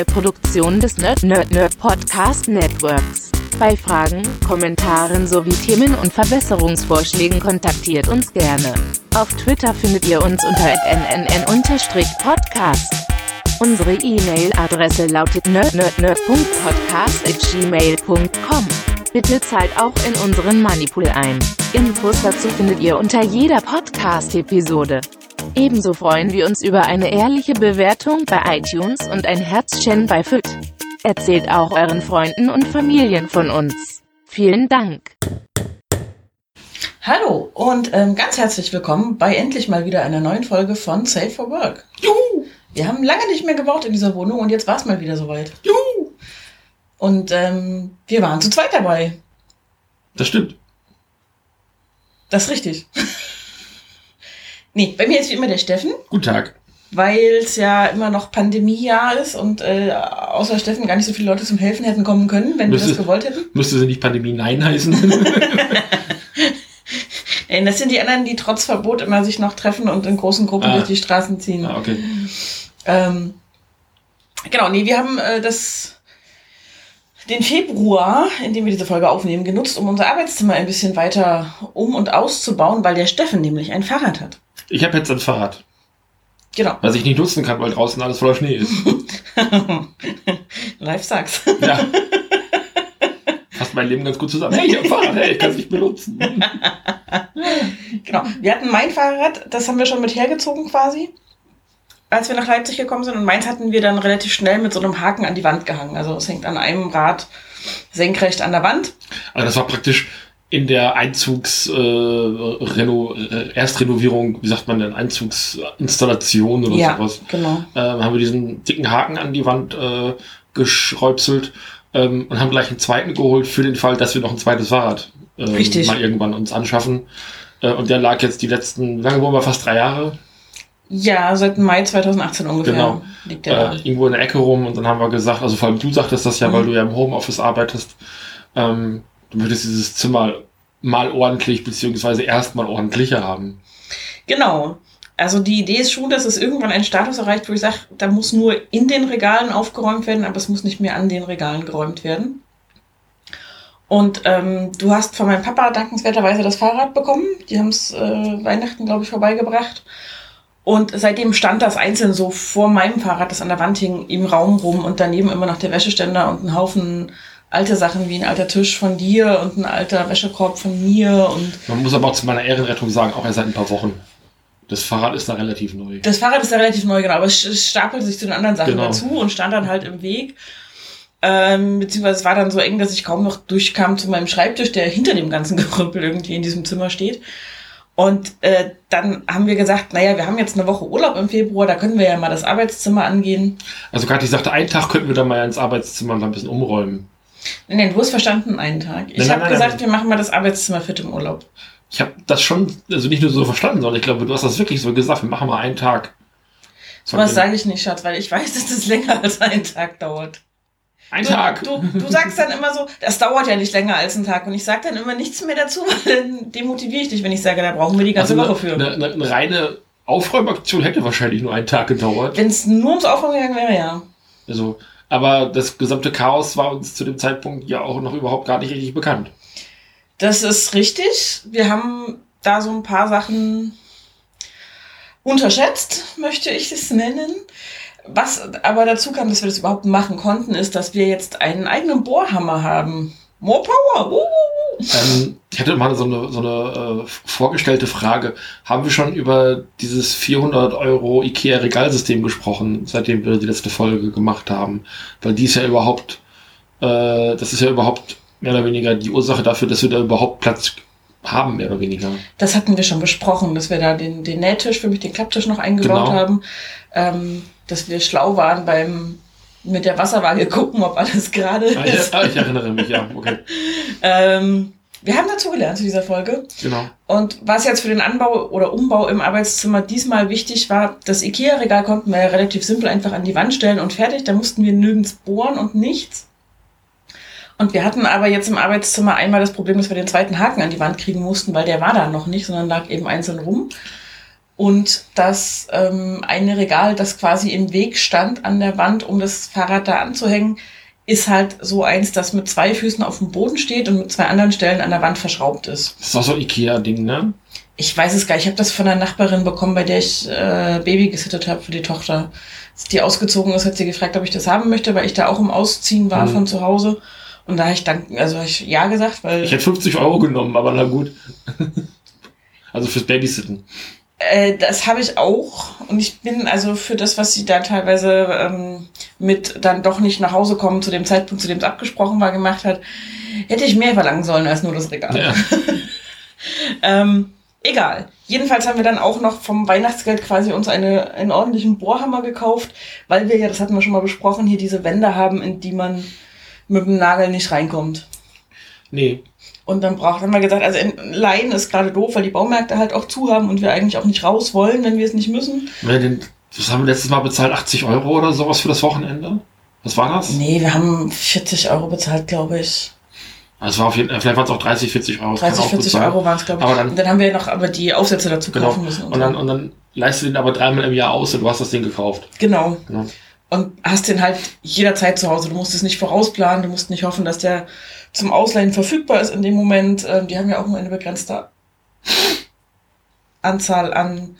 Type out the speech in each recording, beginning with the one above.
Eine Produktion des Nerd Nerd Nerd Podcast Networks. Bei Fragen, Kommentaren sowie Themen- und Verbesserungsvorschlägen kontaktiert uns gerne. Auf Twitter findet ihr uns unter nnn-podcast. Unsere E-Mail-Adresse lautet nerdnerdnerd.podcast.gmail.com. Bitte zahlt auch in unseren Moneypool ein. Infos dazu findet ihr unter jeder Podcast-Episode. Ebenso freuen wir uns über eine ehrliche Bewertung bei iTunes und ein Herzchen bei FIT. Erzählt auch euren Freunden und Familien von uns. Vielen Dank. Hallo und ähm, ganz herzlich willkommen bei endlich mal wieder einer neuen Folge von Safe for Work. Juhu! Wir haben lange nicht mehr gebaut in dieser Wohnung und jetzt war es mal wieder soweit. Juhu! Und ähm, wir waren zu zweit dabei. Das stimmt. Das ist richtig. nee, bei mir ist wie immer der Steffen, Guten Tag. weil es ja immer noch Pandemiejahr ist und äh, außer Steffen gar nicht so viele Leute zum Helfen hätten kommen können, wenn wir Müsste- das gewollt hätten. Müsste sie nicht Pandemie Nein heißen? Äh, das sind die anderen, die trotz Verbot immer sich noch treffen und in großen Gruppen Ah. durch die Straßen ziehen. ah, okay. Ähm, genau, nee, wir haben äh, das den Februar, in dem wir diese Folge aufnehmen, genutzt, um unser Arbeitszimmer ein bisschen weiter um und auszubauen, weil der Steffen nämlich ein Fahrrad hat. Ich habe jetzt ein Fahrrad, Genau. was ich nicht nutzen kann, weil draußen alles voller Schnee ist. Live sag's. Ja. Fasst mein Leben ganz gut zusammen. Hey, ich hab ein Fahrrad, hey, ich kann es nicht benutzen. genau. Wir hatten mein Fahrrad, das haben wir schon mit hergezogen quasi, als wir nach Leipzig gekommen sind. Und meins hatten wir dann relativ schnell mit so einem Haken an die Wand gehangen. Also es hängt an einem Rad senkrecht an der Wand. Also das war praktisch in der Einzugs äh, Reno, äh, Erstrenovierung, wie sagt man denn, Einzugsinstallation oder ja, sowas. genau. ähm, haben wir diesen dicken Haken an die Wand äh, geschräubselt ähm, und haben gleich einen zweiten geholt für den Fall, dass wir noch ein zweites Fahrrad Richtig. mal irgendwann uns anschaffen. Äh, und der lag jetzt die letzten, wie lange wohnen wir, fast drei Jahre, Ja, seit Mai 2018 ungefähr Genau. liegt der da. äh, irgendwo in der Ecke rum und dann haben wir gesagt, also vor allem du sagtest das ja, Mhm. weil du ja im Homeoffice arbeitest, ähm, du möchtest dieses Zimmer mal ordentlich beziehungsweise erstmal ordentlicher haben. Genau. Also die Idee ist schon, dass es irgendwann einen Status erreicht, wo ich sage, da muss nur in den Regalen aufgeräumt werden, aber es muss nicht mehr an den Regalen geräumt werden. Und ähm, du hast von meinem Papa dankenswerterweise das Fahrrad bekommen. Die haben es äh, Weihnachten, glaube ich, vorbeigebracht. Und seitdem stand das einzeln so vor meinem Fahrrad, das an der Wand hing, im Raum rum und daneben immer noch der Wäscheständer und ein Haufen alte Sachen wie ein alter Tisch von dir und ein alter Wäschekorb von mir und Man muss aber auch zu meiner Ehrenrettung sagen, auch erst seit ein paar Wochen. Das Fahrrad ist da relativ neu. Das Fahrrad ist ja relativ neu, genau, aber es stapelt sich zu den anderen Sachen Genau. dazu und stand dann halt im Weg. Ähm, beziehungsweise es war dann so eng, dass ich kaum noch durchkam zu meinem Schreibtisch, der hinter dem ganzen Gerümpel irgendwie in diesem Zimmer steht. Und äh, dann haben wir gesagt, naja, wir haben jetzt eine Woche Urlaub im Februar, da können wir ja mal das Arbeitszimmer angehen. Also Kathi sagte, einen Tag könnten wir dann mal ins Arbeitszimmer und ein bisschen umräumen. Nein, nein, du hast verstanden, einen Tag. Ich habe gesagt, nein. wir machen mal das Arbeitszimmer fit im Urlaub. Ich habe das schon, also nicht nur so verstanden, sondern ich glaube, du hast das wirklich so gesagt, wir machen mal einen Tag. So was sage ich nicht, Schatz, weil ich weiß, dass das länger als einen Tag dauert. Ein Du, Tag. Du, du sagst dann immer so, das dauert ja nicht länger als einen Tag. Und ich sage dann immer nichts mehr dazu, weil dann demotiviere ich dich, wenn ich sage, da brauchen wir die ganze also Woche für. eine, eine, eine reine Aufräumaktion hätte wahrscheinlich nur einen Tag gedauert. Wenn es nur ums Aufräumen gegangen wäre, ja. Also, aber das gesamte Chaos war uns zu dem Zeitpunkt ja auch noch überhaupt gar nicht richtig bekannt. Das ist richtig. Wir haben da so ein paar Sachen unterschätzt, möchte ich es nennen. Was aber dazu kam, dass wir das überhaupt machen konnten, ist, dass wir jetzt einen eigenen Bohrhammer haben. More Power! Uh. Ähm, ich hatte mal so eine, so eine äh, vorgestellte Frage. Haben wir schon über dieses 400 Euro IKEA-Regalsystem gesprochen, seitdem wir die letzte Folge gemacht haben? Weil die ist ja überhaupt, äh, das ist ja überhaupt mehr oder weniger die Ursache dafür, dass wir da überhaupt Platz haben, mehr oder weniger. Das hatten wir schon besprochen, dass wir da den, den Nähtisch, für mich den Klapptisch noch eingebaut Genau. haben. Ähm, dass wir schlau waren beim mit der Wasserwaage gucken, ob alles gerade Ah, ist. ich, ah, ich erinnere mich, ja, okay. Ähm, wir haben dazugelernt zu dieser Folge. Genau. Und was jetzt für den Anbau oder Umbau im Arbeitszimmer diesmal wichtig war, das IKEA-Regal konnten wir ja relativ simpel einfach an die Wand stellen und fertig. Da mussten wir nirgends bohren und nichts. Und wir hatten aber jetzt im Arbeitszimmer einmal das Problem, dass wir den zweiten Haken an die Wand kriegen mussten, weil der war da noch nicht, sondern lag eben einzeln rum. Und das ähm, eine Regal, das quasi im Weg stand an der Wand, um das Fahrrad da anzuhängen, ist halt so eins, das mit zwei Füßen auf dem Boden steht und mit zwei anderen Stellen an der Wand verschraubt ist. Das ist auch so ein Ikea-Ding, ne? Ich weiß es gar nicht. Ich habe das von einer Nachbarin bekommen, bei der ich äh, Baby gesittet habe für die Tochter. Als die ausgezogen ist, hat sie gefragt, ob ich das haben möchte, weil ich da auch im Ausziehen war Mhm. von zu Hause. Und da habe ich dann, also hab ich ja gesagt, weil Ich hätte 50 Euro genommen, aber na gut. also fürs Babysitten. Äh, das habe ich auch. Und ich bin also für das, was sie da teilweise ähm, mit dann doch nicht nach Hause kommen zu dem Zeitpunkt, zu dem es abgesprochen war, gemacht hat, hätte ich mehr verlangen sollen als nur das Regal. Ja. Ähm, egal. Jedenfalls haben wir dann auch noch vom Weihnachtsgeld quasi uns eine, einen ordentlichen Bohrhammer gekauft, weil wir ja, das hatten wir schon mal besprochen, hier diese Wände haben, in die man mit dem Nagel nicht reinkommt. Nee. Und dann braucht, haben wir gesagt, also in Laien ist gerade doof, weil die Baumärkte halt auch zu haben und wir eigentlich auch nicht raus wollen, wenn wir es nicht müssen. Was haben wir letztes Mal bezahlt? 80 Euro oder sowas für das Wochenende? Was war das? Nee, wir haben 40 Euro bezahlt, glaube ich. Also es war auf jeden vielleicht waren es auch 30, 40 Euro. das kann 30, auch 40 gut sein. Euro waren es, glaube ich. Aber dann- und dann haben wir noch aber die Aufsätze dazu Genau. kaufen müssen. Und, Und dann, und dann leistest du den aber dreimal im Jahr aus und du hast das Ding gekauft. genau. Genau. Und hast den halt jederzeit zu Hause. Du musst es nicht vorausplanen, du musst nicht hoffen, dass der zum Ausleihen verfügbar ist in dem Moment. Ähm, die haben ja auch nur eine begrenzte Anzahl an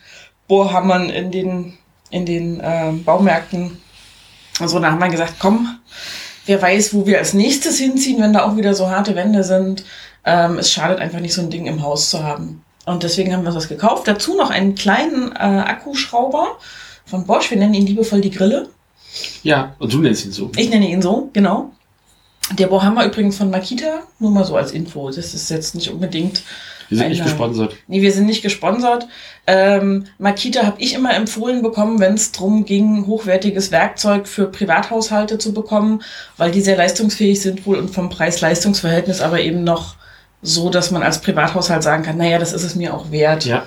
Bohrhammern in den, in den ähm, Baumärkten. Also da haben wir gesagt, komm, wer weiß, wo wir als nächstes hinziehen, wenn da auch wieder so harte Wände sind. Ähm, es schadet einfach nicht, so ein Ding im Haus zu haben. Und deswegen haben wir uns das gekauft. Dazu noch einen kleinen äh, Akkuschrauber von Bosch. Wir nennen ihn liebevoll die Grille. Ja, und du nennst ihn so. Ich nenne ihn so, genau. Der Bohrhammer übrigens von Makita, nur mal so als Info. Das ist jetzt nicht unbedingt. Wir sind nicht Eine- gesponsert. Nee, wir sind nicht gesponsert. Ähm, Makita habe ich immer empfohlen bekommen, wenn es darum ging, hochwertiges Werkzeug für Privathaushalte zu bekommen, weil die sehr leistungsfähig sind wohl und vom Preis-Leistungs-Verhältnis aber eben noch so, dass man als Privathaushalt sagen kann, naja, das ist es mir auch wert. Ja.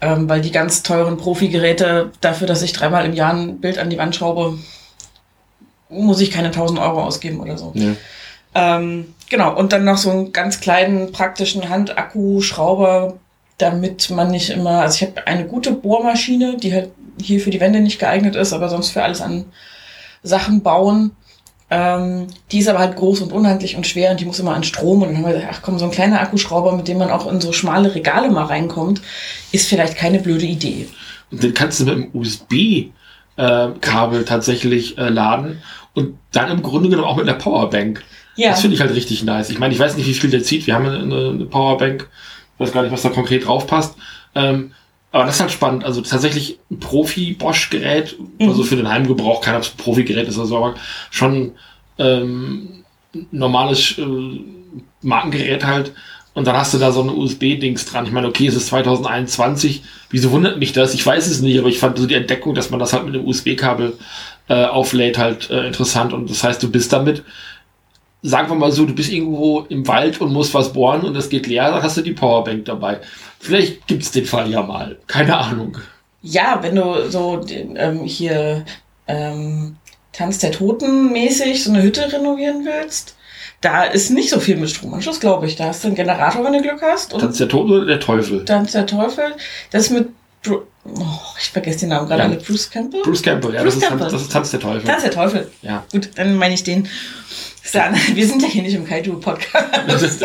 Ähm, weil die ganz teuren Profi-Geräte, dafür, dass ich dreimal im Jahr ein Bild an die Wand schraube, muss ich keine 1000 Euro ausgeben oder so. Nee. Ähm, genau, und dann noch so einen ganz kleinen praktischen Handakkuschrauber, damit man nicht immer, also ich habe eine gute Bohrmaschine, die halt hier für die Wände nicht geeignet ist, aber sonst für alles an Sachen bauen. Ähm, die ist aber halt groß und unhandlich und schwer und die muss immer an Strom. Und dann haben wir gesagt, ach komm, so ein kleiner Akkuschrauber, mit dem man auch in so schmale Regale mal reinkommt, ist vielleicht keine blöde Idee. Und den kannst du mit einem USB-Kabel tatsächlich äh, laden und dann im Grunde genommen auch mit einer Powerbank. Ja, Das finde ich halt richtig nice. Ich meine, ich weiß nicht, wie viel der zieht. Wir haben eine, eine Powerbank. Ich weiß gar nicht, was da konkret drauf passt. Ähm, aber das ist halt spannend. Also tatsächlich ein Profi-Bosch-Gerät, Mhm. also für den Heimgebrauch, kein Profi-Gerät ist oder so, aber schon ähm, ein normales äh, Markengerät halt. Und dann hast du da so ein USB-Dings dran. Ich meine, okay, es ist 2021. Wieso wundert mich das? Ich weiß es nicht, aber ich fand so die Entdeckung, dass man das halt mit einem USB-Kabel äh, auflädt, halt äh, interessant. Und das heißt, du bist damit sagen wir mal so, du bist irgendwo im Wald und musst was bohren und es geht leer, dann hast du die Powerbank dabei. Vielleicht gibt's den Fall ja mal. Keine Ahnung. Ja, wenn du so ähm, hier ähm, Tanz der Toten mäßig so eine Hütte renovieren willst, da ist nicht so viel mit Stromanschluss, glaube ich. Da hast du einen Generator, wenn du Glück hast. Und Tanz der Tod oder der Teufel? Tanz der Teufel. Das ist mit Bru oh, ich vergesse den Namen gerade Ja. Bruce Campbell? Bruce Campbell, ja, Bruce das, ist Campbell. Tanz, das ist Tanz der Teufel. Tanz der Teufel. Ja. Gut, dann meine ich den. Ist andere- Wir sind ja hier nicht im Kaiju-Podcast.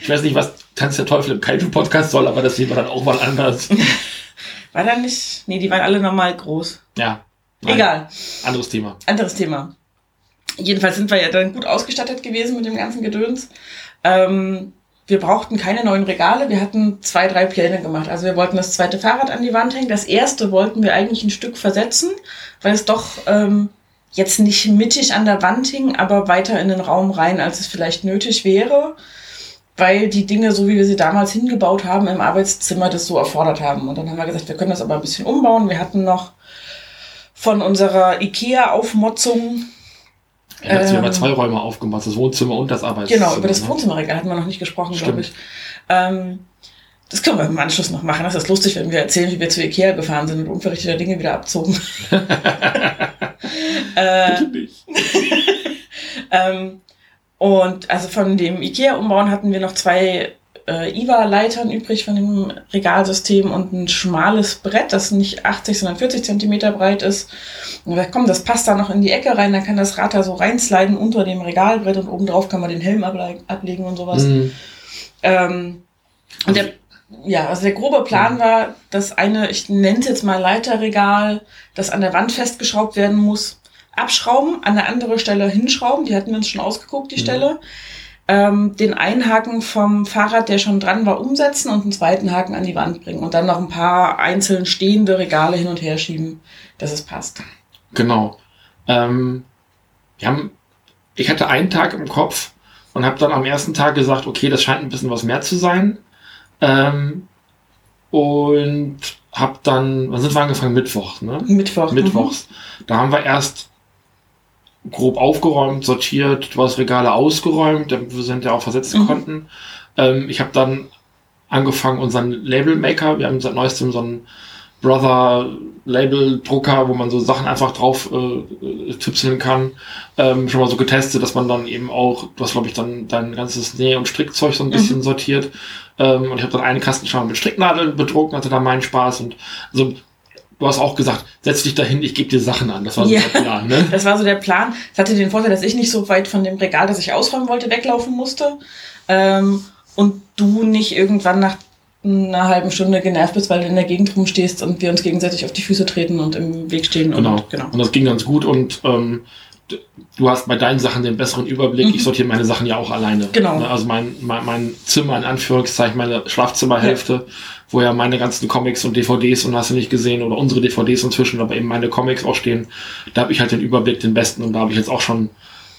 ich weiß nicht, was Tanz der Teufel im Kaiju-Podcast soll, aber das sehen wir dann auch mal anders. War da nicht? Nee, die waren alle normal groß. Ja. Nein, Egal. Anderes Thema. anderes Thema. Jedenfalls sind wir ja dann gut ausgestattet gewesen mit dem ganzen Gedöns. Ähm, wir brauchten keine neuen Regale, wir hatten zwei, drei Pläne gemacht. Also wir wollten das zweite Fahrrad an die Wand hängen. Das erste wollten wir eigentlich ein Stück versetzen, weil es doch ähm, jetzt nicht mittig an der Wand hing, aber weiter in den Raum rein, als es vielleicht nötig wäre, weil die Dinge, so wie wir sie damals hingebaut haben, im Arbeitszimmer das so erfordert haben. Und dann haben wir gesagt, wir können das aber ein bisschen umbauen. Wir hatten noch von unserer IKEA-Aufmotzung Er hat sich Ähm, über zwei Räume aufgemacht, das Wohnzimmer und das Arbeitszimmer. Genau, über das ne? Wohnzimmerregal hatten wir noch nicht gesprochen, glaube ich. Ähm, das können wir im Anschluss noch machen. Das ist lustig, wenn wir erzählen, wie wir zu Ikea gefahren sind und unverrichteter Dinge wieder abzogen. äh, Bitte nicht. ähm, und also von dem Ikea-Umbauen hatten wir noch zwei äh, IWA-Leitern übrig von dem Regalsystem und ein schmales Brett, das nicht 80, sondern 40 Zentimeter breit ist. Und wir komm, das passt da noch in die Ecke rein, dann kann das Rad da so reinsliden unter dem Regalbrett und obendrauf kann man den Helm able ablegen und sowas. Mhm. Ähm, und der, ja, also der grobe Plan war, dass eine, ich nenne es jetzt mal Leiterregal, das an der Wand festgeschraubt werden muss, abschrauben, an eine andere Stelle hinschrauben, die hatten wir uns schon ausgeguckt, die Mhm. Stelle. Ähm, den einen Haken vom Fahrrad, der schon dran war, umsetzen und einen zweiten Haken an die Wand bringen und dann noch ein paar einzeln stehende Regale hin und her schieben, dass es passt. Genau. Ähm, wir haben, ich hatte einen Tag im Kopf und habe dann am ersten Tag gesagt, okay, das scheint ein bisschen was mehr zu sein. Ähm, und habe dann, wann sind wir angefangen? Mittwoch, ne? Mittwoch. Mittwochs. Da haben wir erst grob aufgeräumt, sortiert, du hast Regale ausgeräumt, damit wir sind ja auch versetzen Mhm. konnten. Ähm, ich habe dann angefangen, unseren Labelmaker, wir haben seit neuestem so einen Brother Label Drucker, wo man so Sachen einfach drauf äh, tipseln kann, ähm, schon mal so getestet, dass man dann eben auch, du hast glaube ich dann dein ganzes Näh- und Strickzeug so ein bisschen sortiert ähm, und ich habe dann einen Kasten schon mal mit Stricknadeln bedruckt, hatte da meinen Spaß und also du hast auch gesagt, setz dich dahin, ich gebe dir Sachen an, das war so Ja. der Plan, ne? Das war so der Plan. Es hatte den Vorteil, dass ich nicht so weit von dem Regal, das ich ausräumen wollte, weglaufen musste. Ähm, und du nicht irgendwann nach einer halben Stunde genervt bist, weil du in der Gegend rumstehst und wir uns gegenseitig auf die Füße treten und im Weg stehen. Genau. Und, genau. Und das ging ganz gut und ähm, du hast bei deinen Sachen den besseren Überblick. Mhm. Ich sortiere meine Sachen ja auch alleine. Genau. Ne, Also mein, mein, mein Zimmer, in Anführungszeichen, meine Schlafzimmerhälfte, wo ja meine ganzen Comics und DVDs und hast du nicht gesehen, oder unsere DVDs inzwischen, aber eben meine Comics auch stehen, da habe ich halt den Überblick, den besten und da habe ich jetzt auch schon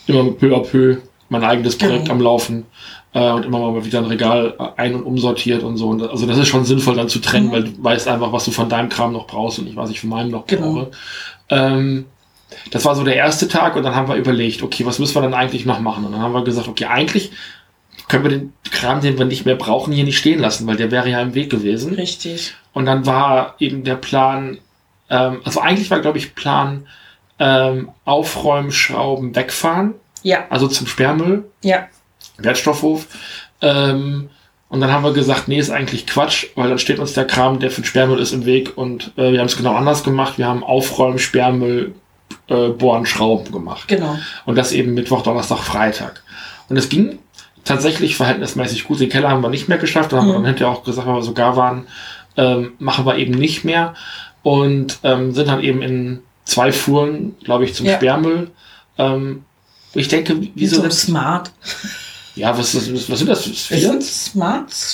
immer mit peu à peu mein eigenes Projekt Genau. am Laufen äh, und immer mal wieder ein Regal äh, ein- und umsortiert und so. Und das- also das ist schon sinnvoll dann zu trennen, Mhm. weil du weißt einfach, was du von deinem Kram noch brauchst und ich, was ich von meinem noch Genau. brauche. Ähm, das war so der erste Tag und dann haben wir überlegt, okay, was müssen wir dann eigentlich noch machen? Und dann haben wir gesagt, okay, eigentlich können wir den Kram, den wir nicht mehr brauchen, hier nicht stehen lassen, weil der wäre ja im Weg gewesen. Richtig. Und dann war eben der Plan, ähm, also eigentlich war, glaube ich, Plan, ähm, aufräumen, schrauben, wegfahren, Ja, also zum Sperrmüll, ja. Wertstoffhof. Ähm, und dann haben wir gesagt, nee, ist eigentlich Quatsch, weil dann steht uns der Kram, der für den Sperrmüll ist, im Weg. Und äh, wir haben es genau anders gemacht. Wir haben Aufräumen, Sperrmüll, äh, Bohren, Schrauben gemacht. Genau. Und das eben Mittwoch, Donnerstag, Freitag. Und es ging tatsächlich verhältnismäßig gut. Den Keller haben wir nicht mehr geschafft. Da haben wir Mhm. dann hinterher auch gesagt, weil wir sogar waren, ähm, machen wir eben nicht mehr. Und ähm, sind dann eben in zwei Fuhren, glaube ich, zum Ja. Sperrmüll. Ähm, ich denke, Wie wieso so sind Smart. ja, was, was, was sind das? Sind das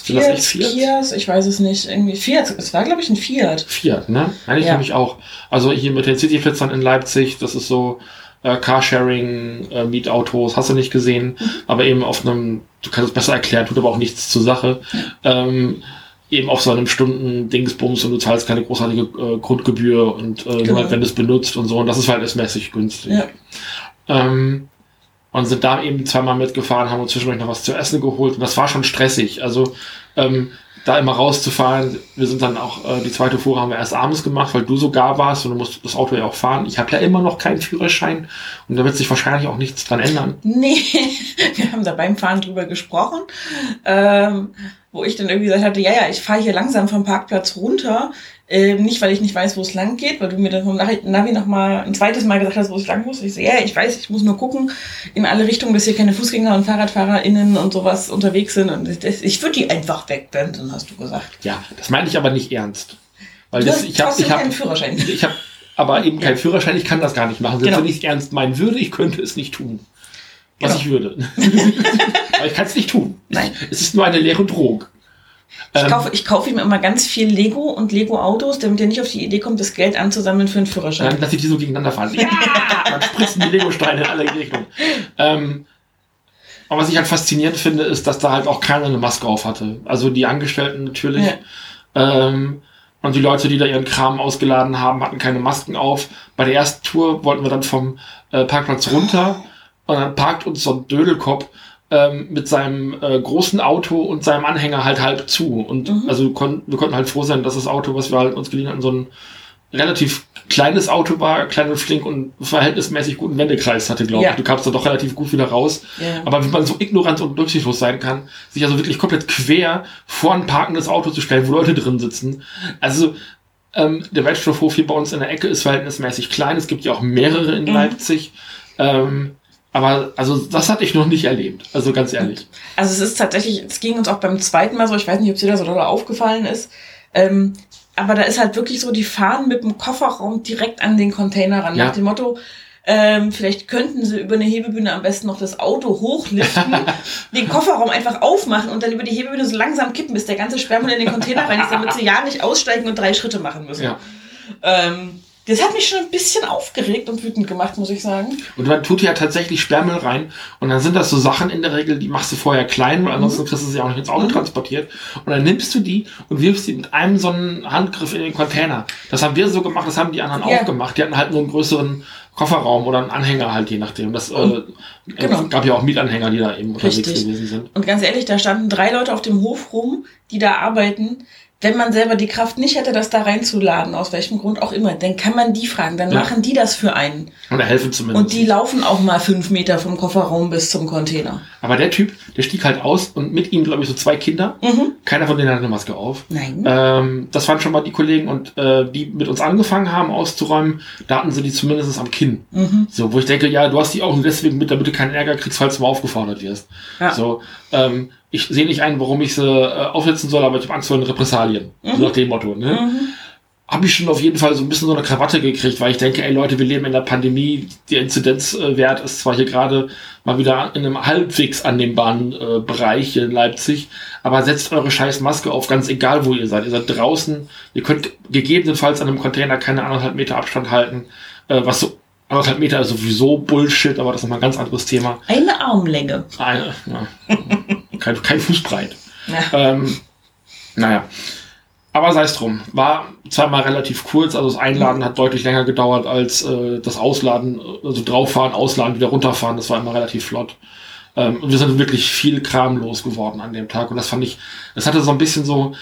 Fiat, Fiat? Kias, ich weiß es nicht. Irgendwie Fiat. Es war, glaube ich, ein Fiat. Fiat, ne? Meine ich Ja. nämlich auch. Also hier mit den Cityflitzern in Leipzig, das ist so äh, Carsharing, äh, Mietautos, hast du nicht gesehen, Mhm. aber eben auf einem, du kannst es besser erklären, tut aber auch nichts zur Sache. Ähm, eben auf so einem Stunden Dingsbums und du zahlst keine großartige äh, Grundgebühr und äh, Genau. halt, wenn du es benutzt und so und das ist verhältnismäßig günstig. Ja. Ähm, und sind da eben zweimal mitgefahren, haben uns zwischendurch noch was zu essen geholt und das war schon stressig. Also ähm, da immer rauszufahren, wir sind dann auch, äh, die zweite Fuhre haben wir erst abends gemacht, weil du sogar warst und du musst das Auto ja auch fahren. Ich habe ja immer noch keinen Führerschein und da wird sich wahrscheinlich auch nichts dran ändern. Nee, wir haben da beim Fahren drüber gesprochen, ähm, wo ich dann irgendwie gesagt hatte, ja, ja, ich fahre hier langsam vom Parkplatz runter. Ähm, nicht, weil ich nicht weiß, wo es lang geht, weil du mir dann vom Navi noch mal ein zweites Mal gesagt hast, wo es lang muss. Ich so, ja, ich weiß, ich muss nur gucken in alle Richtungen, dass hier keine Fußgänger und FahrradfahrerInnen und sowas unterwegs sind. Und das, ich würde die einfach wegblenden, hast du gesagt. Ja, das meine ich aber nicht ernst. Weil Du das, hast ich habe ich hab, keinen Führerschein. ich hab aber eben keinen Führerschein, ich kann das gar nicht machen. Selbst Genau. wenn ich es ernst meinen würde, ich könnte es nicht tun. Was Genau. ich würde. aber ich kann es nicht tun. Nein. Es ist nur eine leere Drohung. Ich Ähm, kaufe, ich kaufe ihm immer ganz viel Lego und Lego-Autos, damit er nicht auf die Idee kommt, das Geld anzusammeln für einen Führerschein. Dann lass ich die so gegeneinander fahren. Ja! Dann spritzen die Lego-Steine in alle Richtungen. Ähm, aber was ich halt faszinierend finde, ist, dass da halt auch keiner eine Maske auf hatte. Also die Angestellten natürlich. Ähm, und die Leute, die da ihren Kram ausgeladen haben, hatten keine Masken auf. Bei der ersten Tour wollten wir dann vom äh, Parkplatz runter und dann parkt uns so ein Dödelkopf ähm, mit seinem äh, großen Auto und seinem Anhänger halt halb zu. Und Mhm. also kon wir konnten halt froh sein, dass das Auto, was wir halt uns geliehen hatten, so ein relativ kleines Auto war, klein und flink und verhältnismäßig guten Wendekreis hatte, glaube Ja. ich. Du kamst da doch relativ gut wieder raus. Ja. Aber wie man so ignorant und rücksichtslos sein kann, sich also wirklich komplett quer vor ein parkendes Auto zu stellen, wo Leute drin sitzen. Also ähm, der Werkstoffhof hier bei uns in der Ecke ist verhältnismäßig klein. Es gibt ja auch mehrere in Mhm. Leipzig. Ähm, aber also das hatte ich noch nicht erlebt. Also ganz ehrlich. Also es ist tatsächlich, es ging uns auch beim zweiten Mal so, ich weiß nicht, ob es dir da so doll aufgefallen ist. Ähm, aber da ist halt wirklich so, die fahren mit dem Kofferraum direkt an den Container ran. Ja. Nach dem Motto, ähm, vielleicht könnten sie über eine Hebebühne am besten noch das Auto hochliften, den Kofferraum einfach aufmachen und dann über die Hebebühne so langsam kippen, bis der ganze Sperrmüll in den Container rein ist, damit sie ja nicht aussteigen und drei Schritte machen müssen. Ja. Ähm, das hat mich schon ein bisschen aufgeregt und wütend gemacht, muss ich sagen. Und man tut ja tatsächlich Sperrmüll rein und dann sind das so Sachen in der Regel, die machst du vorher klein, weil ansonsten kriegst du sie auch nicht ins Auto Mhm. transportiert. Und dann nimmst du die und wirfst die mit einem so einen Handgriff in den Container. Das haben wir so gemacht, das haben die anderen Ja. auch gemacht. Die hatten halt nur einen größeren Kofferraum oder einen Anhänger halt, je nachdem. Das äh, genau. äh, gab ja auch Mietanhänger, die da eben unterwegs Richtig. gewesen sind. Und ganz ehrlich, da standen drei Leute auf dem Hof rum, die da arbeiten. Wenn man selber die Kraft nicht hätte, das da reinzuladen, aus welchem Grund auch immer, dann kann man die fragen. Dann Ja. machen die das für einen. Oder helfen zumindest. Und die laufen auch mal fünf Meter vom Kofferraum bis zum Container. Aber der Typ, der stieg halt aus und mit ihm, glaube ich, so zwei Kinder. Mhm. Keiner von denen hatte eine Maske auf. Nein. Ähm, das waren schon mal die Kollegen und äh, die mit uns angefangen haben auszuräumen, da hatten sie die zumindest am Kinn. Mhm. So, wo ich denke, ja, du hast die auch nur deswegen mit, damit du keinen Ärger kriegst, falls du mal aufgefordert wirst. Ja. So, ähm, ich sehe nicht ein, warum ich sie äh, aufsetzen soll, aber ich habe Angst vor den Repressalien. So nach dem Motto. Ne? Mhm. Habe ich schon auf jeden Fall so ein bisschen so eine Krawatte gekriegt, weil ich denke, ey Leute, wir leben in der Pandemie, der Inzidenzwert ist zwar hier gerade mal wieder in einem halbwegs annehmbaren äh, Bereich hier in Leipzig, aber setzt eure scheiß Maske auf, ganz egal wo ihr seid. Ihr seid draußen, ihr könnt gegebenenfalls an einem Container keine anderthalb Meter Abstand halten, äh, was so anderthalb Meter ist sowieso Bullshit, aber das ist nochmal ein ganz anderes Thema. Eine Armlänge. Eine, ja, kein, kein Fußbreit. Ja. Ähm, naja. Aber sei es drum. War zweimal relativ kurz, also das Einladen hat deutlich länger gedauert als äh, das Ausladen, also drauffahren, ausladen, wieder runterfahren. Das war immer relativ flott. Ähm, und wir sind wirklich viel Kram losgeworden an dem Tag. Und das fand ich, das hatte so ein bisschen so,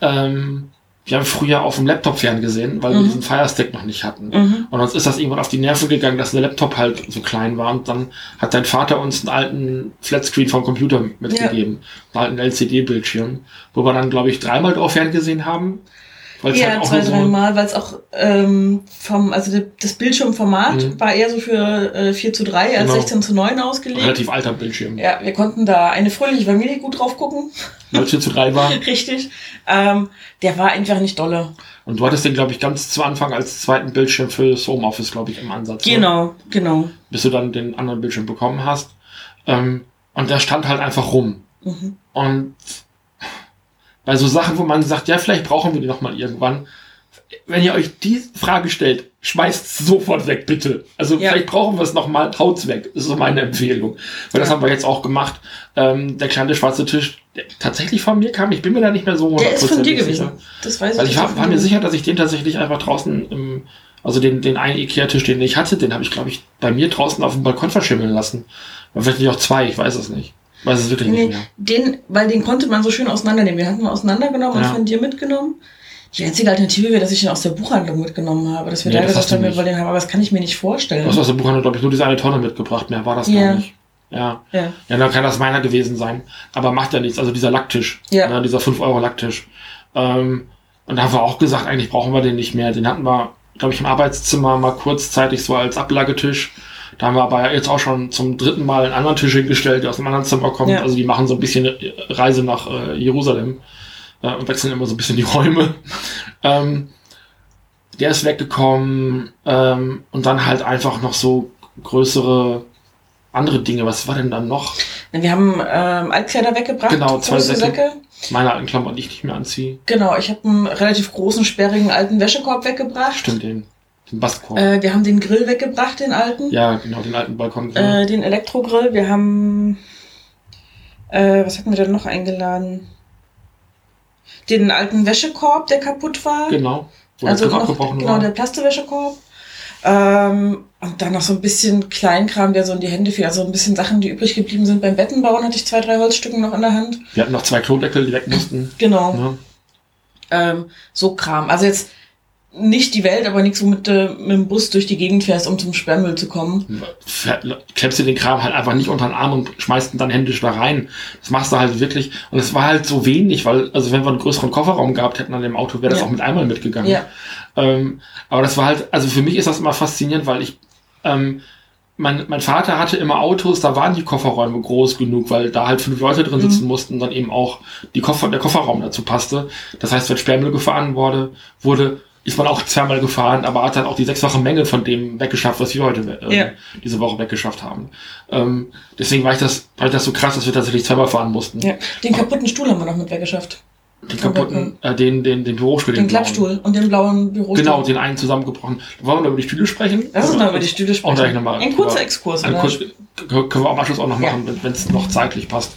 ähm, wir haben früher auf dem Laptop ferngesehen, weil wir Mhm. diesen Firestick noch nicht hatten. Mhm. Und uns ist das irgendwann auf die Nerven gegangen, dass der Laptop halt so klein war. Und dann hat dein Vater uns einen alten Flatscreen vom Computer mitgegeben. Einen alten LCD-Bildschirm. Wo wir dann, glaube ich, dreimal drauf ferngesehen haben. Weil es Ja, halt zwei, so, drei Mal, weil es auch ähm, vom, also das Bildschirmformat Mhm. war eher so für äh, 4 zu 3 als Genau. 16 zu 9 ausgelegt. relativ alter Bildschirm. Ja, wir konnten da eine fröhliche Familie gut drauf gucken. Weil es 4 zu 3 war. Richtig. Ähm, der war einfach nicht dolle. Und du hattest den, glaube ich, ganz zu Anfang als zweiten Bildschirm für das Homeoffice, glaube ich, im Ansatz. Genau, genau. Bis du dann den anderen Bildschirm bekommen hast. Ähm, und der stand halt einfach rum. Mhm. Und bei so Sachen, wo man sagt, ja, vielleicht brauchen wir die noch mal irgendwann. Wenn ihr euch die Frage stellt, schmeißt sofort weg, bitte. Also Ja. vielleicht brauchen wir es noch mal, haut's weg. Das ist so meine Empfehlung. Weil das haben wir jetzt auch gemacht. Ähm, der kleine schwarze Tisch, der tatsächlich von mir kam, ich bin mir da nicht mehr so Der ist von dir gewesen. sicher. Das weiß Weil ich. ich war, war mir sicher, dass ich den tatsächlich einfach draußen im, also den, den einen Ikea-Tisch, den ich hatte, den habe ich, glaube ich, bei mir draußen auf dem Balkon verschimmeln lassen. Vielleicht nicht auch zwei, ich weiß es nicht. Weiß es wirklich nicht Nee, mehr. den, weil den konnte man so schön auseinandernehmen. Wir hatten ihn auseinandergenommen Ja. und von dir mitgenommen. Die einzige Alternative wäre, dass ich ihn aus der Buchhandlung mitgenommen habe. Dass wir Nee, da das gesagt du haben, wir nicht. wollen den haben, aber das kann ich mir nicht Du vorstellen. hast aus der Buchhandlung, glaube ich, nur diese eine Tonne mitgebracht. Mehr war das Ja. gar nicht. Ja. Ja. Ja, dann kann das meiner gewesen sein. Aber macht ja nichts. Also dieser Lacktisch. Ja. Ne, dieser 5 Euro Lacktisch. Ähm, und da haben wir auch gesagt, eigentlich brauchen wir den nicht mehr. Den hatten wir, glaube ich, im Arbeitszimmer mal kurzzeitig so als Ablagetisch. Da haben wir aber jetzt auch schon zum dritten Mal einen anderen Tisch hingestellt, der aus einem anderen Zimmer kommt. Ja. Also die machen so ein bisschen Reise nach äh, Jerusalem äh, und wechseln immer so ein bisschen die Räume. ähm, der ist weggekommen ähm, und dann halt einfach noch so größere andere Dinge. Was war denn dann noch? Wir haben ähm, Altkleider weggebracht. Genau, zwei große Säcke. Meine alten Klamotten, die ich nicht mehr anziehe. Genau, ich habe einen relativ großen, sperrigen alten Wäschekorb weggebracht. Stimmt, den, den Bastkorb. Äh, wir haben den Grill weggebracht, den alten. ja, genau, den alten Balkon. Äh, den Elektrogrill. Wir haben. Äh, was hatten wir denn noch eingeladen? Den alten Wäschekorb, der kaputt war. genau. Wo also noch, abgebrochen genau, war. der Plastewäschekorb. Ähm, und dann noch so ein bisschen Kleinkram, der so in die Hände fiel. Also ein bisschen Sachen, die übrig geblieben sind. Beim Bettenbauen hatte ich zwei, drei Holzstücken noch in der Hand. Wir hatten noch zwei Klodeckel, die weg mussten. Genau. Ne? Ähm, so Kram. Also jetzt nicht die Welt, aber nichts, womit du mit dem Bus durch die Gegend fährst, um zum Sperrmüll zu kommen. Klemmst du den Kram halt einfach nicht unter den Arm und schmeißt ihn dann händisch da rein. Das machst du halt wirklich. Und es war halt so wenig, weil, also wenn wir einen größeren Kofferraum gehabt hätten an dem Auto, wäre das Ja. auch mit einmal mitgegangen. Ja. Ähm, aber das war halt, also für mich ist das immer faszinierend, weil ich, ähm, mein, mein Vater hatte immer Autos, da waren die Kofferräume groß genug, weil da halt fünf Leute drin sitzen mussten und dann eben auch die Koffer, der Kofferraum dazu passte. Das heißt, wenn Sperrmüll gefahren wurde, wurde, ist man auch zweimal gefahren, aber hat dann auch die sechsfache Menge von dem weggeschafft, was wir heute äh, Ja. diese Woche weggeschafft haben. Ähm, deswegen war ich das, war ich das so krass, dass wir tatsächlich zweimal fahren mussten. Ja. Den kaputten Stuhl haben wir noch mit weggeschafft. Den kaputten, äh, den, den, den Bürostuhl. Den blauen. Klappstuhl und den blauen Bürostuhl. Genau, den einen zusammengebrochen. Wollen wir noch über die Stühle sprechen? Lass uns mal über die Stühle Auch sprechen. gleich nochmal. Ein kurzer Exkurs, Ein oder? kurz, können wir am Anschluss auch noch Ja. machen, wenn es noch zeitlich passt.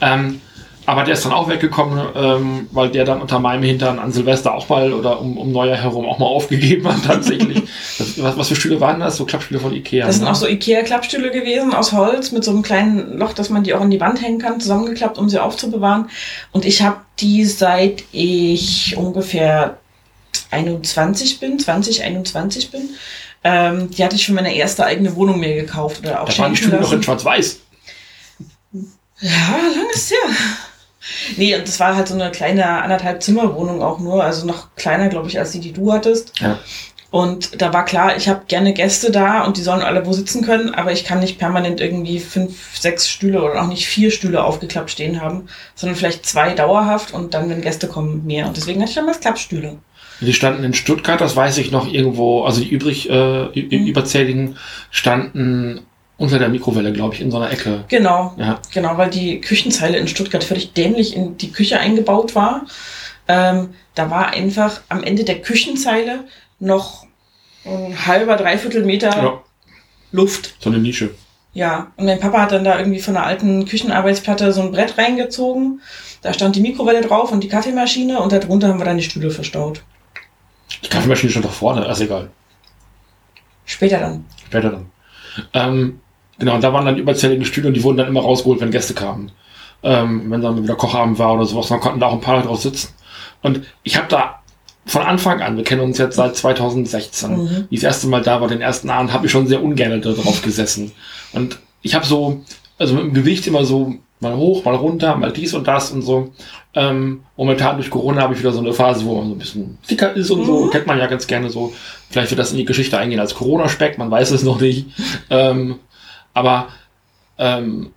Ähm, aber der ist dann auch weggekommen, ähm, weil der dann unter meinem Hintern an Silvester auch mal oder um, um Neujahr herum auch mal aufgegeben hat tatsächlich. das, was, was für Stühle waren das? So Klappstühle von Ikea. Das sind ne? auch so Ikea-Klappstühle gewesen aus Holz mit so einem kleinen Loch, dass man die auch an die Wand hängen kann, zusammengeklappt, um sie aufzubewahren. Und ich habe die seit ich ungefähr 21 bin, 20, 21 bin. Ähm, die hatte ich für meine erste eigene Wohnung mir gekauft oder auch da waren die Stühle noch in schwarz-weiß. Ja, lang ist her. Nee, und das war halt so eine kleine anderthalb Zimmerwohnung auch nur, also noch kleiner, glaube ich, als die, die du hattest. Ja. Und da war klar, ich habe gerne Gäste da und die sollen alle wo sitzen können, aber ich kann nicht permanent irgendwie fünf, sechs Stühle oder auch nicht vier Stühle aufgeklappt stehen haben, sondern vielleicht zwei dauerhaft und dann, wenn Gäste kommen, mehr. Und deswegen hatte ich damals Klappstühle. Die standen in Stuttgart, das weiß ich noch irgendwo, also die übrig, äh, Mhm. überzähligen standen unter der Mikrowelle, glaube ich, in so einer Ecke. Genau, Ja. genau, weil die Küchenzeile in Stuttgart völlig dämlich in die Küche eingebaut war. Ähm, da war einfach am Ende der Küchenzeile noch ein halber, dreiviertel Meter ja, Luft. so eine Nische. Ja, und mein Papa hat dann da irgendwie von einer alten Küchenarbeitsplatte so ein Brett reingezogen. Da stand die Mikrowelle drauf und die Kaffeemaschine und darunter haben wir dann die Stühle verstaut. Die Kaffeemaschine stand doch vorne, ist egal. Später dann. Später dann. Ähm, genau, und da waren dann überzählige Stühle und die wurden dann immer rausgeholt, wenn Gäste kamen. Ähm, wenn dann wieder Kochabend war oder sowas, dann konnten da auch ein paar Leute drauf sitzen. Und ich habe da von Anfang an, wir kennen uns jetzt seit 2016, Mhm. wie das erste Mal da war, den ersten Abend, habe ich schon sehr ungern da drauf gesessen. Und ich habe so, also mit dem Gewicht immer so mal hoch, mal runter, mal dies und das und so. Ähm, momentan durch Corona habe ich wieder so eine Phase, wo man so ein bisschen dicker ist und so. Mhm. Kennt man ja ganz gerne so. Vielleicht wird das in die Geschichte eingehen als Corona-Speck, man weiß es noch nicht. Ähm, aber ähm,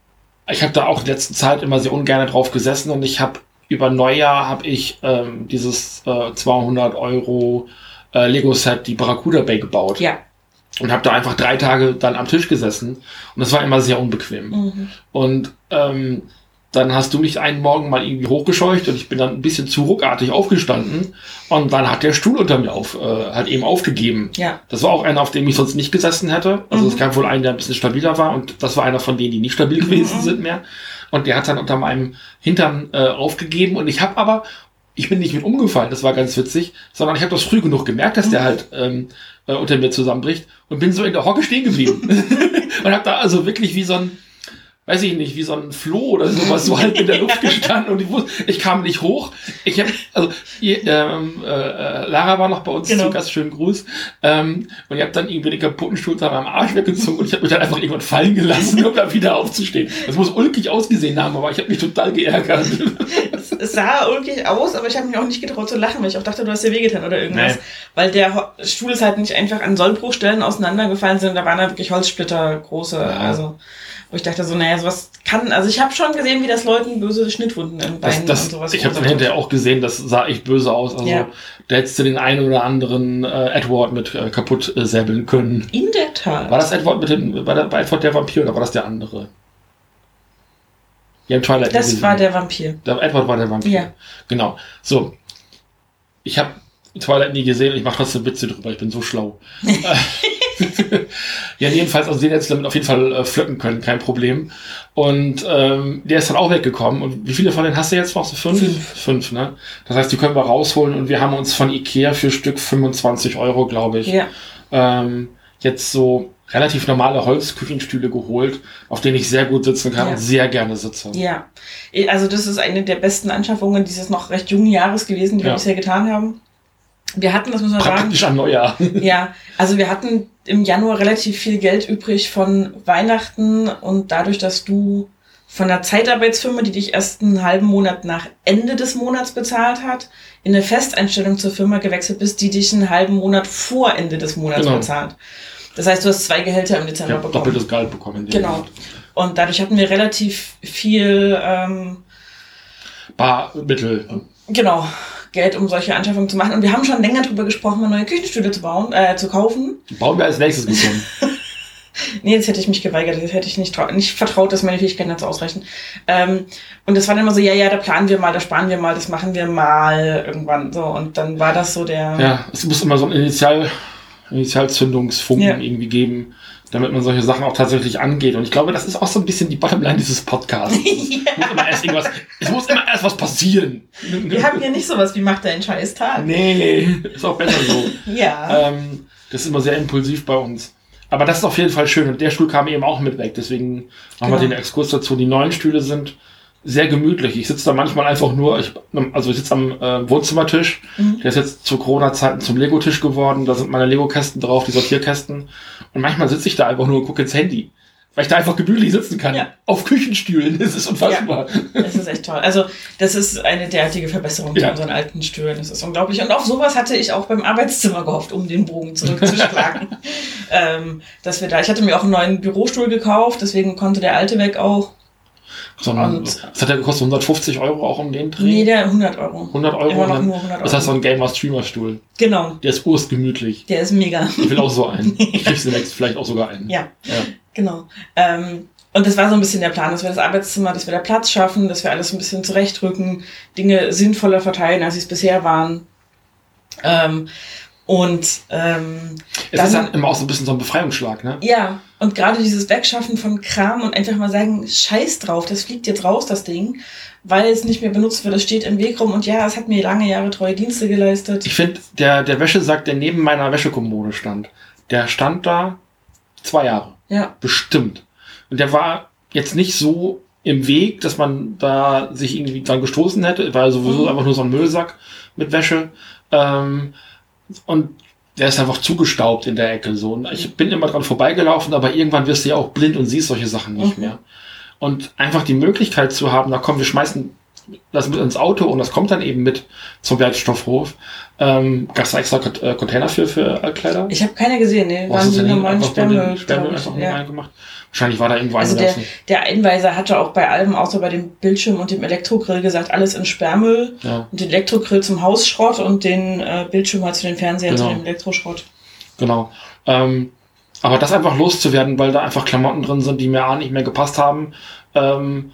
ich habe da auch in der letzten Zeit immer sehr ungern drauf gesessen und ich habe über Neujahr habe ich ähm, dieses äh, 200 Euro äh, Lego-Set, die Barracuda Bay gebaut Ja. und habe da einfach drei Tage dann am Tisch gesessen und das war immer sehr unbequem. Mhm. Und ähm, dann hast du mich einen Morgen mal irgendwie hochgescheucht und ich bin dann ein bisschen zu ruckartig aufgestanden und dann hat der Stuhl unter mir auf, äh, halt eben aufgegeben. Ja. Das war auch einer, auf dem ich sonst nicht gesessen hätte. Also es Mhm. gab wohl einen, der ein bisschen stabiler war und das war einer von denen, die nicht stabil gewesen Mhm. sind mehr. Und der hat dann unter meinem Hintern äh, aufgegeben und ich habe aber, ich bin nicht mit umgefallen, das war ganz witzig, sondern ich habe das früh genug gemerkt, dass der Mhm. halt ähm, äh, unter mir zusammenbricht und bin so in der Hocke stehen geblieben. und habe da also wirklich wie so ein, weiß ich nicht, wie so ein Floh oder sowas so halt in der Luft gestanden und ich wusste, ich kam nicht hoch. Ich habe, also ihr, ähm, äh, Lara war noch bei uns Genau. zu Gast, schönen Gruß. Ähm, und ihr habt dann irgendwie den kaputten Stuhl an meinem Arsch weggezogen und ich habe mich dann einfach irgendwann fallen gelassen, um da wieder aufzustehen. Das muss ulkig ausgesehen haben, aber ich habe mich total geärgert. Es, es sah ulkig aus, aber ich habe mich auch nicht getraut zu lachen, weil ich auch dachte, du hast dir wehgetan oder irgendwas. Nee. Weil der Stuhl ist halt nicht einfach an Sollbruchstellen auseinandergefallen, sondern da waren da wirklich Holzsplitter große. Ja. Also, wo ich dachte so, naja, sowas kann, also ich habe schon gesehen, wie das Leuten böse Schnittwunden im Das, Bein das, und sowas ich habe dann hinterher auch gesehen, das sah echt böse aus. Also Ja. da hättest du den einen oder anderen äh, Edward mit äh, kaputt äh, säbeln können. In der Tat. War das Edward mit dem, war, der, war Edward der Vampir oder war das der andere? Ja, im Twilight. Das war der Vampir. Der Edward war der Vampir. Ja. Genau. So. Ich habe Twilight nie gesehen und ich mache trotzdem Witze drüber. Ich bin so schlau. ja, jedenfalls, also den hättest du damit auf jeden Fall äh, pflücken können, kein Problem. Und ähm, der ist dann auch weggekommen. Und wie viele von denen hast du jetzt noch? So fünf? Fünf. Fünf, ne? Das heißt, die können wir rausholen und wir haben uns von Ikea für Stück 25 Euro, glaube ich, Ja. ähm, jetzt so relativ normale Holzküchenstühle geholt, auf denen ich sehr gut sitzen kann Ja. und sehr gerne sitze. Ja. Also das ist eine der besten Anschaffungen dieses noch recht jungen Jahres gewesen, die wir Ja. bisher getan haben. Wir hatten, das muss man sagen, Praktisch an Neujahr. ja, also wir hatten im Januar relativ viel Geld übrig von Weihnachten und dadurch, dass du von einer Zeitarbeitsfirma, die dich erst einen halben Monat nach Ende des Monats bezahlt hat, in eine Festeinstellung zur Firma gewechselt bist, die dich einen halben Monat vor Ende des Monats Genau. bezahlt. Das heißt, du hast zwei Gehälter im Dezember habe bekommen. doppeltes Gehalt bekommen. Genau. Monat. Und dadurch hatten wir relativ viel, ähm, Barmittel. genau, Geld, um solche Anschaffungen zu machen. Und wir haben schon länger drüber gesprochen, mal neue Küchenstühle zu bauen, äh, zu kaufen. Bauen wir als nächstes gefunden. Nee, jetzt hätte ich mich geweigert, jetzt hätte ich nicht, nicht vertraut, dass meine Fähigkeiten dazu ausreichen. Ähm, und das war dann immer so, ja, ja, da planen wir mal, da sparen wir mal, das machen wir mal irgendwann so. Und dann war das so der. ja, es muss immer so ein Initial, Initialzündungsfunken Ja. irgendwie geben, damit man solche Sachen auch tatsächlich angeht. Und ich glaube, das ist auch so ein bisschen die Bottomline dieses Podcasts. Es muss immer erst irgendwas, es muss immer erst was passieren. Wir haben hier nicht sowas wie macht deinen scheiß Tag. Nee, ist auch besser so. Ja. ähm, das ist immer sehr impulsiv bei uns. Aber das ist auf jeden Fall schön. Und der Stuhl kam eben auch mit weg. Deswegen machen wir Genau. den Exkurs dazu. Die neuen Stühle sind sehr gemütlich. Ich sitze da manchmal einfach nur, ich, also ich sitze am äh, Wohnzimmertisch. Mhm. Der ist jetzt zu Corona-Zeiten zum Lego-Tisch geworden. Da sind meine Lego-Kästen drauf, die Sortierkästen. Und manchmal sitze ich da einfach nur und gucke ins Handy. Weil ich da einfach gemütlich sitzen kann. Ja. Auf Küchenstühlen. Das ist unfassbar. Das ist echt toll. Also, das ist eine derartige Verbesserung zu Ja. unseren alten Stühlen. Das ist unglaublich. Und auf sowas hatte ich auch beim Arbeitszimmer gehofft, um den Bogen zurückzuschlagen. ähm, dass wir da, ich hatte mir auch einen neuen Bürostuhl gekauft, deswegen konnte der alte weg auch. Sondern, Und- das hat ja gekostet 150 Euro auch um den Dreh. Nee, der 100 Euro. 100 Euro. Immer noch dann- nur 100 Euro. Das heißt so ein Gamer-Streamer-Stuhl. Genau, Der ist urstgemütlich. der ist mega. Ich will auch so einen. Ich krieg's demnächst vielleicht auch sogar einen. Ja, Ja. genau. Ähm, und das war so ein bisschen der Plan, dass wir das Arbeitszimmer, dass wir da Platz schaffen, dass wir alles ein bisschen zurechtrücken, Dinge sinnvoller verteilen, als sie es bisher waren. Ähm, und ähm, Es Dann- ist dann immer auch so ein bisschen so ein Befreiungsschlag, ne? ja, und gerade dieses Wegschaffen von Kram und einfach mal sagen, scheiß drauf, das fliegt jetzt raus, das Ding, weil es nicht mehr benutzt wird, es steht im Weg rum und ja, es hat mir lange Jahre treue Dienste geleistet. Ich finde, der, der Wäschesack, der neben meiner Wäschekommode stand, der stand da zwei Jahre. Ja, Bestimmt. Und der war jetzt nicht so im Weg, dass man da sich irgendwie dran gestoßen hätte. War sowieso Mhm. einfach nur so ein Müllsack mit Wäsche. Ähm, und der ist einfach zugestaubt in der Ecke. So. Und ich bin immer dran vorbeigelaufen, aber irgendwann wirst du ja auch blind und siehst solche Sachen nicht Mhm. mehr. Und einfach die Möglichkeit zu haben, da kommen wir schmeißen das mit ins Auto und das kommt dann eben mit zum Wertstoffhof. Ähm, Gab es da extra äh, Container für, für Altkleider? ich habe keine gesehen, ne, waren die normalen Sperrmüll, Sperrmüll einfach Ja. reingemacht? Wahrscheinlich war da irgendwo Also der, der Einweiser hatte auch bei allem, außer bei dem Bildschirm und dem Elektrogrill gesagt, alles in Sperrmüll Ja, und den Elektrogrill zum Hausschrott und den äh, Bildschirm halt zu den Fernsehern Genau. zu dem Elektroschrott. genau. Ähm, aber das einfach loszuwerden, weil da einfach Klamotten drin sind, die mir A nicht mehr gepasst haben, ähm,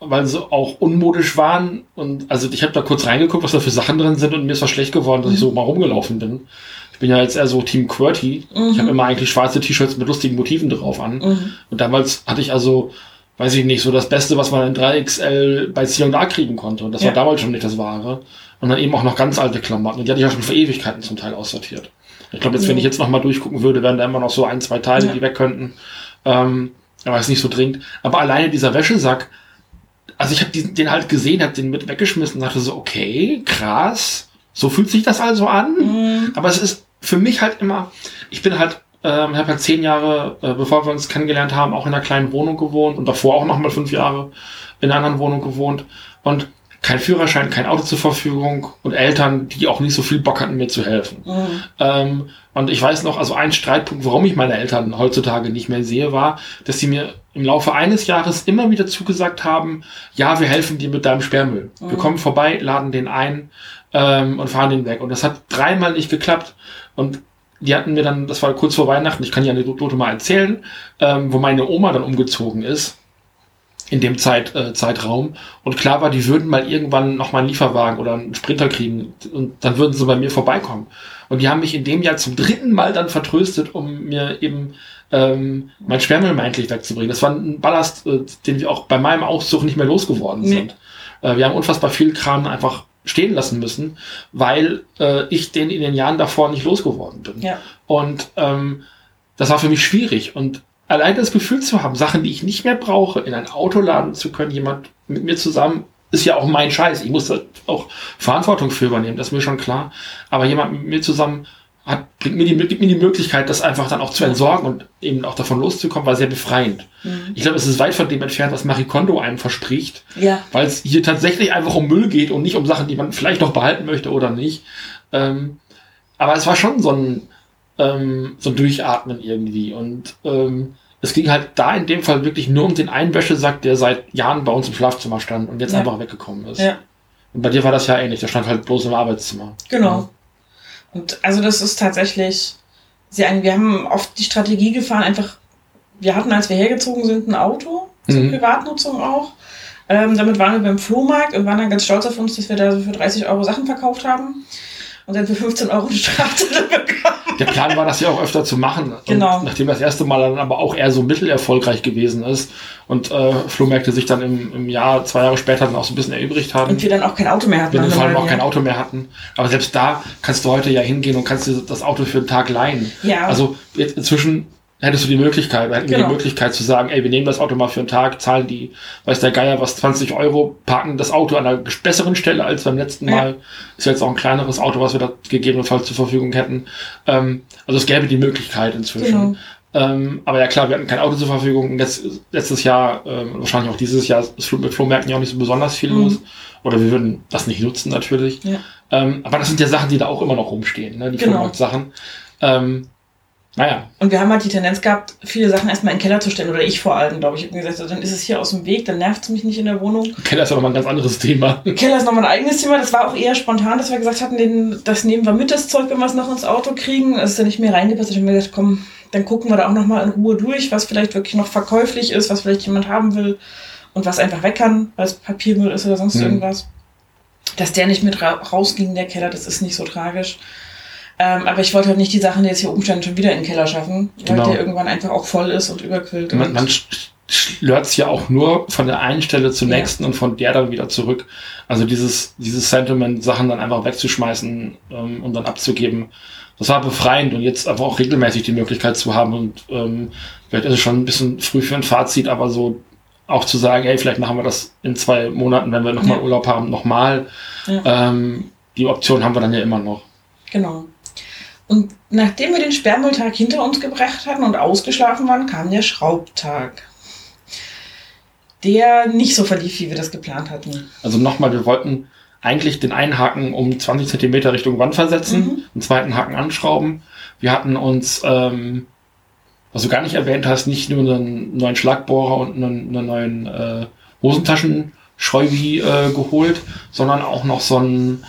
weil sie auch unmodisch waren. Und also ich habe da kurz reingeguckt, was da für Sachen drin sind und mir ist was schlecht geworden, dass ich so mal rumgelaufen bin. Ich bin ja jetzt eher so Team QWERTY. Ich Mhm. habe immer eigentlich schwarze T-Shirts mit lustigen Motiven drauf an. Mhm. Und damals hatte ich also, weiß ich nicht, so das Beste, was man in 3XL bei C&A kriegen konnte. Und das Ja. war damals schon nicht das Wahre. Und dann eben auch noch ganz alte Klamotten. Und die hatte ich ja schon vor Ewigkeiten zum Teil aussortiert. Ich glaube, jetzt, wenn ich jetzt noch mal durchgucken würde, wären da immer noch so ein, zwei Teile, Ja. die weg könnten. Ähm, aber ist nicht so dringend. Aber alleine dieser Wäschesack, also ich habe den halt gesehen, habe den mit weggeschmissen und dachte so, okay, krass. So fühlt sich das also an. Mhm. Aber es ist für mich halt immer, ich bin halt, ähm, habe halt zehn Jahre, äh, bevor wir uns kennengelernt haben, auch in einer kleinen Wohnung gewohnt und davor auch nochmal fünf Jahre in einer anderen Wohnung gewohnt und kein Führerschein, kein Auto zur Verfügung und Eltern, die auch nicht so viel Bock hatten, mir zu helfen. Mhm. Ähm, und ich weiß noch, also ein Streitpunkt, warum ich meine Eltern heutzutage nicht mehr sehe, war, dass sie mir im Laufe eines Jahres immer wieder zugesagt haben, ja, wir helfen dir mit deinem Sperrmüll. Wir Mhm. kommen vorbei, laden den ein ähm, und fahren den weg. Und das hat dreimal nicht geklappt. Und die hatten mir dann, das war kurz vor Weihnachten, ich kann die Anekdote mal erzählen, ähm, wo meine Oma dann umgezogen ist in dem Zeit, äh, Zeitraum. Und klar war, die würden mal irgendwann noch mal einen Lieferwagen oder einen Sprinter kriegen und dann würden sie bei mir vorbeikommen. Und die haben mich in dem Jahr zum dritten Mal dann vertröstet, um mir eben ähm, mein Sperrmüll mal endlich wegzubringen. Das war ein Ballast, äh, den wir auch bei meinem Auszug nicht mehr losgeworden Nee. sind. Äh, wir haben unfassbar viel Kram einfach stehen lassen müssen, weil äh, ich den in den Jahren davor nicht losgeworden bin. Ja. Und ähm, das war für mich schwierig. Und allein das Gefühl zu haben, Sachen, die ich nicht mehr brauche, in ein Auto laden zu können, jemand mit mir zusammen ist ja auch mein Scheiß. Ich muss da auch Verantwortung für übernehmen, das ist mir schon klar. Aber jemand mit mir zusammen hat, bringt mir die, gibt mir die Möglichkeit, das einfach dann auch zu entsorgen und eben auch davon loszukommen, war sehr befreiend. Mhm. Ich glaube, es ist weit von dem entfernt, was Marie Kondo einem verspricht. Ja. Weil es hier tatsächlich einfach um Müll geht und nicht um Sachen, die man vielleicht noch behalten möchte oder nicht. Ähm, aber es war schon so ein, ähm, so ein Durchatmen irgendwie. Und ähm, es ging halt da in dem Fall wirklich nur um den einen Wäschesack, der seit Jahren bei uns im Schlafzimmer stand und jetzt ja. einfach weggekommen ist. Ja. Und bei dir war das ja ähnlich, der stand halt bloß im Arbeitszimmer. Genau. Und also das ist tatsächlich sehr, wir haben oft die Strategie gefahren, einfach, wir hatten, als wir hergezogen sind, ein Auto zur mhm. Privatnutzung auch. Ähm, damit waren wir beim Flohmarkt und waren dann ganz stolz auf uns, dass wir da so für 30 Euro Sachen verkauft haben und dann für 15 Euro eine Strafzettel bekommen. Der Plan war, das ja auch öfter zu machen. Genau. Und nachdem das erste Mal dann aber auch eher so mittelerfolgreich gewesen ist und äh, Flohmärkte sich dann im, im Jahr, zwei Jahre später dann auch so ein bisschen erübrigt haben. Und wir dann auch kein Auto mehr hatten. Wir dann vor allem auch kein Auto mehr hatten. Aber selbst da kannst du heute ja hingehen und kannst dir das Auto für einen Tag leihen. Ja. Also jetzt inzwischen hättest du die Möglichkeit, hätten genau. wir die Möglichkeit zu sagen, ey, wir nehmen das Auto mal für einen Tag, zahlen die, weiß der Geier was, 20 Euro, parken das Auto an einer besseren Stelle als beim letzten Mal. Ja. Ist jetzt auch ein kleineres Auto, was wir da gegebenenfalls zur Verfügung hätten. Ähm, also es gäbe die Möglichkeit inzwischen. Genau. Ähm, aber ja klar, wir hatten kein Auto zur Verfügung. Letzt, letztes Jahr, ähm, wahrscheinlich auch dieses Jahr, ist mit Flohmärkten ja auch nicht so besonders viel mhm. los. Oder wir würden das nicht nutzen natürlich. Ja. Ähm, aber das sind ja Sachen, die da auch immer noch rumstehen, ne? die genau. Flohmarkt-Sachen. Ähm, naja. Und wir haben halt die Tendenz gehabt, viele Sachen erstmal in den Keller zu stellen, oder ich vor allem, glaube ich. Ich habe gesagt, dann ist es hier aus dem Weg, dann nervt es mich nicht in der Wohnung. Keller ist aber nochmal ein ganz anderes Thema. Keller ist nochmal ein eigenes Thema. Das war auch eher spontan, dass wir gesagt hatten, den, das nehmen wir mit, das Zeug, wenn wir es noch ins Auto kriegen. Es ist dann nicht mehr reingepasst. Ich habe mir gesagt, komm, dann gucken wir da auch nochmal in Ruhe durch, was vielleicht wirklich noch verkäuflich ist, was vielleicht jemand haben will und was einfach weg kann, weil es Papiermüll ist oder sonst hm. irgendwas. Dass der nicht mit ra rausging, der Keller, das ist nicht so tragisch. Ähm, aber ich wollte halt nicht die Sachen, die jetzt hier umstanden, schon wieder in den Keller schaffen, weil genau. der irgendwann einfach auch voll ist und überquillt. Man, man schlört ja auch nur von der einen Stelle zur ja. nächsten und von der dann wieder zurück. Also dieses, dieses Sentiment, Sachen dann einfach wegzuschmeißen ähm, und dann abzugeben, das war befreiend und jetzt einfach auch regelmäßig die Möglichkeit zu haben und ähm, vielleicht ist es schon ein bisschen früh für ein Fazit, aber so auch zu sagen, hey, vielleicht machen wir das in zwei Monaten, wenn wir nochmal ja. Urlaub haben, nochmal. Ja. Ähm, die Option haben wir dann ja immer noch. Genau. Und nachdem wir den Sperrmülltag hinter uns gebracht hatten und ausgeschlafen waren, kam der Schraubtag. Der nicht so verlief, wie wir das geplant hatten. Also nochmal, wir wollten eigentlich den einen Haken um 20 Zentimeter Richtung Wand versetzen, mhm. den zweiten Haken anschrauben. Wir hatten uns, ähm, was du gar nicht erwähnt hast, nicht nur einen neuen Schlagbohrer und einen, einen neuen äh, Hosentaschenschreubi äh, geholt, sondern auch noch so einen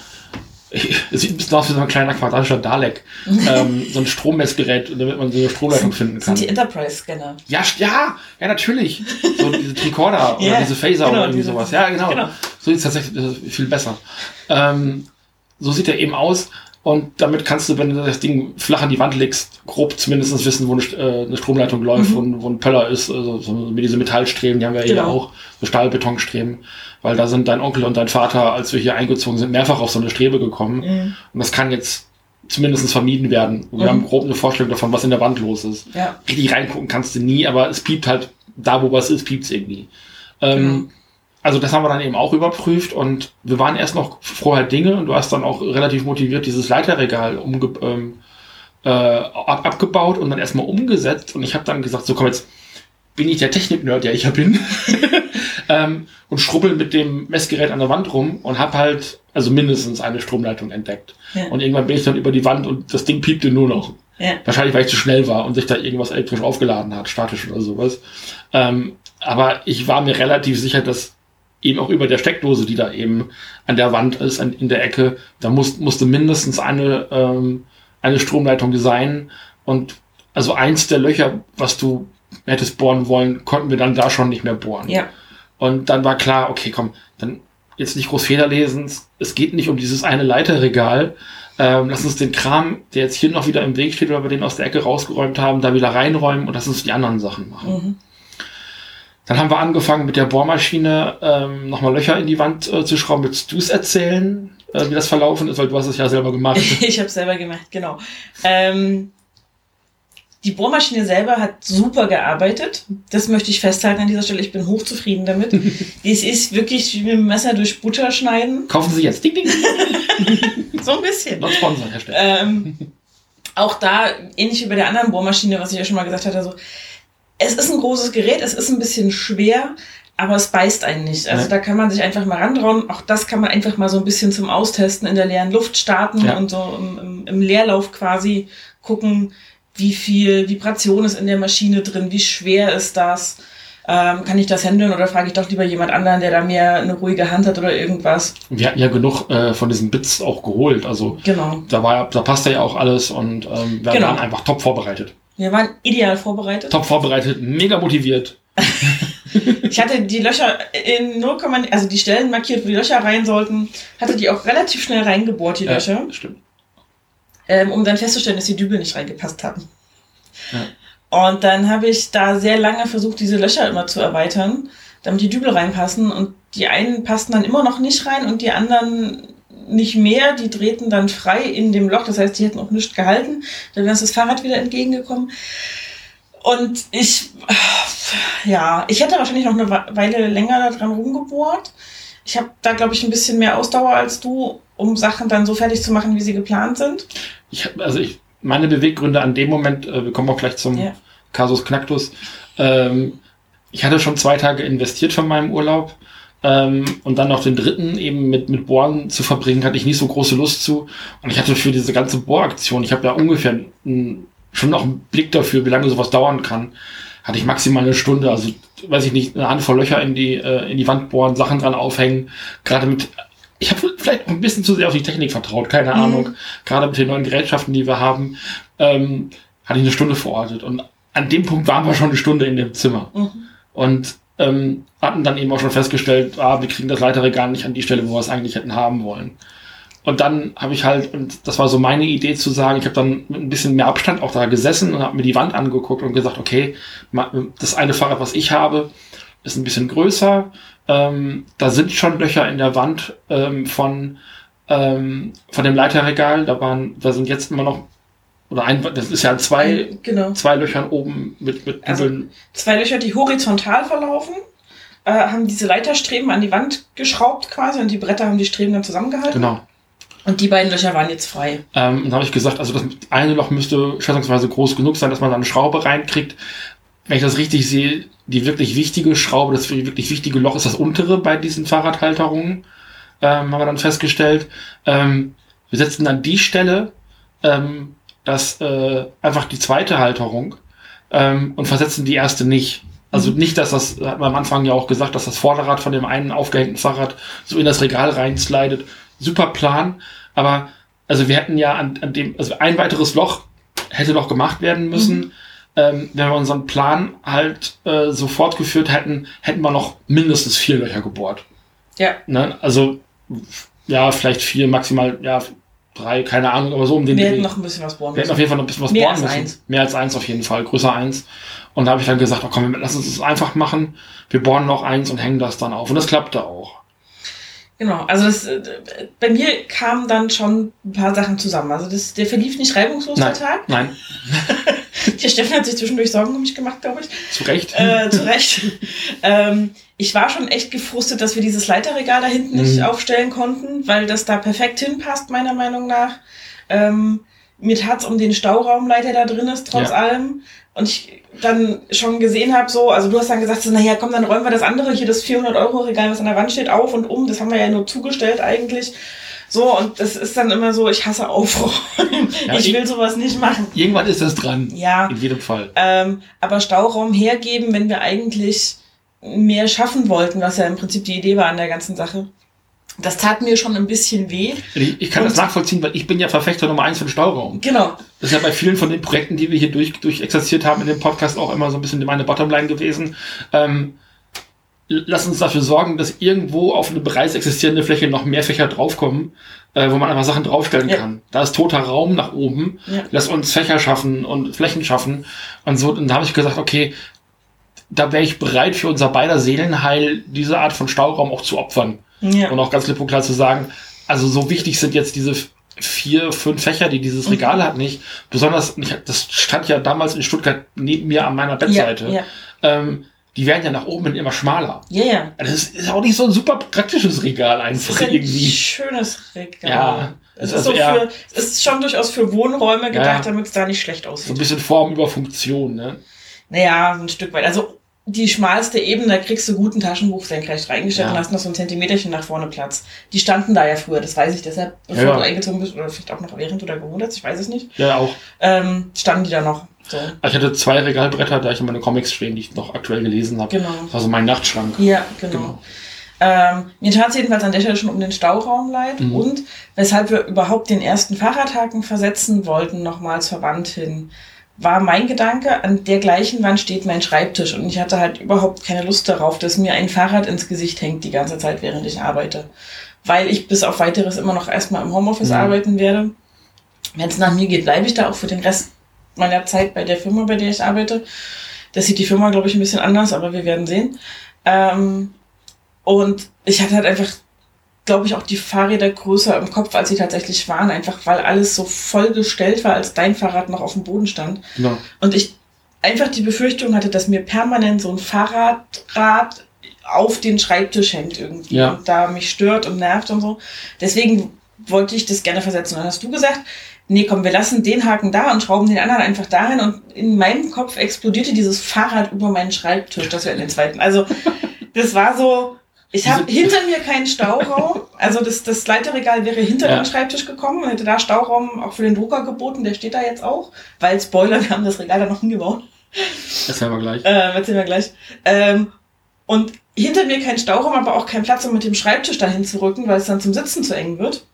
es sieht ein bisschen aus wie so ein kleiner quadratischer Dalek. ähm, so ein Strommessgerät, damit man so eine Stromleitung finden kann. Sind die Enterprise-Scanner? Ja, ja, ja, natürlich. So diese Tricorder yeah, oder diese Phaser genau, oder irgendwie sowas. Ja, genau. genau. So sieht es tatsächlich viel besser. Ähm, so sieht er eben aus. Und damit kannst du, wenn du das Ding flach an die Wand legst, grob zumindest wissen, wo eine, äh, eine Stromleitung läuft, mhm. wo, wo, ein Pöller ist. Also so mit diese Metallstreben, die haben wir genau. hier auch, so Stahlbetonstreben. Weil da sind dein Onkel und dein Vater, als wir hier eingezogen sind, mehrfach auf so eine Strebe gekommen. Mhm. Und das kann jetzt zumindest vermieden werden. Und wir mhm. haben grob eine Vorstellung davon, was in der Wand los ist. Ja. Richtig reingucken kannst du nie, aber es piept halt, da wo was ist, piept es irgendwie. Ähm, genau also das haben wir dann eben auch überprüft und wir waren erst noch vorher Dinge und du hast dann auch relativ motiviert dieses Leiterregal umge ähm, äh, ab abgebaut und dann erstmal umgesetzt und ich habe dann gesagt, so komm jetzt bin ich der Technik-Nerd, der ich ja bin ähm, und schrubbel mit dem Messgerät an der Wand rum und habe halt also mindestens eine Stromleitung entdeckt. Ja. Und irgendwann bin ich dann über die Wand und das Ding piepte nur noch. Ja. Wahrscheinlich, weil ich zu schnell war und sich da irgendwas elektrisch aufgeladen hat, statisch oder sowas. Ähm, aber ich war mir relativ sicher, dass eben auch über der Steckdose, die da eben an der Wand ist, an, in der Ecke, da muss, musste mindestens eine, ähm, eine Stromleitung sein. Und also eins der Löcher, was du hättest bohren wollen, konnten wir dann da schon nicht mehr bohren. Ja. Und dann war klar, okay, komm, dann jetzt nicht groß Fehler lesen. Es geht nicht um dieses eine Leiterregal. Ähm, lass uns den Kram, der jetzt hier noch wieder im Weg steht, weil wir den aus der Ecke rausgeräumt haben, da wieder reinräumen und lass uns die anderen Sachen machen. Mhm. Dann haben wir angefangen mit der Bohrmaschine ähm, nochmal Löcher in die Wand äh, zu schrauben. Willst du es erzählen, äh, wie das verlaufen ist, weil du hast es ja selber gemacht. ich habe selber gemacht, genau. Ähm, Die Bohrmaschine selber hat super gearbeitet. Das möchte ich festhalten an dieser Stelle. Ich bin hochzufrieden damit. es ist wirklich wie mit dem Messer durch Butter schneiden. Kaufen Sie jetzt. Ding, ding. so ein bisschen. Not sponsor, Herr Steff. Ähm, auch da, ähnlich wie bei der anderen Bohrmaschine, was ich ja schon mal gesagt hatte, so, es ist ein großes Gerät, es ist ein bisschen schwer, aber es beißt einen nicht. Also Ja. da kann man sich einfach mal rantrauen. Auch das kann man einfach mal so ein bisschen zum Austesten in der leeren Luft starten Ja. und so im, im, im Leerlauf quasi gucken, wie viel Vibration ist in der Maschine drin, wie schwer ist das. Ähm, kann ich das handeln oder frage ich doch lieber jemand anderen, der da mehr eine ruhige Hand hat oder irgendwas? Wir hatten ja genug äh, von diesen Bits auch geholt. Also Genau. da war ja, da passte ja auch alles und ähm, wir Genau. waren einfach top vorbereitet. Wir waren ideal vorbereitet. Top vorbereitet, mega motiviert. Ich hatte die Löcher in 0, also die Stellen markiert, wo die Löcher rein sollten, hatte die auch relativ schnell reingebohrt, die Löcher, Ja, stimmt. ähm, um dann festzustellen, dass die Dübel nicht reingepasst haben. Ja. Und dann habe ich da sehr lange versucht, diese Löcher immer zu erweitern, damit die Dübel reinpassen. Und die einen passten dann immer noch nicht rein und die anderen nicht mehr. Die drehten dann frei in dem Loch. Das heißt, die hätten auch nichts gehalten. Dann wäre uns das Fahrrad wieder entgegengekommen. Und ich, ja, ich hätte wahrscheinlich noch eine Weile länger daran rumgebohrt. Ich habe da, glaube ich, ein bisschen mehr Ausdauer als du, um Sachen dann so fertig zu machen, wie sie geplant sind. Ich hab, also ich, meine Beweggründe an dem Moment, äh, wir kommen auch gleich zum Ja. Kasus Knacktus. Ähm, ich hatte schon zwei Tage investiert von meinem Urlaub. Ähm, und dann noch den dritten eben mit, mit Bohren zu verbringen, hatte ich nicht so große Lust zu. Und ich hatte für diese ganze Bohraktion, ich habe ja ungefähr n- schon noch einen Blick dafür, wie lange sowas dauern kann, hatte ich maximal eine Stunde, also weiß ich nicht, eine Handvoll Löcher in die, äh, in die Wand bohren, Sachen dran aufhängen, gerade mit, ich habe vielleicht ein bisschen zu sehr auf die Technik vertraut, keine Mhm. Ahnung, gerade mit den neuen Gerätschaften, die wir haben, ähm, hatte ich eine Stunde verortet. Und an dem Punkt waren wir schon eine Stunde in dem Zimmer. Mhm. Und ähm, hatten dann eben auch schon festgestellt, ah, wir kriegen das Leiterregal nicht an die Stelle, wo wir es eigentlich hätten haben wollen. Und dann habe ich halt, und das war so meine Idee zu sagen, ich habe dann mit ein bisschen mehr Abstand auch da gesessen und habe mir die Wand angeguckt und gesagt, okay, das eine Fahrrad, was ich habe, ist ein bisschen größer. Ähm, da sind schon Löcher in der Wand ähm, von, ähm, von dem Leiterregal. Da waren, da sind jetzt immer noch, oder ein, das ist ja zwei, Genau. zwei Löchern oben mit, mit Also-. Zwei Löcher, die horizontal verlaufen, äh, haben diese Leiterstreben an die Wand geschraubt quasi und die Bretter haben die Streben dann zusammengehalten. Genau. Und die beiden Löcher waren jetzt frei. Ähm, und dann habe ich gesagt, also das eine Loch müsste schätzungsweise groß genug sein, dass man da eine Schraube reinkriegt. Wenn ich das richtig sehe, die wirklich wichtige Schraube, das wirklich wichtige Loch ist das untere bei diesen Fahrradhalterungen, ähm, haben wir dann festgestellt. Ähm, wir setzen dann die Stelle, ähm, dass äh, einfach die zweite Halterung ähm, und versetzen die erste nicht. Also Mhm. nicht, dass das, hat man am Anfang ja auch gesagt, dass das Vorderrad von dem einen aufgehängten Fahrrad so in das Regal reinslidet. Super Plan, aber also wir hätten ja an, an dem, also ein weiteres Loch hätte noch gemacht werden müssen. Mhm. Ähm, wenn wir unseren Plan halt äh, so fortgeführt hätten, hätten wir noch mindestens vier Löcher gebohrt. Ja. Ne? Also ja, vielleicht vier, maximal, ja, drei, keine Ahnung, aber so um den Wir hätten noch ein bisschen was bohren Wir hätten auf müssen. jeden Fall noch ein bisschen was Mehr bohren als müssen. eins. Mehr als eins auf jeden Fall, größer eins. Und da habe ich dann gesagt, oh komm, lass uns das einfach machen. Wir bohren noch eins und hängen das dann auf. Und das klappte auch. Genau, also das, äh, bei mir kamen dann schon ein paar Sachen zusammen. Also das, der verlief nicht reibungslos, der Nein. Tag. Nein, Der Steffen hat sich zwischendurch Sorgen um mich gemacht, glaube ich. zu Recht. Äh, zu Recht. ähm, ich war schon echt gefrustet, dass wir dieses Leiterregal da hinten nicht Mhm. aufstellen konnten, weil das da perfekt hinpasst, meiner Meinung nach. Ähm, mir tat's um den Stauraumleiter der da drin ist, trotz Ja. allem. Und ich dann schon gesehen habe, so, also du hast dann gesagt, so, naja, komm, dann räumen wir das andere hier, das 400-Euro-Regal, was an der Wand steht, auf und um. Das haben wir ja nur zugestellt eigentlich. So, und das ist dann immer so, ich hasse Aufräumen. Ja, ich ich- will sowas nicht machen. Irgendwann ist das dran. Ja. In jedem Fall. Ähm, aber Stauraum hergeben, wenn wir eigentlich mehr schaffen wollten, was ja im Prinzip die Idee war an der ganzen Sache. Das tat mir schon ein bisschen weh. Ich, ich kann Und- das nachvollziehen, weil ich bin ja Verfechter Nummer eins den Stauraum. Genau. Das ist ja bei vielen von den Projekten, die wir hier durch, durch exerziert haben in dem Podcast auch immer so ein bisschen meine Bottomline gewesen. Ähm, lass uns dafür sorgen, dass irgendwo auf eine bereits existierende Fläche noch mehr Fächer draufkommen, äh, wo man einfach Sachen draufstellen Ja. kann. Da ist toter Raum nach oben. Ja. Lass uns Fächer schaffen und Flächen schaffen. Und so, und da habe ich gesagt, okay, da wäre ich bereit für unser beider Seelenheil diese Art von Stauraum auch zu opfern. Ja. Und auch ganz klipp und klar zu sagen, also so wichtig sind jetzt diese vier, fünf Fächer, die dieses Regal hat, nicht. Besonders, das stand ja damals in Stuttgart neben mir an meiner Bettseite. Ähm, die werden ja nach oben immer schmaler. Ja, ja. Das ist, ist auch nicht so ein super praktisches Regal Das einfach ist ein irgendwie. schönes Regal. Ja, es ist, ist so eher- für, es ist schon durchaus für Wohnräume gedacht, Ja. damit es da nicht schlecht So ein aussieht. bisschen Form über Funktion, ne? Naja, ein Stück weit. Also die schmalste Ebene, da kriegst du guten Taschenbuch senkrecht reingestellt Ja. und hast noch so ein Zentimeterchen nach vorne Platz. Die standen da ja früher, das weiß ich deshalb, bevor Ja, du eingezogen bist, oder vielleicht auch noch während du da gewohnt hast, ich weiß es nicht, Ja, auch. ähm, standen die da noch. So, Ich hatte zwei Regalbretter, da ich meine Comics stehen, die ich noch aktuell gelesen habe. genau. Das war so mein Nachtschrank. Ja, genau. Genau. Ähm, mir tat es jedenfalls an der Stelle schon um den Stauraum leid Mhm. und weshalb wir überhaupt den ersten Fahrradhaken versetzen wollten, nochmals verwandt hin, war mein Gedanke, an der gleichen Wand steht mein Schreibtisch und ich hatte halt überhaupt keine Lust darauf, dass mir ein Fahrrad ins Gesicht hängt die ganze Zeit, während ich arbeite. Weil ich bis auf weiteres immer noch erstmal im Homeoffice Mhm. arbeiten werde. Wenn es nach mir geht, bleibe ich da auch für den Rest meiner Zeit bei der Firma, bei der ich arbeite. Das sieht die Firma, glaube ich, ein bisschen anders, aber wir werden sehen. Ähm, und ich hatte halt einfach, glaube ich, auch die Fahrräder größer im Kopf, als sie tatsächlich waren, einfach weil alles so vollgestellt war, als dein Fahrrad noch auf dem Boden stand. Genau. Und ich einfach die Befürchtung hatte, dass mir permanent so ein Fahrradrad auf den Schreibtisch hängt irgendwie Ja. und da mich stört und nervt und so. Deswegen wollte ich das gerne versetzen. Und dann hast du gesagt, nee, komm, wir lassen den Haken da und schrauben den anderen einfach dahin. Und in meinem Kopf explodierte dieses Fahrrad über meinen Schreibtisch, das wir in den zweiten. Also das war so, ich habe hinter mir keinen Stauraum. Also das, das Leiterregal wäre hinter Ja. den Schreibtisch gekommen und hätte da Stauraum auch für den Drucker geboten. Der steht da jetzt auch. Weil, Spoiler, wir haben das Regal da noch. Das werden wir gleich. Äh, erzählen wir gleich. Ähm, und hinter mir kein Stauraum, aber auch kein Platz, um mit dem Schreibtisch dahin zu rücken, weil es dann zum Sitzen zu eng wird.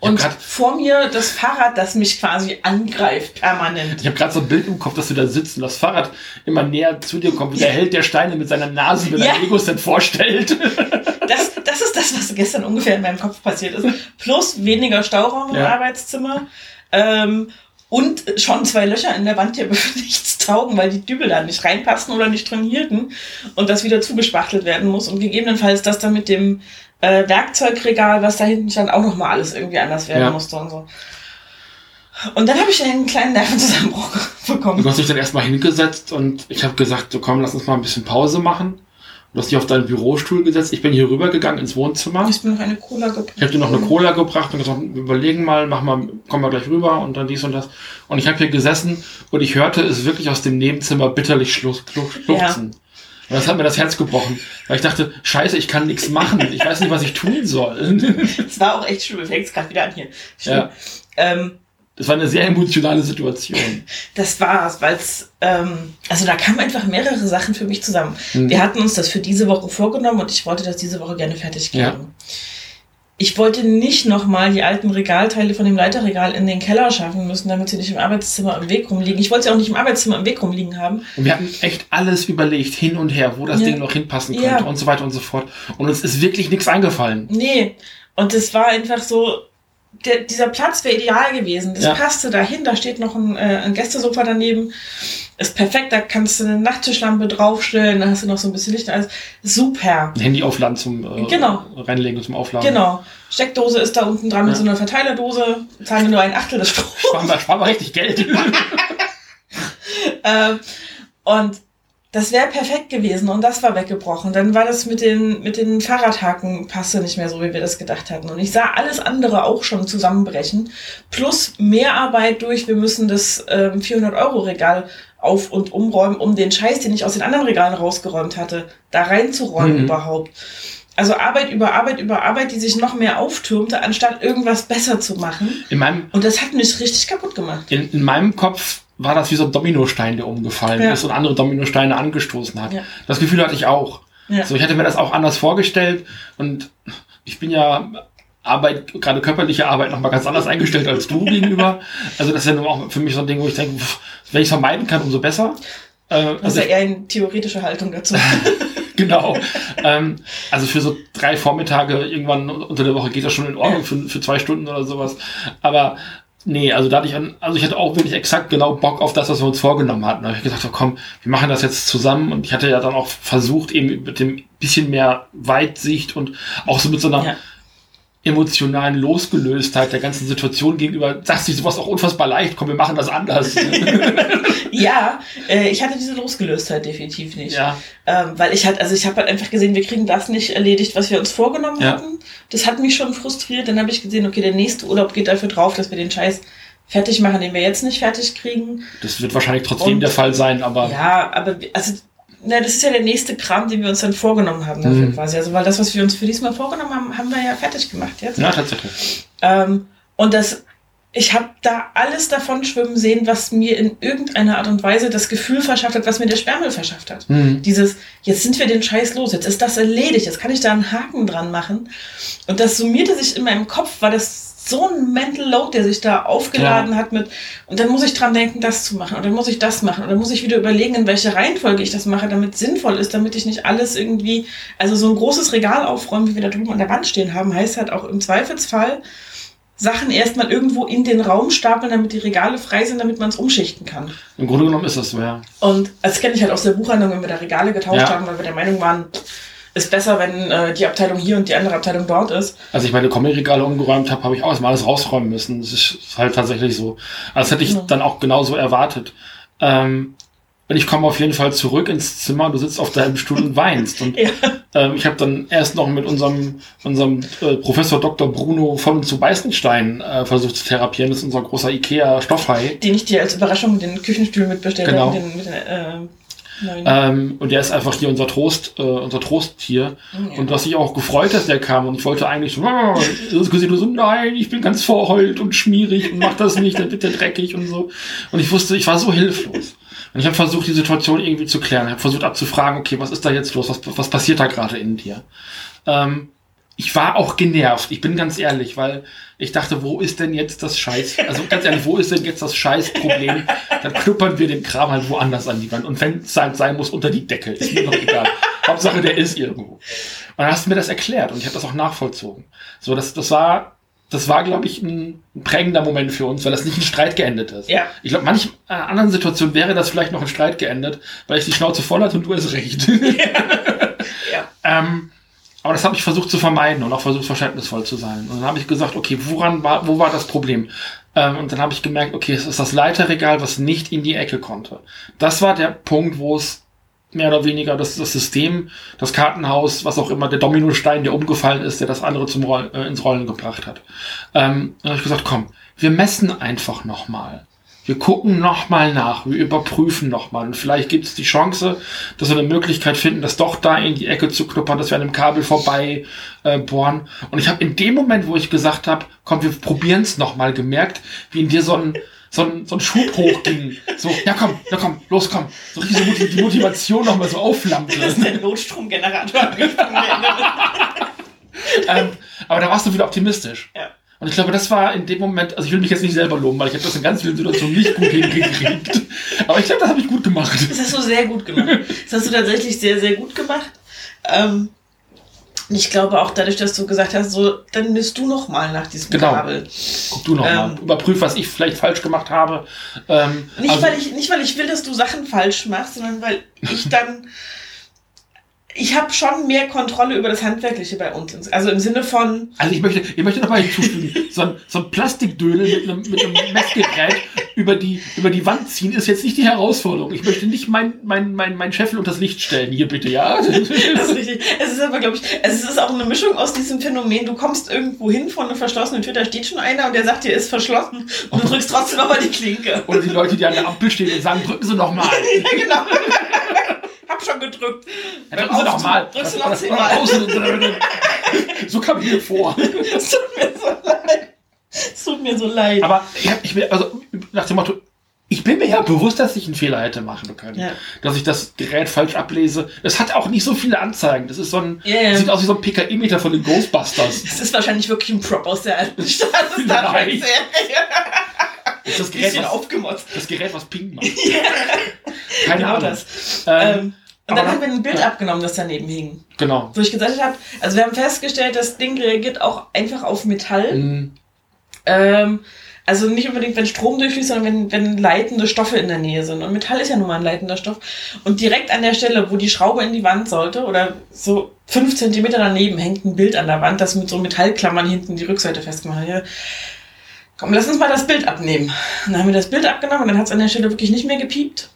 Und vor mir das Fahrrad, das mich quasi angreift, permanent. Ich habe gerade so ein Bild im Kopf, dass du da sitzt und das Fahrrad immer näher zu dir kommt, wie der Held der Steine mit seiner Nase über Ja. dein Ego-Set vorstellt. Das, das ist das, was gestern ungefähr in meinem Kopf passiert ist. Plus weniger Stauraum im Ja. Arbeitszimmer. Ähm, und schon zwei Löcher in der Wand, die aber für nichts taugen, weil die Dübel da nicht reinpassen oder nicht drin hielten und das wieder zugespachtelt werden muss. Und gegebenenfalls das dann mit dem äh, Werkzeugregal, was da hinten stand, auch nochmal alles irgendwie anders werden Ja. musste und so. Und dann habe ich einen kleinen Nervenzusammenbruch bekommen. Du hast dich dann erstmal hingesetzt und ich habe gesagt, so komm, lass uns mal ein bisschen Pause machen. Du hast dich auf deinen Bürostuhl gesetzt. Ich bin hier rübergegangen ins Wohnzimmer. Ich bin noch eine Cola gebracht. Ich habe dir noch eine Cola gebracht und gesagt, wir überlegen mal, mach mal, kommen wir gleich rüber und dann dies und das. Und ich habe hier gesessen und ich hörte es wirklich aus dem Nebenzimmer bitterlich schluch, schluch, schluchzen. Und das hat mir das Herz gebrochen, weil ich dachte, scheiße, ich kann nichts machen. Ich weiß nicht, was ich tun soll. Es war auch echt schlimm. Fängt es gerade wieder an hier. Schlimm. Ja. Ähm, Das war eine sehr emotionale Situation. Das war's, weil es, ähm, also da kamen einfach mehrere Sachen für mich zusammen. Mhm. Wir hatten uns das für diese Woche vorgenommen und ich wollte das diese Woche gerne fertig kriegen. Ja. Ich wollte nicht nochmal die alten Regalteile von dem Leiterregal in den Keller schaffen müssen, damit sie nicht im Arbeitszimmer im Weg rumliegen. Ich wollte sie auch nicht im Arbeitszimmer im Weg rumliegen haben. Und wir hatten echt alles überlegt, hin und her, wo das Ja. Ding noch hinpassen könnte Ja. und so weiter und so fort. Und uns ist wirklich nichts eingefallen. Nee. Und es war einfach so, der, dieser Platz wäre ideal gewesen. Das Ja. passte dahin. Da steht noch ein, äh, ein Gästesofa daneben. Ist perfekt. Da kannst du eine Nachttischlampe draufstellen. Da hast du noch so ein bisschen Licht. Alles super. Ein Handy aufladen zum äh, Genau. reinlegen zum Aufladen. Genau. Steckdose ist da unten dran mit Ja. so einer Verteilerdose. Zahlen wir nur ein Achtel des Stroms. Sparen wir, sparen wir richtig Geld. ähm, und das wäre perfekt gewesen und das war weggebrochen. Dann war das mit den, mit den Fahrradhaken passte nicht mehr so, wie wir das gedacht hatten. Und ich sah alles andere auch schon zusammenbrechen. Plus Mehrarbeit durch, wir müssen das ähm, 400-Euro-Regal auf- und umräumen, um den Scheiß, den ich aus den anderen Regalen rausgeräumt hatte, da reinzuräumen Mhm. überhaupt. Also Arbeit über Arbeit über Arbeit, die sich noch mehr auftürmte, anstatt irgendwas besser zu machen. In meinem, Und das hat mich richtig kaputt gemacht. in, in meinem Kopf war das wie so ein Dominostein, der umgefallen Ja. ist und andere Dominosteine angestoßen hat. Ja. Das Gefühl hatte ich auch. Ja. So, ich hatte mir das auch anders vorgestellt und ich bin ja Arbeit, gerade körperliche Arbeit noch mal ganz anders eingestellt als du gegenüber. Also das ist ja nun auch für mich so ein Ding, wo ich denke, pff, wenn ich es vermeiden kann, umso besser. Äh, Das ist also ja ich, eher eine theoretische Haltung dazu. genau. ähm, also für so drei Vormittage irgendwann unter der Woche geht das schon in Ordnung für, für zwei Stunden oder sowas. Aber nee, also da hatte ich an, also ich hatte auch wirklich exakt genau Bock auf das, was wir uns vorgenommen hatten. Da habe ich gesagt, so, komm, wir machen das jetzt zusammen und ich hatte ja dann auch versucht, eben mit dem bisschen mehr Weitsicht und auch so mit so einer Ja. Emotionalen Losgelöstheit der ganzen Situation gegenüber, sagst du sowas auch unfassbar leicht, komm, wir machen das anders. ja, äh, ich hatte diese Losgelöstheit definitiv nicht. ja. Ähm, weil ich halt, also ich habe halt einfach gesehen, wir kriegen das nicht erledigt, was wir uns vorgenommen Ja. hatten. Das hat mich schon frustriert. Dann habe ich gesehen, okay, der nächste Urlaub geht dafür drauf, dass wir den Scheiß fertig machen, den wir jetzt nicht fertig kriegen. Das wird wahrscheinlich trotzdem Und- der Fall sein, aber Ja, aber also, na, das ist ja der nächste Kram, den wir uns dann vorgenommen haben dafür Mhm. quasi. Also, weil das, was wir uns für diesmal vorgenommen haben, haben wir ja fertig gemacht jetzt. ja, tatsächlich. Ähm, und das, ich habe da alles davon schwimmen sehen, was mir in irgendeiner Art und Weise das Gefühl verschafft hat, was mir der Sperrmüll verschafft hat. Mhm. Dieses, jetzt sind wir den Scheiß los, jetzt ist das erledigt, jetzt kann ich da einen Haken dran machen. Und das summierte sich in meinem Kopf, war das so ein Mental Load, der sich da aufgeladen hat mit, und dann muss ich dran denken, das zu machen, und dann muss ich das machen, und dann muss ich wieder überlegen, in welche Reihenfolge ich das mache, damit es sinnvoll ist, damit ich nicht alles irgendwie, also so ein großes Regal aufräumen, wie wir da drüben an der Wand stehen haben, heißt halt auch im Zweifelsfall, Sachen erstmal irgendwo in den Raum stapeln, damit die Regale frei sind, damit man es umschichten kann. Im Grunde genommen ist das so, ja. Und das kenne ich halt aus der Buchhandlung, wenn wir da Regale getauscht Ja. haben, weil wir der Meinung waren, ist besser, wenn äh, die Abteilung hier und die andere Abteilung dort ist. Als ich meine Comic-Regale umgeräumt habe, habe ich auch erstmal alles rausräumen müssen. Das ist halt tatsächlich so. Also das hätte ich Ja. dann auch genauso erwartet. Ähm, und ich komme auf jeden Fall zurück ins Zimmer, du sitzt auf deinem Stuhl und weinst. Und Ja. ähm, ich habe dann erst noch mit unserem, unserem äh, Professor Dr. Bruno von zu Beißenstein äh, versucht zu therapieren. Das ist unser großer Ikea-Stoffhai. Den ich dir als Überraschung den Küchenstuhl mitbestellt Genau. habe. Den, mit den, äh. Ähm, und der ist einfach hier unser Trost, äh, unser Trosttier. Ja. Und was ich auch gefreut, dass der kam. Und ich wollte eigentlich so, so, nein, ich bin ganz verheult und schmierig und mach das nicht, dann wird der dreckig und so. Und ich wusste, ich war so hilflos. Und ich habe versucht, die Situation irgendwie zu klären. Ich habe versucht abzufragen, okay, was ist da jetzt los? Was, was passiert da gerade in dir? Ähm, ich war auch genervt, ich bin ganz ehrlich, weil ich dachte, wo ist denn jetzt das Scheiß? Also ganz ehrlich, wo ist denn jetzt das Scheißproblem? Dann knuppern wir den Kram halt woanders an die Wand. Und wenn es halt sein muss, unter die Decke. Ist mir doch egal. Hauptsache, der ist irgendwo. Und dann hast du mir das erklärt und ich habe das auch nachvollzogen. So, das, das war, das war, glaube ich, ein, ein prägender Moment für uns, weil das nicht in Streit geendet ist. Ja. Ich glaube, manch äh, anderen Situationen wäre das vielleicht noch in Streit geendet, weil ich die Schnauze voll hatte und du hast recht. ja. Ähm, aber das habe ich versucht zu vermeiden und auch versucht verständnisvoll zu sein. Und dann habe ich gesagt, okay, woran war, wo war das Problem? Ähm, und dann habe ich gemerkt, okay, es ist das Leiterregal, was nicht in die Ecke konnte. Das war der Punkt, wo es mehr oder weniger das, das System, das Kartenhaus, was auch immer, der Dominostein, der umgefallen ist, der das andere zum Roll, äh, ins Rollen gebracht hat. Ähm, dann habe ich gesagt, komm, wir messen einfach nochmal. Wir gucken nochmal nach, wir überprüfen nochmal. Und vielleicht gibt es die Chance, dass wir eine Möglichkeit finden, das doch da in die Ecke zu knuppern, dass wir an dem Kabel vorbei äh, bohren. Und ich habe in dem Moment, wo ich gesagt habe, komm, wir probieren es nochmal, gemerkt, wie in dir so ein, so ein, so ein Schub hochging. So, ja komm, ja komm, los komm. So richtig so Moti- die Motivation nochmal so aufflammte. Das ist der Notstromgenerator ähm, aber da warst du wieder optimistisch. ja. Und ich glaube, das war in dem Moment, also ich will mich jetzt nicht selber loben, weil ich habe das in ganz vielen Situationen nicht gut hingekriegt. Aber ich glaube, das habe ich gut gemacht. Das hast du sehr gut gemacht. Das hast du tatsächlich sehr, sehr gut gemacht. Ähm, und ich glaube auch dadurch, dass du gesagt hast, so, dann misst du noch mal nach diesem Genau. Kabel. Guck du nochmal. Ähm, Überprüf, was ich vielleicht falsch gemacht habe. Ähm, Nicht, also- weil ich, nicht, weil ich will, dass du Sachen falsch machst, sondern weil ich dann. Ich habe schon mehr Kontrolle über das Handwerkliche bei uns. Also im Sinne von, Also ich möchte, ich möchte dabei hinzufügen, so ein, so ein Plastikdödel mit einem, mit einem Messgerät über die, über die Wand ziehen ist jetzt nicht die Herausforderung. Ich möchte nicht mein, mein, mein, mein Scheffel unter das Licht stellen. Hier bitte, ja? das ist richtig. Es ist aber, glaube ich, es ist auch eine Mischung aus diesem Phänomen. Du kommst irgendwo hin vor eine verschlossene Tür, da steht schon einer und der sagt dir, ist verschlossen und du drückst trotzdem nochmal die Klinke. Oder die Leute, die an der Ampel stehen und sagen, drücken Sie nochmal. Ja, genau. Schon gedrückt. Ja, drücken Sie Aufzug nochmal. Drückst du noch zehnmal. So kam ich mir vor. Es tut mir so leid. Es tut mir so leid. Aber ich, hab, ich bin, also nach dem Motto, ich bin mir ja bewusst, dass ich einen Fehler hätte machen können. Ja. Dass ich das Gerät falsch ablese. Es hat auch nicht so viele Anzeigen. Das ist so ein, ja. sieht aus wie so ein PKE-Meter von den Ghostbusters. Es ist wahrscheinlich wirklich ein Prop aus der alten Stadt. Das ist Das das Gerät, was, aufgemotzt. das Gerät, was Ping macht. Keine Genau Ahnung. das. Ähm, Ähm, und dann haben wir ein Bild ja. abgenommen, das daneben hing. Genau. Wo ich gesagt habe, also wir haben festgestellt, das Ding reagiert auch einfach auf Metall. Mhm. Ähm, Also nicht unbedingt, wenn Strom durchfließt, sondern wenn, wenn leitende Stoffe in der Nähe sind. Und Metall ist ja nun mal ein leitender Stoff. Und direkt an der Stelle, wo die Schraube in die Wand sollte, oder so fünf Zentimeter daneben, hängt ein Bild an der Wand, das mit so Metallklammern hinten die Rückseite festgemacht hat. Komm, lass uns mal das Bild abnehmen. dann haben wir das Bild abgenommen und dann hat es an der Stelle wirklich nicht mehr gepiept.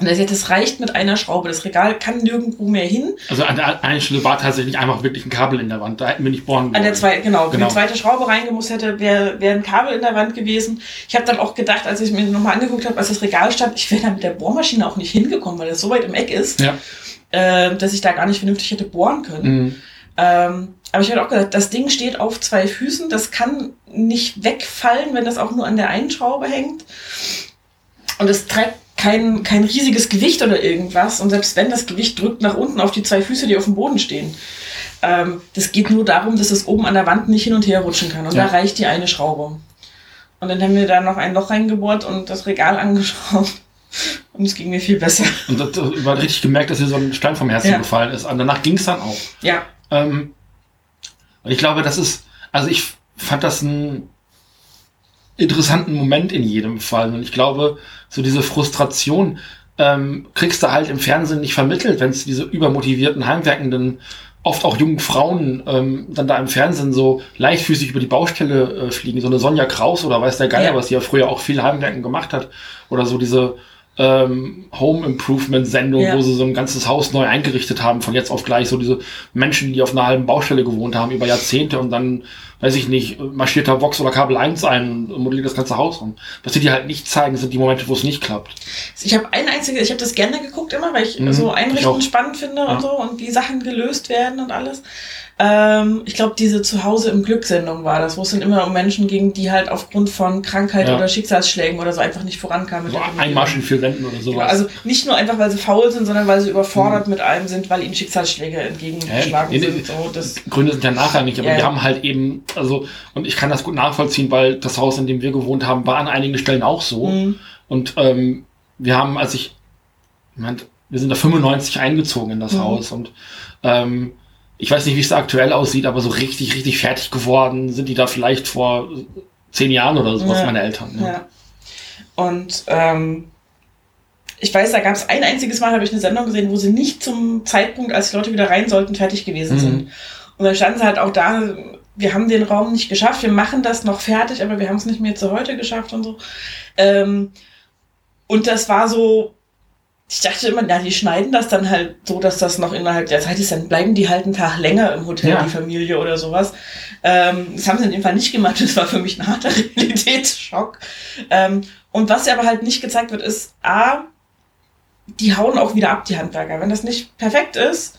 Und er sagt, das reicht mit einer Schraube. Das Regal kann nirgendwo mehr hin. Also an der einen Stelle war tatsächlich einfach wirklich ein Kabel in der Wand. Da hätten wir nicht bohren wollen. An der zweiten, genau. Wenn genau. die zweite Schraube reingemusst hätte, wäre wär ein Kabel in der Wand gewesen. Ich habe dann auch gedacht, als ich mir nochmal angeguckt habe, als das Regal stand, ich wäre da mit der Bohrmaschine auch nicht hingekommen, weil das so weit im Eck ist, ja. äh, dass ich da gar nicht vernünftig hätte bohren können. Mhm. Ähm, aber ich habe auch gesagt, das Ding steht auf zwei Füßen. Das kann nicht wegfallen, wenn das auch nur an der einen Schraube hängt. Und es trägt kein, kein riesiges Gewicht oder irgendwas. Und selbst wenn das Gewicht drückt nach unten auf die zwei Füße, die auf dem Boden stehen. Ähm, das geht nur darum, dass es oben an der Wand nicht hin und her rutschen kann. Und ja. da reicht die eine Schraube. Und dann haben wir da noch ein Loch reingebohrt und das Regal angeschraubt. Und es ging mir viel besser. Und das, das war richtig gemerkt, dass hier so ein Stein vom Herzen ja. gefallen ist. Und danach ging es dann auch. Ja. Ähm, und ich glaube, das ist, also ich fand das ein interessanten Moment in jedem Fall. Und ich glaube, so diese Frustration ähm, kriegst du halt im Fernsehen nicht vermittelt, wenn es diese übermotivierten, heimwerkenden, oft auch jungen Frauen ähm, dann da im Fernsehen so leichtfüßig über die Baustelle äh, fliegen. So eine Sonja Kraus oder weiß der Geier, ja. was die ja früher auch viel Heimwerken gemacht hat. Oder so diese ähm, Home Improvement Sendung, ja. wo sie so ein ganzes Haus neu eingerichtet haben, von jetzt auf gleich. So diese Menschen, die auf einer halben Baustelle gewohnt haben über Jahrzehnte und dann weiß ich nicht, marschiert da Vox oder Kabel 1 ein und modelliert das ganze Haus um. Was sie dir halt nicht zeigen, sind die Momente, wo es nicht klappt. Ich habe ein einziges, ich habe das gerne geguckt immer, weil ich mhm, so Einrichten ich spannend finde ja. und so und wie Sachen gelöst werden und alles. Ähm, ich glaube, diese Zuhause im Glück-Sendung war das, wo es dann immer um Menschen ging, die halt aufgrund von Krankheit ja. oder Schicksalsschlägen oder so einfach nicht vorankamen. So ein Marsch in vier Wänden oder sowas. Genau, also nicht nur einfach, weil sie faul sind, sondern weil sie überfordert mhm. mit allem sind, weil ihnen Schicksalsschläge entgegengeschlagen ja, sind. So, das Gründe sind ja nachrangig, aber ja. wir haben halt eben, also, und ich kann das gut nachvollziehen, weil das Haus, in dem wir gewohnt haben, war an einigen Stellen auch so. Mhm. Und ähm, wir haben, als ich, ich mein, wir sind da 95 eingezogen in das mhm. Haus und ähm, ich weiß nicht, wie es da aktuell aussieht, aber so richtig, richtig fertig geworden sind die da vielleicht vor zehn Jahren oder sowas, ja. meine Eltern. Ja. ja. Und ähm, ich weiß, da gab es ein einziges Mal, habe ich eine Sendung gesehen, wo sie nicht zum Zeitpunkt, als die Leute wieder rein sollten, fertig gewesen mhm. sind. Und dann standen sie halt auch da, wir haben den Raum nicht geschafft, wir machen das noch fertig, aber wir haben es nicht mehr zu heute geschafft und so. Ähm, und das war so, ich dachte immer, na, die schneiden das dann halt so, dass das noch innerhalb der Zeit ist, dann bleiben die halt einen Tag länger im Hotel, ja. die Familie oder sowas. Ähm, das haben sie in dem Fall nicht gemacht, das war für mich ein harter Realitätsschock. Ähm, und was aber halt nicht gezeigt wird, ist, A, die hauen auch wieder ab, die Handwerker. Wenn das nicht perfekt ist,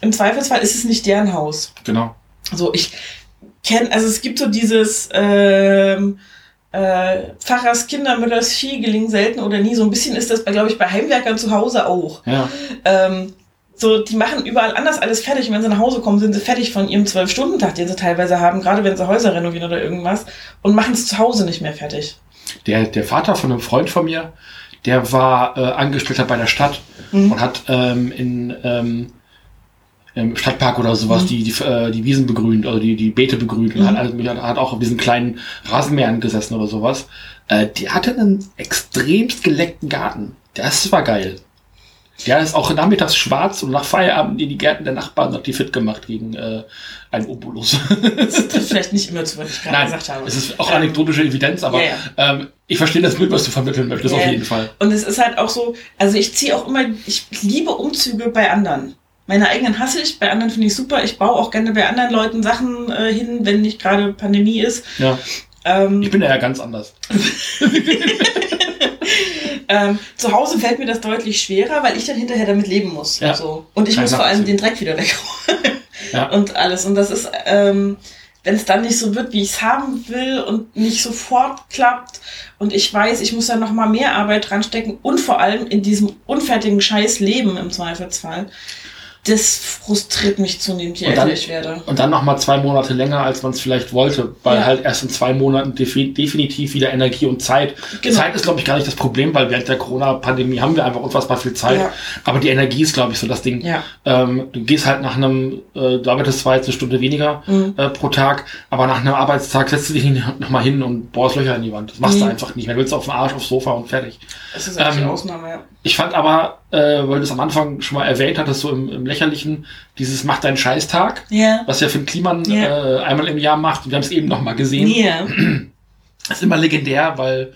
im Zweifelsfall ist es nicht deren Haus. Genau. So, ich kenne, also es gibt so dieses, ähm, äh, Pfarrers Kinder, Mütters Vieh gelingen selten oder nie. So ein bisschen ist das, glaube ich, bei Heimwerkern zu Hause auch. Ja. Ähm, so, die machen überall anders alles fertig. Und wenn sie nach Hause kommen, sind sie fertig von ihrem Zwölf-Stunden-Tag, den sie teilweise haben, gerade wenn sie Häuser renovieren oder irgendwas, und machen es zu Hause nicht mehr fertig. Der, der Vater von einem Freund von mir, der war äh, Angestellter bei der Stadt mhm. und hat ähm, in ähm, im Stadtpark oder sowas mhm. die, die, äh, die Wiesen begrünt, also die, die Beete begrünt mhm. und hat, hat, hat auch auf diesen kleinen Rasenmähern gesessen oder sowas. Äh, die hatte einen extremst geleckten Garten. Das war geil. Der ist auch nachmittags schwarz und nach Feierabend in die Gärten der Nachbarn hat die fit gemacht gegen äh, einen Obolus. das trifft vielleicht nicht immer zu, was ich gerade gesagt habe. Es ist auch ähm, anekdotische Evidenz, aber ja, ja. Ähm, ich verstehe das Bild, was du vermitteln möchtest, ja, auf jeden Fall. Und es ist halt auch so, also ich ziehe auch immer, ich liebe Umzüge bei anderen. Meine eigenen hasse ich, bei anderen finde ich super. Ich baue auch gerne bei anderen Leuten Sachen äh, hin, wenn nicht gerade Pandemie ist. Ja. Ähm, ich bin ja ganz anders. ähm, zu Hause fällt mir das deutlich schwerer, weil ich dann hinterher damit leben muss. Ja. So. Und ich Keine muss vor allem den Dreck wieder wegräumen. ja. Und alles. Und das ist, ähm, wenn es dann nicht so wird, wie ich es haben will und nicht sofort klappt und ich weiß, ich muss da noch mal mehr Arbeit dran stecken und vor allem in diesem unfertigen Scheiß leben im Zweifelsfall das frustriert mich zunehmend, je älter ich werde. Und dann nochmal zwei Monate länger, als man es vielleicht wollte, weil Ja. halt erst in zwei Monaten defi definitiv wieder Energie und Zeit. Genau. Zeit ist, glaube ich, gar nicht das Problem, weil während der Corona-Pandemie haben wir einfach unfassbar viel Zeit. Ja. Aber die Energie ist, glaube ich, so das Ding. Ja. Ähm, du gehst halt nach einem, äh, du arbeitest zwar jetzt eine Stunde weniger Mhm. äh, pro Tag, aber nach einem Arbeitstag setzt du dich nochmal hin und bohrst Löcher in die Wand. Das machst du Mhm. einfach nicht mehr. Du willst auf den Arsch, aufs Sofa und fertig. Das ist eigentlich Ähm, die Ausnahme, ja. Ich fand aber, äh, weil du es am Anfang schon mal erwähnt hattest, so im, im Lächerlichen, dieses Mach deinen Scheißtag, Ja. was ja Finn Kliman Ja. äh, einmal im Jahr macht. Wir haben es eben noch mal gesehen. Ja. Das ist immer legendär, weil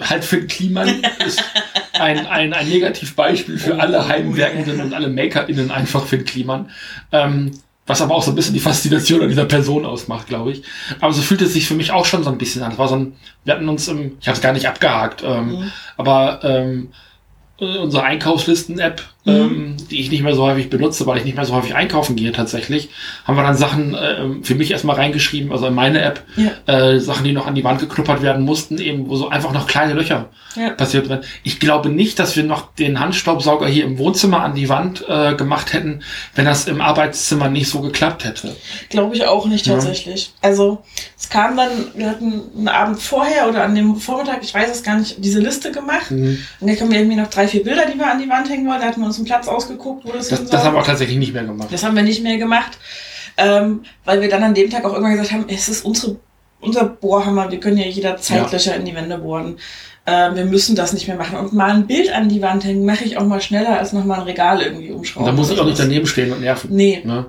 halt Finn Kliman ist ein, ein, ein Negativbeispiel für Oh, alle Heimwerkenden und alle MakerInnen einfach Finn Kliman. Ähm, was aber auch so ein bisschen die Faszination an dieser Person ausmacht, glaube ich. Aber so fühlt es sich für mich auch schon so ein bisschen an. Es war so ein, wir hatten uns im, ich habe es gar nicht abgehakt, ähm, Mhm. aber ähm, äh, unsere Einkaufslisten-App, Mhm. ähm, die ich nicht mehr so häufig benutze, weil ich nicht mehr so häufig einkaufen gehe tatsächlich, haben wir dann Sachen ähm, für mich erstmal reingeschrieben, also in meine App, Ja. äh, Sachen, die noch an die Wand geknuppert werden mussten, eben, wo so einfach noch kleine Löcher Ja. passiert werden. Ich glaube nicht, dass wir noch den Handstaubsauger hier im Wohnzimmer an die Wand äh, gemacht hätten, wenn das im Arbeitszimmer nicht so geklappt hätte. Glaube ich auch nicht Ja. tatsächlich. Also es kam dann, wir hatten einen Abend vorher oder an dem Vormittag, ich weiß es gar nicht, diese Liste gemacht. Und da kamen irgendwie noch drei, vier Bilder, die wir an die Wand hängen wollten. Da hatten wir uns einen Platz ausgeguckt, wo das, Das, das haben wir auch tatsächlich nicht mehr gemacht. Das haben wir nicht mehr gemacht, ähm, weil wir dann an dem Tag auch irgendwann gesagt haben, es ist unsere, unser Bohrhammer, wir können ja jederzeit Ja. Löcher in die Wände bohren. Ähm, wir müssen das nicht mehr machen. Und mal ein Bild an die Wand hängen, mache ich auch mal schneller, als nochmal ein Regal irgendwie umschrauben. da muss ich auch nicht daneben stehen und nerven. Nee. Ne?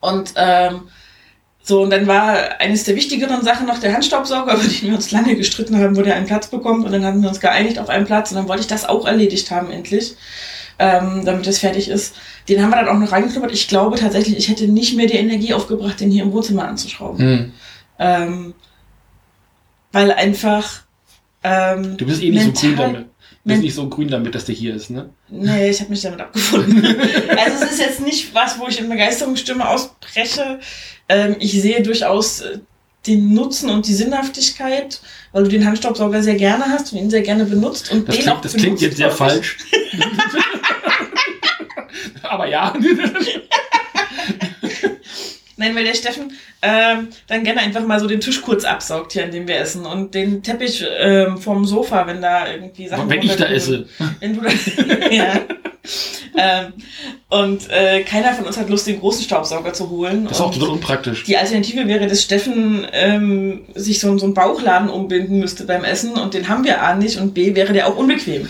Und ähm, so, und dann war eines der wichtigeren Sachen noch der Handstaubsauger, über den wir uns lange gestritten haben, wo der einen Platz bekommt. Und dann haben wir uns geeinigt auf einen Platz. Und dann wollte ich das auch erledigt haben, endlich. Ähm, damit es fertig ist. Den haben wir dann auch noch reingeknuppert. Ich glaube tatsächlich, ich hätte nicht mehr die Energie aufgebracht, den hier im Wohnzimmer anzuschrauben. Hm. Ähm, weil einfach. Ähm, Du bist eh nicht so grün damit. Du bist nicht so grün damit, dass der hier ist, ne? Nee, ich habe mich damit abgefunden. also es ist jetzt nicht was, wo ich in Begeisterungsstimme ausbreche. Ähm, ich sehe durchaus äh, den Nutzen und die Sinnhaftigkeit, weil du den Handstaubsauger sehr gerne hast und ihn sehr gerne benutzt. Und Das den klingt, auch das klingt jetzt sehr falsch. Aber ja. Nein, weil der Steffen ähm, dann gerne einfach mal so den Tisch kurz absaugt hier, an dem wir essen. Und den Teppich ähm, vom Sofa, wenn da irgendwie Sachen Wenn ich da esse. Wenn du da, ja. ähm, und äh, keiner von uns hat Lust, den großen Staubsauger zu holen. Das ist auch total unpraktisch. Die Alternative wäre, dass Steffen ähm, sich so, so einen Bauchladen umbinden müsste beim Essen und den haben wir A nicht und B wäre der auch unbequem.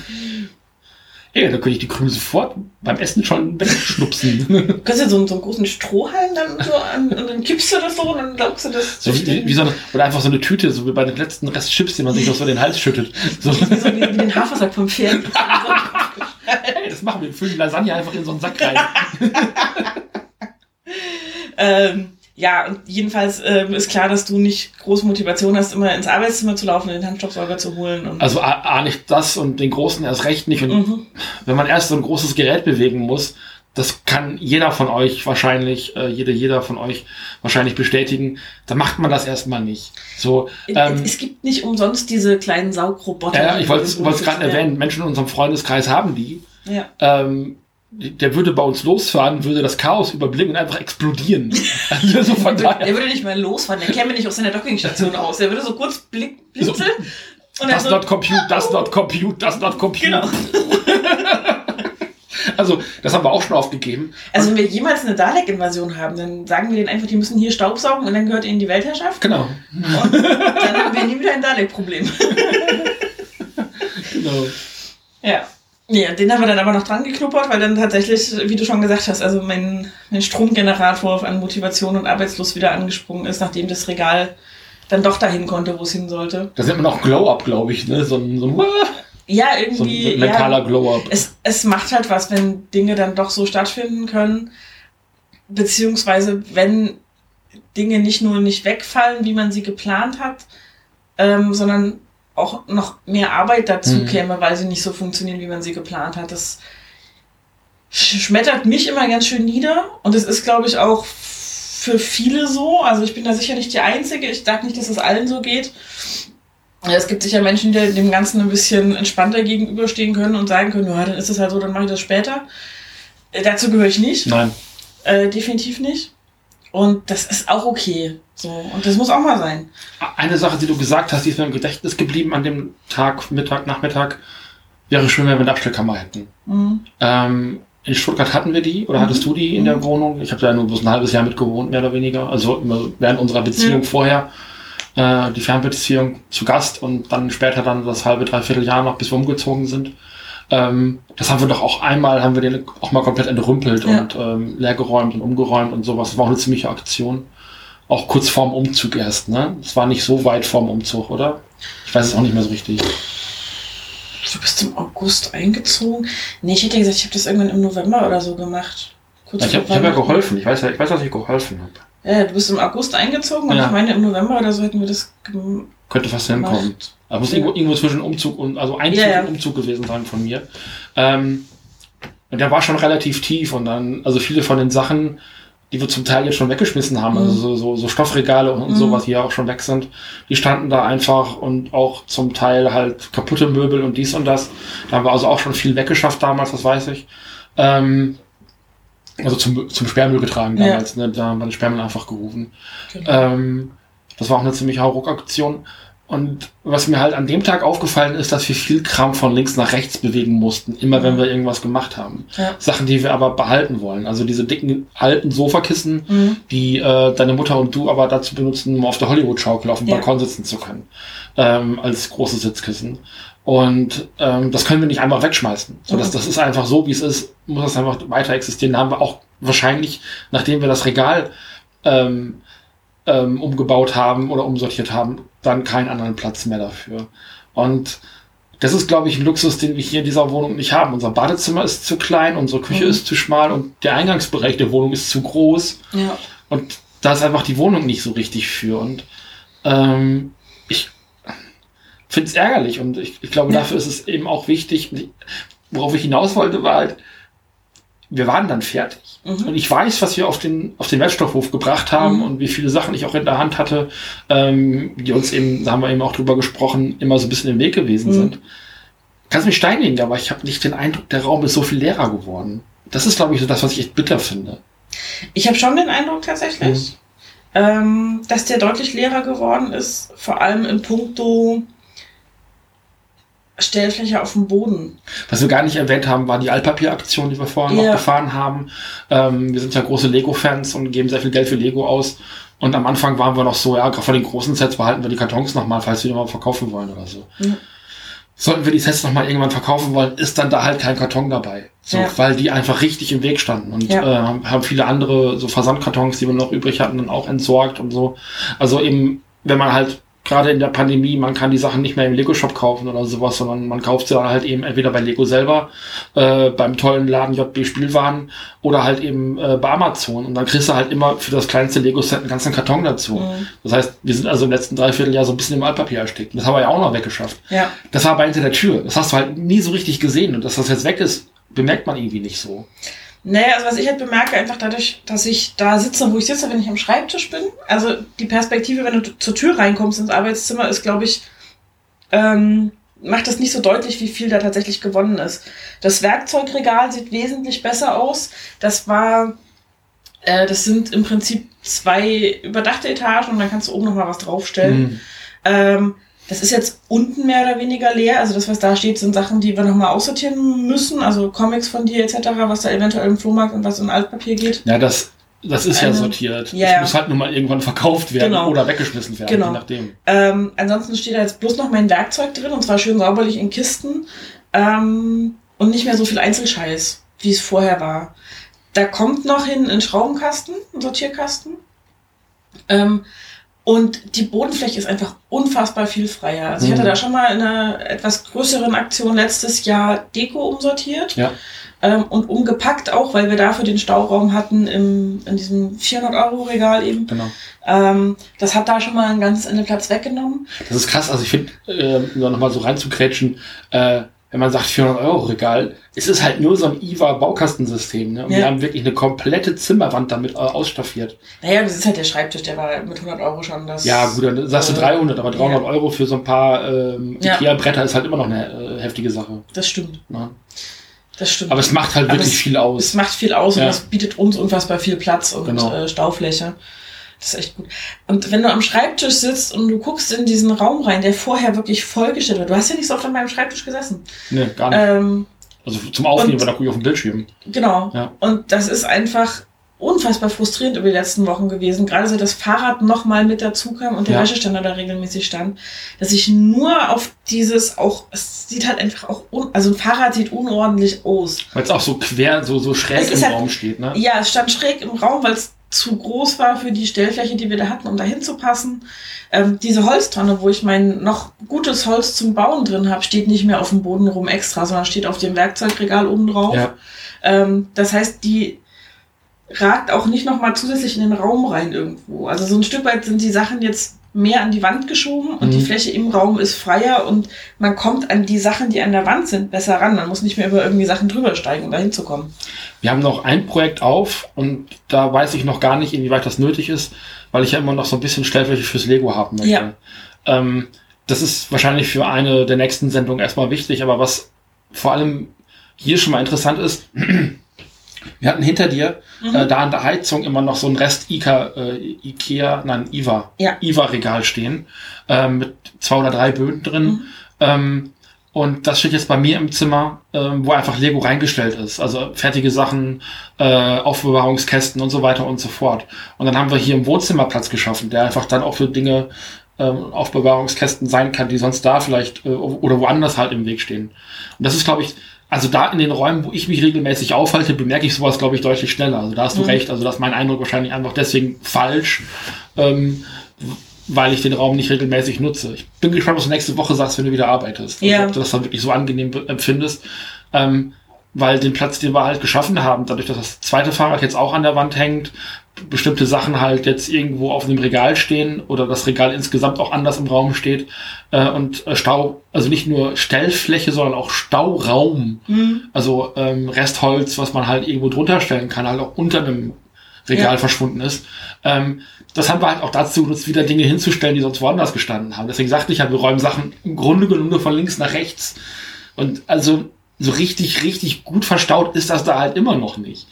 Ja, da könnte ich die Krümel sofort beim Essen schon wegschnupsen. Du kannst ja so, einen- so einen großen Strohhalm dann so an und dann kippst du das so und dann glaubst du das. So wie, wie so eine, oder einfach so eine Tüte, so wie bei den letzten Rest Chips, die man sich noch so in den Hals schüttet. So, wie, so wie, wie den Hafersack vom Pferd. das machen wir. Wir füllen die Lasagne einfach in so einen Sack rein. ähm, ja, und jedenfalls ähm, ist klar, dass du nicht große Motivation hast, immer ins Arbeitszimmer zu laufen den Handstaubsauger zu holen. Und, Also A, A nicht das und den großen erst recht nicht. Und mhm. wenn man erst so ein großes Gerät bewegen muss, das kann jeder von euch wahrscheinlich, äh, jeder, jeder von euch wahrscheinlich bestätigen, dann macht man das erstmal nicht. So, ähm, es gibt nicht umsonst diese kleinen Saugroboter. ja, ich wollte es gerade erwähnen, Menschen in unserem Freundeskreis haben die. Ja. Ähm, der würde bei uns losfahren, würde das Chaos überblicken und einfach explodieren. Also so von Der daher. würde nicht mal losfahren, der käme nicht aus seiner Dockingstation aus. Der würde so kurz blick, blinzeln und dann Das so, not compute, das not compute, das not compute. Genau. Also, das haben wir auch schon aufgegeben. Also wenn wir jemals eine Dalek-Invasion haben, dann sagen wir denen einfach, die müssen hier Staubsaugen und dann gehört ihnen die Weltherrschaft. Genau. Und dann haben wir nie wieder ein Dalek-Problem. genau. Ja. Ja, den haben wir dann aber noch dran geknuppert, weil dann tatsächlich, wie du schon gesagt hast, also mein, mein Stromgenerator an Motivation und Arbeitslust wieder angesprungen ist, nachdem das Regal dann doch dahin konnte, wo es hin sollte. Das nennt man auch Glow-Up, glaube ich. Ne? So ein, so ein, Ja, so irgendwie. ein mentaler ja, Glow-Up. es, es macht halt was, wenn Dinge dann doch so stattfinden können, beziehungsweise wenn Dinge nicht nur nicht wegfallen, wie man sie geplant hat, ähm, sondern auch noch mehr Arbeit dazu Mhm. käme, weil sie nicht so funktionieren, wie man sie geplant hat. Das sch- schmettert mich immer ganz schön nieder und es ist, glaube ich, auch für viele so. Also ich bin da sicher nicht die Einzige. Ich sage nicht, dass es allen so geht. Es gibt sicher Menschen, die dem Ganzen ein bisschen entspannter gegenüberstehen können und sagen können, ja, dann ist es halt so, dann mache ich das später. Äh, dazu gehöre ich nicht. Nein. Äh, definitiv nicht. Und das ist auch okay. So. Und das muss auch mal sein. Eine Sache, die du gesagt hast, die ist mir im Gedächtnis geblieben an dem Tag, Mittag, Nachmittag, wäre schön, wenn wir eine Abstellkammer hätten. Mhm. Ähm, in Stuttgart hatten wir die, oder Mhm. hattest du die in der Mhm. Wohnung? Ich habe da nur bloß ein halbes Jahr mit gewohnt, mehr oder weniger. Also während unserer Beziehung Ja. vorher, äh, die Fernbeziehung zu Gast und dann später dann das halbe, dreiviertel Jahr noch, bis wir umgezogen sind. Ähm, das haben wir doch auch einmal, haben wir den auch mal komplett entrümpelt Ja. und ähm, leergeräumt und umgeräumt und sowas. Das war auch eine ziemliche Aktion. Auch kurz vorm Umzug erst, ne? Es war nicht so weit vorm Umzug, oder? Ich weiß es auch nicht mehr so richtig. Du bist im August eingezogen? Nee, ich hätte gesagt, ich habe das irgendwann im November oder so gemacht. Kurz Ja, ich habe hab ja geholfen. Ich weiß, ja- ich weiß, dass ich geholfen habe. Ja, du bist im August eingezogen und Ja. ich meine, im November oder so hätten wir das gemacht. Könnte fast hinkommen. Da muss Ja. irgendwo, irgendwo zwischen Umzug und, also Einzug Ja, und Umzug gewesen sein von mir. Ähm, und der war schon relativ tief und dann, also viele von den Sachen, die wir zum Teil jetzt schon weggeschmissen haben, also Mhm. so, so, so Stoffregale und, und Mhm. sowas, die ja auch schon weg sind, die standen da einfach und auch zum Teil halt kaputte Möbel und dies und das. Da haben wir also auch schon viel weggeschafft damals, das weiß ich. Ähm, also zum, zum Sperrmüll getragen Ja. damals, ne? da haben wir den Sperrmüll einfach gerufen. Genau. Ähm, das war auch eine ziemliche Hauruck-Aktion. Und was mir halt an dem Tag aufgefallen ist, dass wir viel Kram von links nach rechts bewegen mussten, immer wenn wir irgendwas gemacht haben. Ja. Sachen, die wir aber behalten wollen. Also diese dicken alten Sofakissen, Mhm. die äh, deine Mutter und du aber dazu benutzen, um auf der Hollywood-Schaukel auf dem Ja. Balkon sitzen zu können. Ähm, als großes Sitzkissen. Und ähm, das können wir nicht einfach wegschmeißen. So, das, das ist einfach so, wie es ist, muss das einfach weiter existieren. Da haben wir auch wahrscheinlich, nachdem wir das Regal ähm, ähm, umgebaut haben oder umsortiert haben, dann keinen anderen Platz mehr dafür. Und das ist, glaube ich, ein Luxus, den wir hier in dieser Wohnung nicht haben. Unser Badezimmer ist zu klein, unsere Küche Mhm. ist zu schmal und der Eingangsbereich der Wohnung ist zu groß. Ja. Und da ist einfach die Wohnung nicht so richtig für. Und ähm, finde es ärgerlich. Und ich, ich glaube, dafür ist es eben auch wichtig. Worauf ich hinaus wollte, war halt, wir waren dann fertig. Und Mhm. ich weiß, was wir auf den, auf den Wertstoffhof gebracht haben Mhm. und wie viele Sachen ich auch in der Hand hatte, ähm, die uns eben, da haben wir eben auch drüber gesprochen, immer so ein bisschen im Weg gewesen Mhm. sind. Kannst mich steinigen, aber ich habe nicht den Eindruck, der Raum ist so viel leerer geworden. Das ist, glaube ich, so das, was ich echt bitter finde. Ich habe schon den Eindruck tatsächlich, ähm, dass der deutlich leerer geworden ist, vor allem in puncto Stellfläche auf dem Boden. Was wir gar nicht erwähnt haben, war die Altpapieraktion, die wir vorher noch Ja. gefahren haben. Ähm, wir sind ja große Lego-Fans und geben sehr viel Geld für Lego aus. Und am Anfang waren wir noch so, ja, gerade von den großen Sets behalten wir die Kartons nochmal, falls wir die mal verkaufen wollen oder so. Ja. Sollten wir die Sets nochmal irgendwann verkaufen wollen, ist dann da halt kein Karton dabei. So, Ja. weil die einfach richtig im Weg standen. Und Ja. äh, haben viele andere so Versandkartons, die wir noch übrig hatten, dann auch entsorgt und so. Also eben, wenn man halt gerade in der Pandemie, man kann die Sachen nicht mehr im Lego-Shop kaufen oder sowas, sondern man kauft sie dann halt eben entweder bei Lego selber, äh, beim tollen Laden JB Spielwaren oder halt eben äh, bei Amazon. Und dann kriegst du halt immer für das kleinste Lego-Set einen ganzen Karton dazu. Mhm. Das heißt, wir sind also im letzten Dreivierteljahr so ein bisschen im Altpapier erstickt. Das haben wir ja auch noch weggeschafft. Ja. Das war aber hinter der Tür. Das hast du halt nie so richtig gesehen. Und dass das jetzt weg ist, bemerkt man irgendwie nicht so. Naja, also was ich halt bemerke, einfach dadurch, dass ich da sitze, wo ich sitze, wenn ich am Schreibtisch bin. Also die Perspektive, wenn du zur Tür reinkommst ins Arbeitszimmer, ist, glaube ich, ähm, macht das nicht so deutlich, wie viel da tatsächlich gewonnen ist. Das Werkzeugregal sieht wesentlich besser aus. Das war, äh, das sind im Prinzip zwei überdachte Etagen und dann kannst du oben noch mal was draufstellen. Mhm. Ähm, das ist jetzt unten mehr oder weniger leer. Also das, was da steht, sind Sachen, die wir nochmal aussortieren müssen. Also Comics von dir etc., was da eventuell im Flohmarkt und was in Altpapier geht. Ja, das, das ist ja Eine- sortiert. Ja, das ja. muss halt nur mal irgendwann verkauft werden Genau. oder weggeschmissen werden, Genau. je nachdem. Ähm, ansonsten steht da jetzt bloß noch mein Werkzeug drin und zwar schön sauberlich in Kisten. Ähm, und nicht mehr so viel Einzelscheiß, wie es vorher war. Da kommt noch hin ein Schraubenkasten, ein Sortierkasten. Ähm, und die Bodenfläche ist einfach unfassbar viel freier. Also ich hatte Mhm. da schon mal in einer etwas größeren Aktion letztes Jahr Deko umsortiert. Ja. Ähm, und umgepackt auch, weil wir dafür den Stauraum hatten im, in diesem 400-Euro-Regal eben. Genau. Ähm, das hat da schon mal ein ganzes Ende Platz weggenommen. Das ist krass. Also ich finde, äh, um da nochmal so reinzukrätschen, äh, wenn man sagt 400 Euro Regal, es ist halt nur so ein IWA-Baukastensystem. Ne? Und Ja. wir haben wirklich eine komplette Zimmerwand damit äh, ausstaffiert. Naja, das ist halt der Schreibtisch, der war mit 100 Euro schon das. Ja, gut, dann sagst du äh, 300, aber 300 ja. Euro für so ein paar ähm, Ja. Ikea-Bretter ist halt immer noch eine äh, heftige Sache. Das stimmt. Ne? Das stimmt. Aber es macht halt Aber wirklich es- viel aus. Es macht viel aus Ja. und das bietet uns unfassbar viel Platz und Genau. äh, Staufläche. Das ist echt gut. Und wenn du am Schreibtisch sitzt und du guckst in diesen Raum rein, der vorher wirklich vollgestellt wird, du hast ja nicht so oft an meinem Schreibtisch gesessen. Nee, gar nicht. Ähm, also zum Aufnehmen, und- weil da gucke ich auf dem Bildschirm. genau. Ja. Und das ist einfach unfassbar frustrierend über die letzten Wochen gewesen. Gerade seit das Fahrrad nochmal mit dazu kam und der Ja. Wäscheständer da regelmäßig stand, dass ich nur auf dieses auch, es sieht halt einfach auch, un, also ein Fahrrad sieht unordentlich aus. Weil es auch so quer, so, so schräg Es im halt- Raum steht, ne? Ja, es stand schräg im Raum, weil es zu groß war für die Stellfläche, die wir da hatten, um da hinzupassen. Ähm, diese Holztonne, wo ich mein noch gutes Holz zum Bauen drin habe, steht nicht mehr auf dem Boden rum extra, sondern steht auf dem Werkzeugregal oben drauf. Ja. Ähm, das heißt, die ragt auch nicht nochmal zusätzlich in den Raum rein irgendwo. Also so ein Stück weit sind die Sachen jetzt mehr an die Wand geschoben und Mhm. die Fläche im Raum ist freier und man kommt an die Sachen, die an der Wand sind, besser ran. Man muss nicht mehr über irgendwie Sachen drüber steigen, um da hinzukommen. Wir haben noch ein Projekt auf und da weiß ich noch gar nicht, inwieweit das nötig ist, weil ich ja immer noch so ein bisschen Stellfläche fürs Lego haben möchte. Ja. Ähm, das ist wahrscheinlich für eine der nächsten Sendungen erstmal wichtig, aber was vor allem hier schon mal interessant ist, wir hatten hinter dir Mhm. äh, da an der Heizung immer noch so ein Rest Ika, äh, Ikea, nein, Iva, Ja. Iva-Regal stehen, ähm, mit zwei oder drei Böden drin. Mhm. Ähm, und das steht jetzt bei mir im Zimmer, ähm, wo einfach Lego reingestellt ist. Also fertige Sachen, äh, Aufbewahrungskästen und so weiter und so fort. Und dann haben wir hier im Wohnzimmer Platz geschaffen, der einfach dann auch für Dinge ähm, Aufbewahrungskästen sein kann, die sonst da vielleicht äh, oder woanders halt im Weg stehen. Und das ist, glaube ich, also da in den Räumen, wo ich mich regelmäßig aufhalte, bemerke ich sowas, glaube ich, deutlich schneller. Also da hast du Mhm. recht. Also das ist mein Eindruck wahrscheinlich einfach deswegen falsch, ähm, weil ich den Raum nicht regelmäßig nutze. Ich bin gespannt, was du nächste Woche sagst, wenn du wieder arbeitest. Also Ja. ob du das dann wirklich so angenehm empfindest. Ähm, weil den Platz, den wir halt geschaffen haben, dadurch, dass das zweite Fahrrad jetzt auch an der Wand hängt, bestimmte Sachen halt jetzt irgendwo auf einem Regal stehen oder das Regal insgesamt auch anders im Raum steht äh, und äh, Stau, also nicht nur Stellfläche, sondern auch Stauraum, Mhm. also ähm, Restholz, was man halt irgendwo drunter stellen kann, halt auch unter einem Regal Ja. verschwunden ist. Ähm, das haben wir halt auch dazu genutzt, wieder Dinge hinzustellen, die sonst woanders gestanden haben. Deswegen sagte ich ja, wir räumen Sachen im Grunde genommen nur von links nach rechts. Und also so richtig, richtig gut verstaut ist das da halt immer noch nicht.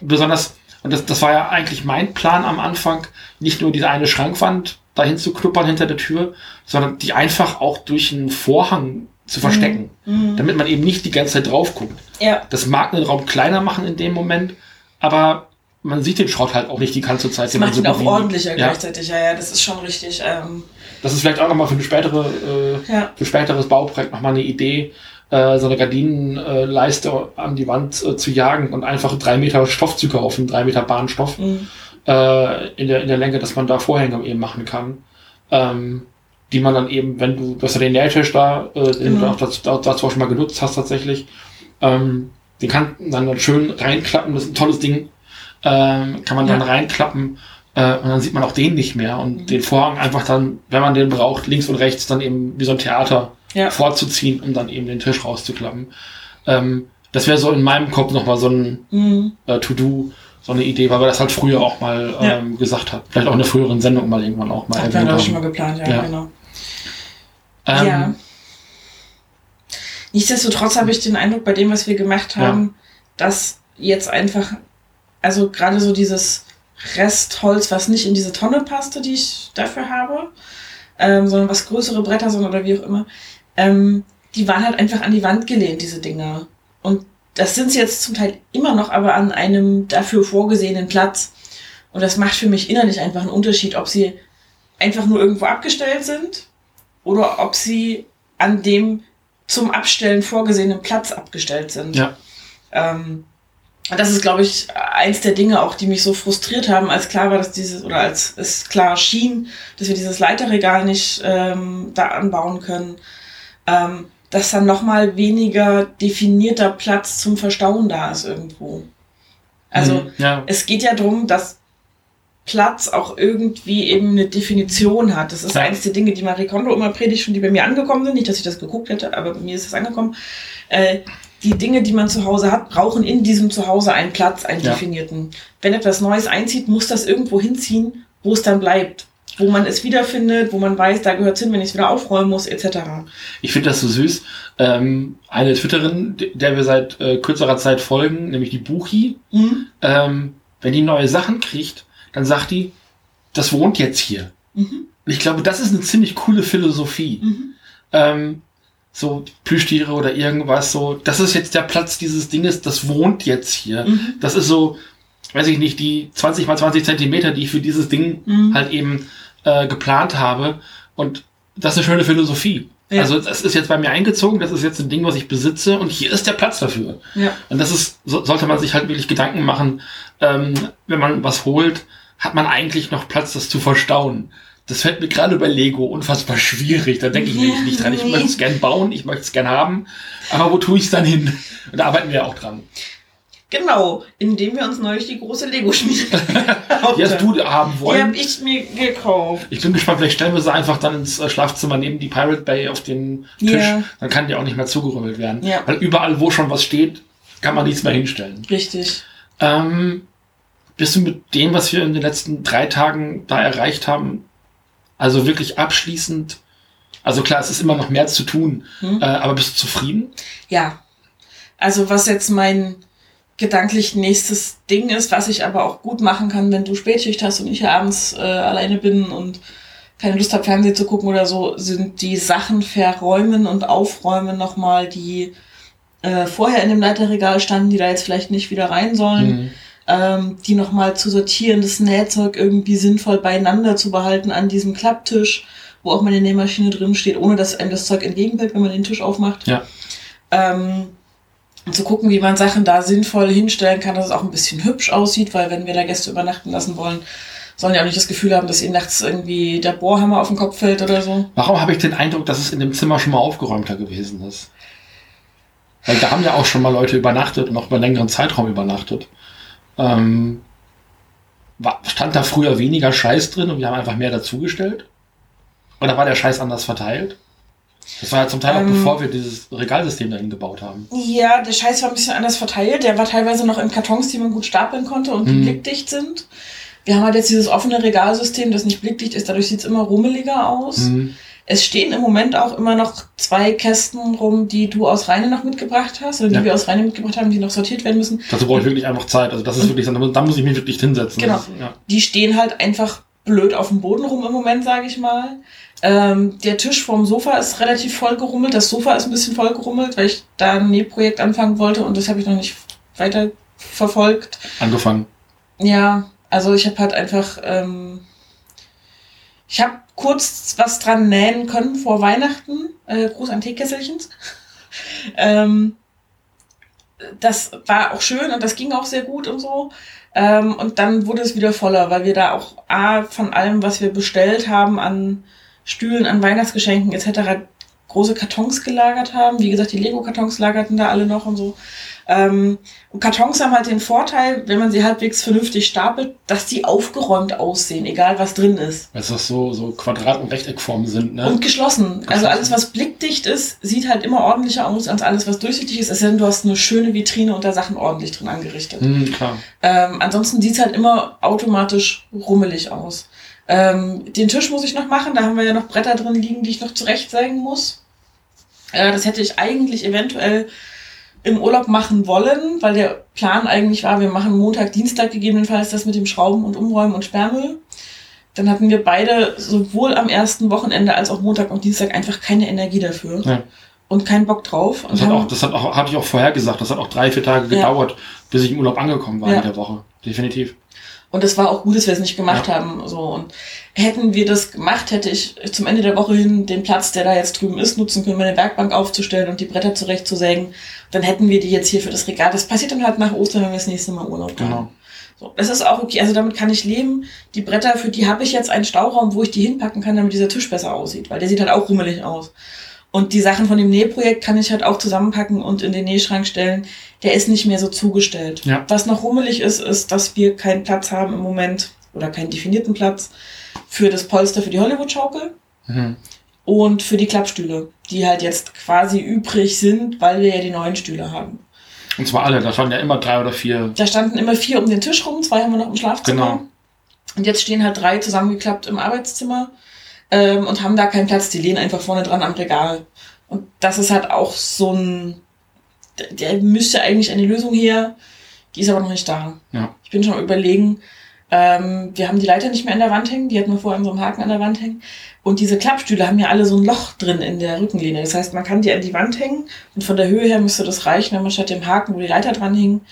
Besonders, und das, das war ja eigentlich mein Plan am Anfang, nicht nur diese eine Schrankwand dahin zu knuppern hinter der Tür, sondern die einfach auch durch einen Vorhang zu verstecken, Mhm. damit man eben nicht die ganze Zeit drauf guckt. Ja, Das mag einen Raum kleiner machen in dem Moment, aber man sieht den Schrott halt auch nicht die ganze Zeit. das den man macht so ihn auch ordentlicher Ja, gleichzeitig. Ja, ja, das ist schon richtig. Ähm, das ist vielleicht auch nochmal für eine spätere, äh, ja. für späteres Bauprojekt nochmal eine Idee, äh, so eine Gardinenleiste an die Wand äh, zu jagen und einfach drei Meter Stoff zu kaufen, drei Meter Bahnstoff Mhm. äh, in, der, in der Länge, dass man da Vorhänge eben machen kann. Ähm, die man dann eben, wenn du, du hast ja den Nähtisch da, äh, den du Genau. auch dazu, dazu auch schon mal genutzt hast tatsächlich, ähm, den kann man dann schön reinklappen, das ist ein tolles Ding, ähm, kann man dann Ja. reinklappen äh, und dann sieht man auch den nicht mehr und Mhm. den Vorhang einfach dann, wenn man den braucht, links und rechts dann eben wie so ein Theater Ja. vorzuziehen, um dann eben den Tisch rauszuklappen. Ähm, das wäre so in meinem Kopf nochmal so ein Mhm. äh, To-Do, so eine Idee, weil wir das halt früher auch mal Ja. ähm, gesagt haben. Vielleicht auch in einer früheren Sendung mal irgendwann auch mal Hat erwähnt auch schon mal geplant, ja, Ja. genau. Ähm, ja. Nichtsdestotrotz habe ich den Eindruck, bei dem, was wir gemacht haben, dass jetzt einfach, also gerade so dieses Restholz, was nicht in diese Tonne passte, die ich dafür habe, ähm, sondern was größere Bretter sind oder wie auch immer, ähm, die waren halt einfach an die Wand gelehnt, diese Dinger. Und das sind sie jetzt zum Teil immer noch, aber an einem dafür vorgesehenen Platz. Und das macht für mich innerlich einfach einen Unterschied, ob sie einfach nur irgendwo abgestellt sind oder ob sie an dem zum Abstellen vorgesehenen Platz abgestellt sind. Ja. Ähm, das ist, glaube ich, eins der Dinge auch, die mich so frustriert haben, als klar war, dass dieses, oder als es klar schien, dass wir dieses Leiterregal nicht ähm, da anbauen können, ähm, dass dann nochmal weniger definierter Platz zum Verstauen da ist irgendwo. Also mhm, ja, es geht ja darum, dass Platz auch irgendwie eben eine Definition hat. Das ist Ja. eins der Dinge, die Marie Kondo immer predigt und die bei mir angekommen sind. Nicht, dass ich das geguckt hätte, aber bei mir ist das angekommen. Äh, die Dinge, die man zu Hause hat, brauchen in diesem Zuhause einen Platz, einen Ja. definierten. Wenn etwas Neues einzieht, muss das irgendwo hinziehen, wo es dann bleibt. wo man es wiederfindet, wo man weiß, da gehört hin, wenn ich es wieder aufräumen muss, etc. Ich finde das so süß. Ähm, eine Twitterin, der wir seit äh, kürzerer Zeit folgen, nämlich die Buchi, Mhm. ähm, wenn die neue Sachen kriegt, dann sagt die, das wohnt jetzt hier. Mhm. Und ich glaube, das ist eine ziemlich coole Philosophie. Mhm. Ähm, so Plüschtiere oder irgendwas so, das ist jetzt der Platz dieses Dinges, das wohnt jetzt hier. Mhm. Das ist so, weiß ich nicht, die 20 mal 20 Zentimeter, die ich für dieses Ding Mhm. halt eben äh, geplant habe. Und das ist eine schöne Philosophie. Ja. Also das ist jetzt bei mir eingezogen, das ist jetzt ein Ding, was ich besitze und hier ist der Platz dafür. Ja. Und das ist, so, sollte man sich halt wirklich Gedanken machen, ähm, wenn man was holt, hat man eigentlich noch Platz, das zu verstauen. Das fällt mir gerade bei Lego unfassbar schwierig. Da denke ich nämlich nicht dran. Ich möchte es gern bauen, ich möchte es gern haben, aber wo tue ich es dann hin? Und da arbeiten wir auch dran. Genau, indem wir uns neulich die große Lego-Schmiede Die hast du haben Die wollen. habe ich mir gekauft. Ich bin gespannt, vielleicht stellen wir sie einfach dann ins äh, Schlafzimmer neben die Pirate Bay auf den Tisch. Ja. Dann kann die auch nicht mehr zugerümmelt werden. Ja. Weil überall, wo schon was steht, kann man nichts mehr hinstellen. Richtig. Ähm, bist du mit dem, was wir in den letzten drei Tagen da erreicht haben, also wirklich abschließend? Also klar, es ist immer noch mehr zu tun, Hm? äh, aber bist du zufrieden? Ja. Also was jetzt mein gedanklich nächstes Ding ist, was ich aber auch gut machen kann, wenn du Spätschicht hast und ich ja abends äh, alleine bin und keine Lust habe, Fernsehen zu gucken oder so, sind die Sachen verräumen und aufräumen nochmal, die äh, vorher in dem Leiterregal standen, die da jetzt vielleicht nicht wieder rein sollen. Mhm. Ähm, die nochmal zu sortieren, das Nähzeug irgendwie sinnvoll beieinander zu behalten an diesem Klapptisch, wo auch meine Nähmaschine drin steht, ohne dass einem das Zeug entgegenfällt, wenn man den Tisch aufmacht. Ja. Ähm, und zu gucken, wie man Sachen da sinnvoll hinstellen kann, dass es auch ein bisschen hübsch aussieht, weil wenn wir da Gäste übernachten lassen wollen, sollen die auch nicht das Gefühl haben, dass ihnen nachts irgendwie der Bohrhammer auf den Kopf fällt oder so. Warum habe ich den Eindruck, dass es in dem Zimmer schon mal aufgeräumter gewesen ist? Weil da haben ja auch schon mal Leute übernachtet und auch über einen längeren Zeitraum übernachtet. Ähm, war, stand da früher weniger Scheiß drin und wir haben einfach mehr dazugestellt? Oder war der Scheiß anders verteilt? Das war ja zum Teil auch Ähm. bevor wir dieses Regalsystem dahin gebaut haben. Ja, der Scheiß war ein bisschen anders verteilt. Der war teilweise noch in Kartons, die man gut stapeln konnte und die Mhm. blickdicht sind. Wir haben halt jetzt dieses offene Regalsystem, das nicht blickdicht ist. Dadurch sieht es immer rummeliger aus. Mhm. Es stehen im Moment auch immer noch zwei Kästen rum, die du aus Rheine noch mitgebracht hast, oder die Ja. wir aus Rheine mitgebracht haben, die noch sortiert werden müssen. Dazu brauche ich wirklich einfach Zeit. Also das ist wirklich, da muss ich mich wirklich hinsetzen. Genau. Ist, ja. Die stehen halt einfach blöd auf dem Boden rum im Moment, sage ich mal. Ähm, der Tisch vorm Sofa ist relativ voll gerummelt. Das Sofa ist ein bisschen voll gerummelt, weil ich da ein Nähprojekt anfangen wollte und das habe ich noch nicht weiter verfolgt. Angefangen. Ja, also ich habe halt einfach, ähm, ich habe kurz was dran nähen können vor Weihnachten, äh, Gruß an Teekesselchens. ähm, das war auch schön und das ging auch sehr gut und so. Ähm, und dann wurde es wieder voller, weil wir da auch A, von allem, was wir bestellt haben an Stühlen, an Weihnachtsgeschenken etc., große Kartons gelagert haben. Wie gesagt, die Lego-Kartons lagerten da alle noch und so. Ähm, und Kartons haben halt den Vorteil, wenn man sie halbwegs vernünftig stapelt, dass die aufgeräumt aussehen, egal was drin ist. Weil das so, so Quadrat- und Rechteckformen sind, ne? Und geschlossen. Also Geschlossen. alles, was blickdicht ist, sieht halt immer ordentlicher aus als alles, was durchsichtig ist. Es sei denn, du hast eine schöne Vitrine und da Sachen ordentlich drin angerichtet. Hm, klar. Ähm, ansonsten sieht's halt immer automatisch rummelig aus. Ähm, den Tisch muss ich noch machen. Da haben wir ja noch Bretter drin liegen, die ich noch zurechtsägen muss. Äh, das hätte ich eigentlich eventuell im Urlaub machen wollen, weil der Plan eigentlich war, wir machen Montag, Dienstag gegebenenfalls das mit dem Schrauben und Umräumen und Sperrmüll. Dann hatten wir beide sowohl am ersten Wochenende als auch Montag und Dienstag einfach keine Energie dafür Ja. und keinen Bock drauf. Das hat auch, das hat auch, hatte ich auch vorher gesagt, das hat auch drei, vier Tage Ja. gedauert, bis ich im Urlaub angekommen war Ja. in der Woche. Definitiv. Und es war auch gut, dass wir es nicht gemacht Ja. haben. So. Und hätten wir das gemacht, hätte ich zum Ende der Woche hin den Platz, der da jetzt drüben ist, nutzen können, meine Werkbank aufzustellen und die Bretter zurechtzusägen. Dann hätten wir die jetzt hier für das Regal. Das passiert dann halt nach Ostern, wenn wir das nächste Mal Urlaub haben. Genau. So, das ist auch okay. Also damit kann ich leben. Die Bretter, für die habe ich jetzt einen Stauraum, wo ich die hinpacken kann, damit dieser Tisch besser aussieht. Weil der sieht halt auch rummelig aus. Und die Sachen von dem Nähprojekt kann ich halt auch zusammenpacken und in den Nähschrank stellen. Der ist nicht mehr so zugestellt. Ja. Was noch rummelig ist, ist, dass wir keinen Platz haben im Moment oder keinen definierten Platz für das Polster für die Hollywood-Schaukel Mhm. und für die Klappstühle, die halt jetzt quasi übrig sind, weil wir ja die neuen Stühle haben. Und zwar alle, da standen ja immer drei oder vier. Da standen immer vier um den Tisch rum, zwei haben wir noch im Schlafzimmer. Genau. Und jetzt stehen halt drei zusammengeklappt im Arbeitszimmer ähm, und haben da keinen Platz. Die lehnen einfach vorne dran am Regal. Und das ist halt auch so ein, der, müsste eigentlich eine Lösung her, die ist aber noch nicht da. Ja. Ich bin schon am überlegen, ähm, wir haben die Leiter nicht mehr an der Wand hängen, die hatten wir vorher an so einem Haken an der Wand hängen. Und diese Klappstühle haben ja alle so ein Loch drin in der Rückenlehne. Das heißt, man kann die an die Wand hängen und von der Höhe her müsste das reichen, wenn man statt dem Haken, wo die Leiter dran hingen,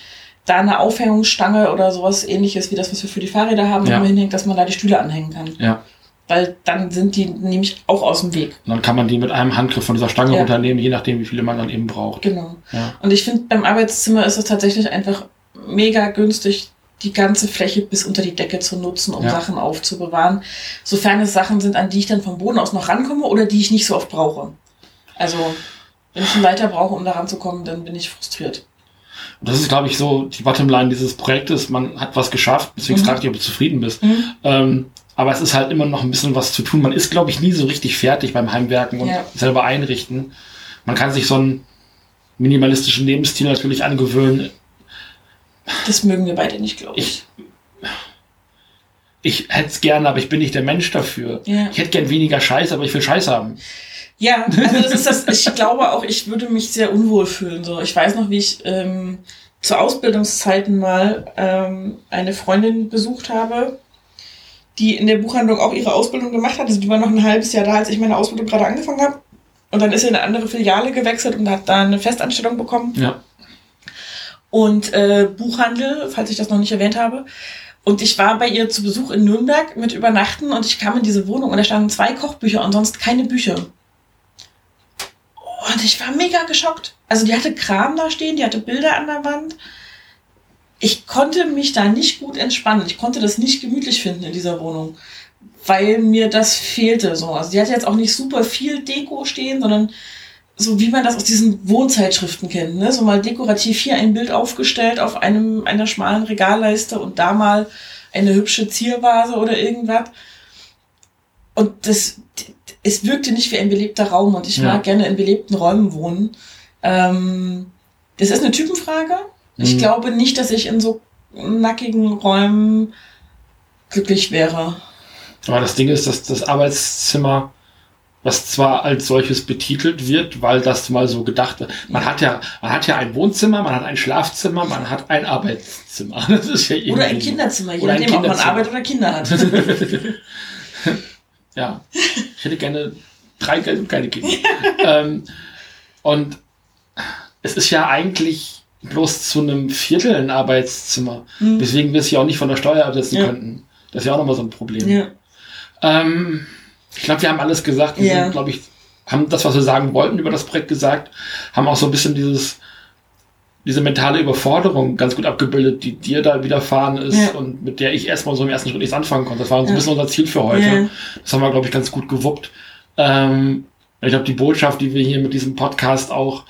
da eine Aufhängungsstange oder sowas ähnliches wie das, was wir für die Fahrräder haben, ja. hinhängt, dass man da die Stühle anhängen kann. Ja. Weil dann sind die nämlich auch aus dem Weg. Und dann kann man die mit einem Handgriff von dieser Stange Ja. runternehmen, je nachdem, wie viele man dann eben braucht. Genau. Ja. Und ich finde, beim Arbeitszimmer ist es tatsächlich einfach mega günstig, die ganze Fläche bis unter die Decke zu nutzen, um Ja. Sachen aufzubewahren. Sofern es Sachen sind, an die ich dann vom Boden aus noch rankomme oder die ich nicht so oft brauche. Also, wenn ich einen Leiter brauche, um da ranzukommen, dann bin ich frustriert. Und das ist, glaube ich, so die Bottomline dieses Projektes. Man hat was geschafft, deswegen Mhm. frage ich, ob du zufrieden bist. Mhm. Ähm, aber es ist halt immer noch ein bisschen was zu tun. Man ist, glaube ich, nie so richtig fertig beim Heimwerken und Ja. selber einrichten. Man kann sich so einen minimalistischen Lebensstil natürlich angewöhnen. Das mögen wir beide nicht, glaube ich. Ich hätte es gerne, aber ich bin nicht der Mensch dafür. Ja. Ich hätte gern weniger Scheiß, aber ich will Scheiß haben. Ja, also das ist das, ich glaube auch, ich würde mich sehr unwohl fühlen. So, ich weiß noch, wie ich ähm, zu Ausbildungszeiten mal ähm, eine Freundin besucht habe, die in der Buchhandlung auch ihre Ausbildung gemacht hat. Also die war noch ein halbes Jahr da, als ich meine Ausbildung gerade angefangen habe. Und dann ist sie in eine andere Filiale gewechselt und hat da eine Festanstellung bekommen Ja. und äh, Buchhandel, falls ich das noch nicht erwähnt habe. Und ich war bei ihr zu Besuch in Nürnberg mit Übernachten und ich kam in diese Wohnung und da standen zwei Kochbücher und sonst keine Bücher. Und ich war mega geschockt. Also die hatte Kram da stehen, die hatte Bilder an der Wand. Ich konnte mich da nicht gut entspannen. Ich konnte das nicht gemütlich finden in dieser Wohnung, weil mir das fehlte. So. Also die hatte jetzt auch nicht super viel Deko stehen, sondern so wie man das aus diesen Wohnzeitschriften kennt, ne? So mal dekorativ hier ein Bild aufgestellt auf einem einer schmalen Regalleiste und da mal eine hübsche Ziervase oder irgendwas. Und das, es wirkte nicht wie ein belebter Raum und ich Ja. mag gerne in belebten Räumen wohnen. Ähm, das ist eine Typenfrage. Ich Mhm. glaube nicht, dass ich in so nackigen Räumen glücklich wäre. Aber das Ding ist, dass das Arbeitszimmer, was zwar als solches betitelt wird, weil das mal so gedacht wird. Man hat ja, man hat ja ein Wohnzimmer, man hat ein Schlafzimmer, man hat ein Arbeitszimmer. Das ist ja Oder ein. Kinderzimmer, je nachdem, ob man. Arbeit oder Kinder hat. Ja, ich hätte gerne drei Geld und keine Kinder. ähm, und es ist ja eigentlich bloß zu einem Viertel ein Arbeitszimmer, Hm. weswegen wir es ja auch nicht von der Steuer absetzen Ja. könnten. Das ist ja auch nochmal so ein Problem. Ja. Ähm, ich glaube, wir haben alles gesagt. Wir Ja. sind, glaube ich, haben das, was wir sagen wollten über das Projekt gesagt, haben auch so ein bisschen dieses, diese mentale Überforderung ganz gut abgebildet, die dir da widerfahren ist Ja. und mit der ich erstmal so im ersten Schritt nichts anfangen konnte. Das war so ein bisschen unser Ziel für heute. Das haben wir, glaube ich, ganz gut gewuppt. Ähm, ich glaube, die Botschaft, die wir hier mit diesem Podcast auch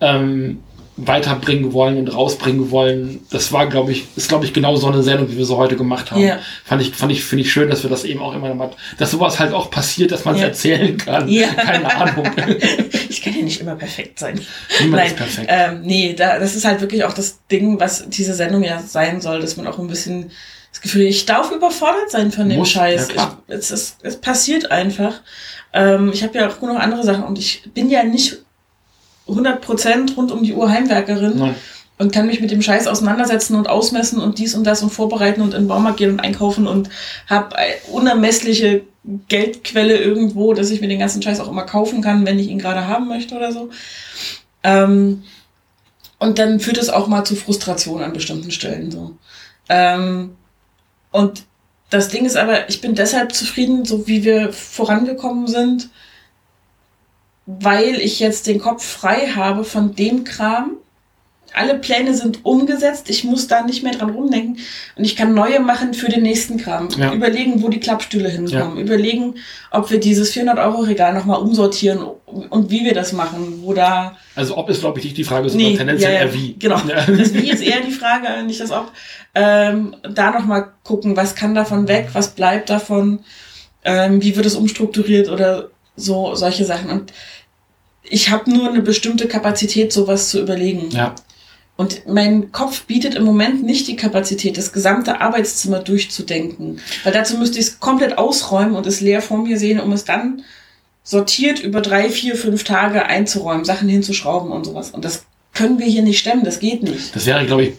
ähm, weiterbringen wollen und rausbringen wollen, das war, glaube ich, ist, glaube ich, genau so eine Sendung, wie wir sie heute gemacht haben. Ja. Fand ich, fand ich, finde ich schön, dass wir das eben auch immer mal, dass sowas halt auch passiert, dass man es Ja. erzählen kann. Ja. Keine Ahnung. Ich kann ja nicht immer perfekt sein. Niemand Nein, ist perfekt. Ähm, nee, da, das ist halt wirklich auch das Ding, was diese Sendung ja sein soll, dass man auch ein bisschen das Gefühl, ich darf überfordert sein von dem Muss, Scheiß. ja, ich, es, ist, es passiert einfach. Ähm, ich habe ja auch noch andere Sachen und ich bin ja nicht 100% rund um die Uhr Heimwerkerin Nein. und kann mich mit dem Scheiß auseinandersetzen und ausmessen und dies und das und vorbereiten und in den Baumarkt gehen und einkaufen und habe unermessliche Geldquelle irgendwo, dass ich mir den ganzen Scheiß auch immer kaufen kann, wenn ich ihn gerade haben möchte oder so. Ähm, und dann führt es auch mal zu Frustration an bestimmten Stellen so. Ähm, und das Ding ist aber, ich bin deshalb zufrieden, so wie wir vorangekommen sind, weil ich jetzt den Kopf frei habe von dem Kram. Alle Pläne sind umgesetzt, ich muss da nicht mehr dran rumdenken und ich kann neue machen für den nächsten Kram. Ja. Überlegen, wo die Klappstühle hinkommen, überlegen, ob wir dieses 400-Euro-Regal nochmal umsortieren und wie wir das machen, wo da Also ob ist, glaube ich, nicht die Frage, sondern tendenziell ja, ja, eher wie. Genau. Ja. Das Wie ist eher die Frage, nicht das Ob. Ähm, da nochmal gucken, was kann davon weg, was bleibt davon, ähm, wie wird es umstrukturiert oder so, solche Sachen. Und ich habe nur eine bestimmte Kapazität, sowas zu überlegen. Ja. Und mein Kopf bietet im Moment nicht die Kapazität, das gesamte Arbeitszimmer durchzudenken. Weil dazu müsste ich es komplett ausräumen und es leer vor mir sehen, um es dann sortiert über drei, vier, fünf Tage einzuräumen, Sachen hinzuschrauben und sowas. Und das können wir hier nicht stemmen, das geht nicht. Das wäre, glaube ich,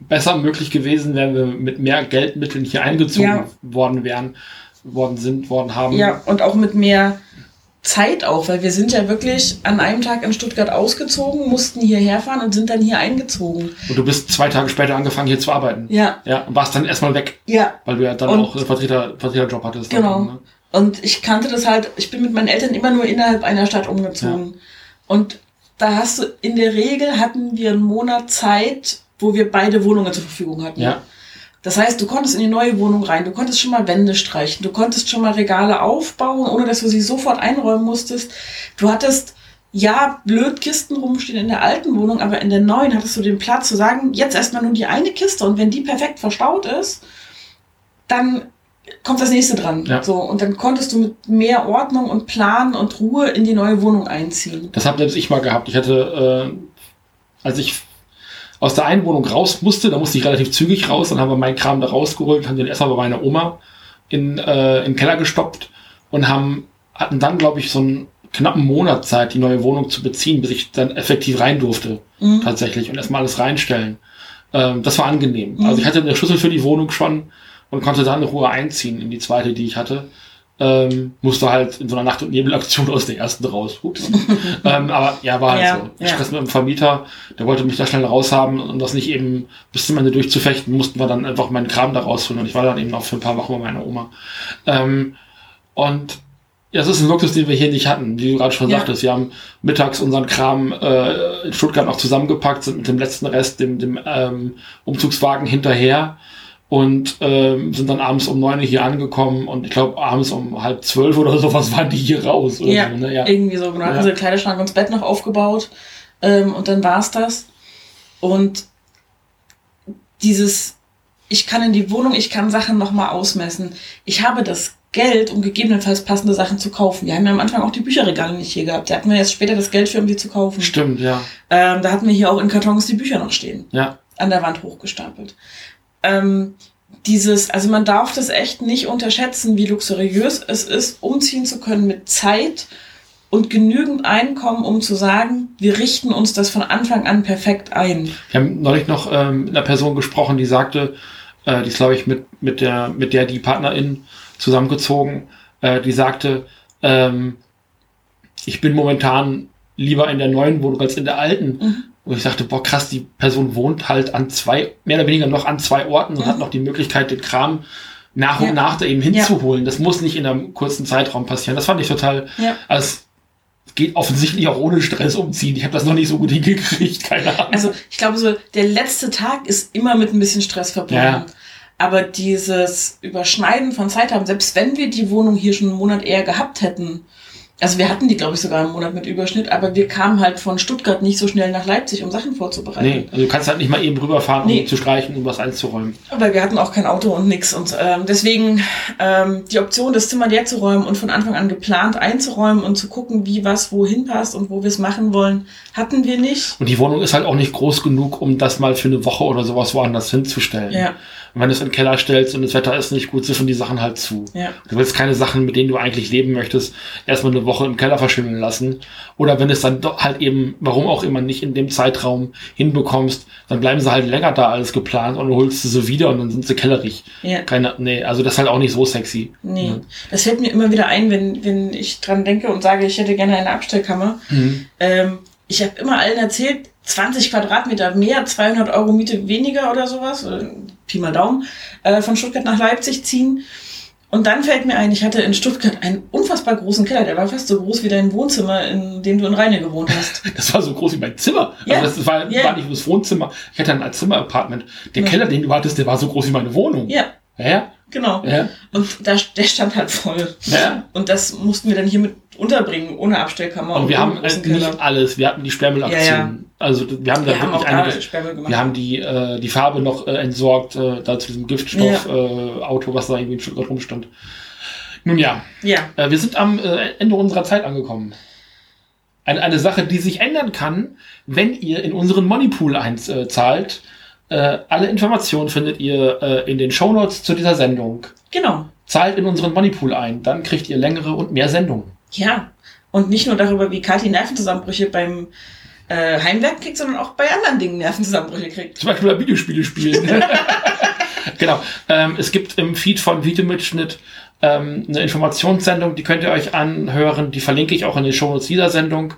besser möglich gewesen, wenn wir mit mehr Geldmitteln hier eingezogen Ja. worden wären, worden sind, worden haben. Ja, und auch mit mehr Zeit auch, weil wir sind ja wirklich an einem Tag in Stuttgart ausgezogen, mussten hierher fahren und sind dann hier eingezogen. Und du bist zwei Tage später angefangen, hier zu arbeiten. Ja, Ja, und warst dann erstmal weg, ja. weil du ja dann Und- auch einen Vertreter, Vertreterjob hattest. Genau. Dann, ne? Und ich kannte das halt, ich bin mit meinen Eltern immer nur innerhalb einer Stadt umgezogen. Und da hast du, in der Regel hatten wir einen Monat Zeit, wo wir beide Wohnungen zur Verfügung hatten. Ja. Das heißt, du konntest in die neue Wohnung rein, du konntest schon mal Wände streichen, du konntest schon mal Regale aufbauen, ohne dass du sie sofort einräumen musstest. Du hattest ja blöd Kisten rumstehen in der alten Wohnung, aber in der neuen hattest du den Platz zu sagen, jetzt erstmal nur die eine Kiste und wenn die perfekt verstaut ist, dann kommt das nächste dran. Ja. So, und dann konntest du mit mehr Ordnung und Plan und Ruhe in die neue Wohnung einziehen. Das habe selbst ich mal gehabt. Ich hatte, äh, als ich aus der einen Wohnung raus musste, da musste ich relativ zügig raus, dann haben wir meinen Kram da rausgeholt, haben den erstmal bei meiner Oma in, äh, in den Keller gestoppt und haben, hatten dann, glaube ich, so einen knappen Monat Zeit, die neue Wohnung zu beziehen, bis ich dann effektiv rein durfte, Mhm. tatsächlich, und erstmal alles reinstellen. Ähm, das war angenehm. Mhm. Also ich hatte eine Schlüssel für die Wohnung schon und konnte dann in Ruhe einziehen in die zweite, die ich hatte. Ähm, musste halt in so einer Nacht- und Nebelaktion aus der ersten raus. Ups. ähm, aber ja, war halt Ja, so. ja. Stress mit dem Vermieter, der wollte mich da schnell raushaben und das nicht eben bis zum Ende durchzufechten, mussten wir dann einfach meinen Kram da rausholen und ich war dann eben auch für ein paar Wochen bei meiner Oma. Ähm, und ja, das ist ein Luxus, den wir hier nicht hatten, wie du gerade schon Ja. sagtest. Wir haben mittags unseren Kram äh, in Stuttgart noch zusammengepackt, sind mit dem letzten Rest, dem, dem ähm, Umzugswagen hinterher und ähm, sind dann abends um neun Uhr hier angekommen und ich glaube abends um halb zwölf oder sowas waren die hier raus. Oder Ja, so, ne? ja. irgendwie so, genau. Ja. Also Kleiderschrank und das Bett noch aufgebaut ähm, und dann war's das. Und dieses, ich kann in die Wohnung, ich kann Sachen nochmal ausmessen. Ich habe das Geld, um gegebenenfalls passende Sachen zu kaufen. Wir haben ja am Anfang auch die Bücherregale nicht hier gehabt. Da hatten wir jetzt später das Geld für, um die zu kaufen. Stimmt, ja. Ähm, da hatten wir hier auch in Kartons die Bücher noch stehen Ja. an der Wand hochgestapelt. Ähm, dieses, also man darf das echt nicht unterschätzen, wie luxuriös es ist, umziehen zu können mit Zeit und genügend Einkommen, um zu sagen, wir richten uns das von Anfang an perfekt ein. Wir haben neulich noch ähm, mit einer Person gesprochen, die sagte, äh, die ist, glaube ich, mit, mit, der, mit der die Partnerin zusammengezogen, äh, die sagte, ähm, ich bin momentan lieber in der neuen Wohnung als in der alten. Mhm. Und ich sagte, boah, krass, die Person wohnt halt an zwei, mehr oder weniger noch an zwei Orten und Mhm. hat noch die Möglichkeit, den Kram nach und Ja. nach da eben hinzuholen. Das muss nicht in einem kurzen Zeitraum passieren. Das fand ich total, Ja. also es geht offensichtlich auch ohne Stress umziehen. Ich habe das noch nicht so gut hingekriegt, keine Ahnung. Also ich glaube, so der letzte Tag ist immer mit ein bisschen Stress verbunden. Ja. Aber dieses Überschneiden von Zeit haben, selbst wenn wir die Wohnung hier schon einen Monat eher gehabt hätten, also wir hatten die, glaube ich, sogar einen Monat mit Überschnitt, aber wir kamen halt von Stuttgart nicht so schnell nach Leipzig, um Sachen vorzubereiten. Nee, also du kannst halt nicht mal eben rüberfahren, um Nee. zu streichen, um was einzuräumen. Aber wir hatten auch kein Auto und nix. Und ähm, deswegen ähm, die Option, das Zimmer leer zu räumen und von Anfang an geplant einzuräumen und zu gucken, wie was wohin passt und wo wir es machen wollen, hatten wir nicht. Und die Wohnung ist halt auch nicht groß genug, um das mal für eine Woche oder sowas woanders hinzustellen. Ja, Und wenn du es in den Keller stellst und das Wetter ist nicht gut, siffen die Sachen halt zu. ja. Du willst keine Sachen, mit denen du eigentlich leben möchtest, erstmal eine Woche im Keller verschimmeln lassen. Oder wenn es dann doch halt eben, warum auch immer, nicht in dem Zeitraum hinbekommst, dann bleiben sie halt länger da als geplant und du holst sie so wieder und dann sind sie kellerig. ja. Keine, nee, also das ist halt auch nicht so sexy. Nee, Ja. das fällt mir immer wieder ein, wenn, wenn ich dran denke und sage, ich hätte gerne eine Abstellkammer. Mhm. Ähm, ich habe immer allen erzählt, 20 Quadratmeter mehr, 200 Euro Miete weniger oder sowas, Pi mal Daumen, äh, von Stuttgart nach Leipzig ziehen. Und dann fällt mir ein, ich hatte in Stuttgart einen unfassbar großen Keller, der war fast so groß wie dein Wohnzimmer, in dem du in Rheine gewohnt hast. Das war so groß wie mein Zimmer. Ja. Also das war, Ja. war nicht nur das Wohnzimmer. Ich hatte ein Zimmer-Apartment. Der Ja. Keller, den du hattest, der war so groß wie meine Wohnung. Ja, Ja? genau. Ja? Und da, der stand halt voll. Ja. Und das mussten wir dann hier mit unterbringen, ohne Abstellkammer. Und wir haben äh, nicht alles. Wir hatten die Sperrmüllaktion. Ja, ja. Also wir haben da Wir haben wirklich da einiges. Sperrmüll gemacht. Wir haben die, äh, die Farbe noch äh, entsorgt, äh, da zu diesem Giftstoff-Auto, äh, Auto, was da irgendwie in Stuttgart rumstand. Nun ja, ja, äh, wir sind am Ende unserer Zeit angekommen. eine, eine Sache, die sich ändern kann, wenn ihr in unseren Moneypool einzahlt. Alle Informationen findet ihr in den Shownotes zu dieser Sendung. Genau. Zahlt in unseren Moneypool ein, dann kriegt ihr längere und mehr Sendungen. Ja. Und nicht nur darüber, wie Kathi Nervenzusammenbrüche beim äh, Heimwerk kriegt, sondern auch bei anderen Dingen Nervenzusammenbrüche kriegt. Zum Beispiel bei Videospiele spielen. genau. Ähm, es gibt im Feed von Videomitschnitt ähm, eine Informationssendung, die könnt ihr euch anhören. Die verlinke ich auch in den Shownotes dieser Sendung.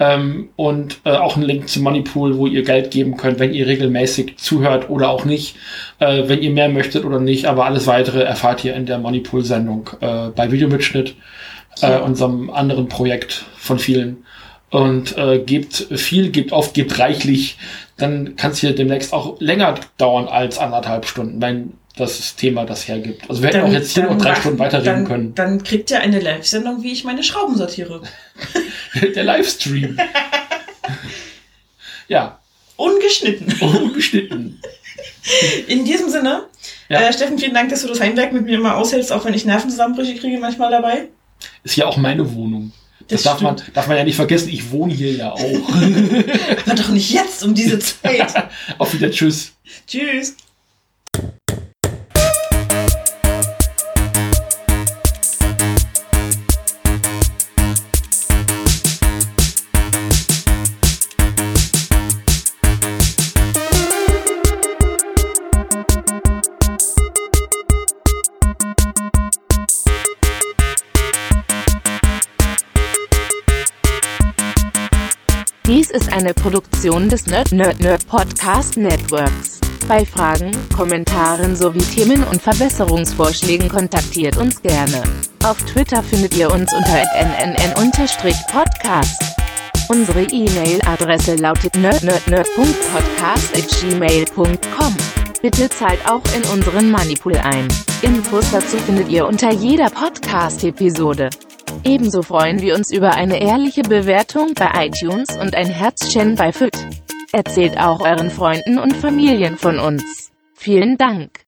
Ähm, und äh, auch einen Link zu Moneypool, wo ihr Geld geben könnt, wenn ihr regelmäßig zuhört oder auch nicht, äh, wenn ihr mehr möchtet oder nicht. Aber alles weitere erfahrt ihr in der Moneypool-Sendung äh, bei Videomitschnitt, äh, unserem anderen Projekt von vielen. Und äh, gebt viel, gebt oft, gebt reichlich. Dann kann es hier demnächst auch länger dauern als anderthalb Stunden, wenn das Thema das hergibt. Also wir hätten Dann- auch jetzt hier noch drei Stunden weiterreden dann, können. Dann kriegt ihr eine Live-Sendung, wie ich meine Schrauben sortiere. der Livestream. ja, Ungeschnitten. ungeschnitten. In diesem Sinne, Ja. äh, Steffen, vielen Dank, dass du das Heimwerk mit mir immer aushältst, auch wenn ich Nervenzusammenbrüche kriege manchmal dabei. Ist ja auch meine Wohnung. Das, Das darf, man, darf man ja nicht vergessen, ich wohne hier ja auch. Aber doch nicht jetzt um diese Zeit. Auf wieder Tschüss. Tschüss. Eine Produktion des Nerd Nerd Nerd Podcast Networks. Bei Fragen, Kommentaren sowie Themen- und Verbesserungsvorschlägen kontaktiert uns gerne. Auf Twitter findet ihr uns unter nnn-podcast. Unsere E-Mail-Adresse lautet nerdnerdnerd.podcast.gmail.com. Bitte zahlt auch in unseren Moneypool ein. Infos dazu findet ihr unter jeder Podcast-Episode. Ebenso freuen wir uns über eine ehrliche Bewertung bei iTunes und ein Herzchen bei FIT. Erzählt auch euren Freunden und Familien von uns. Vielen Dank.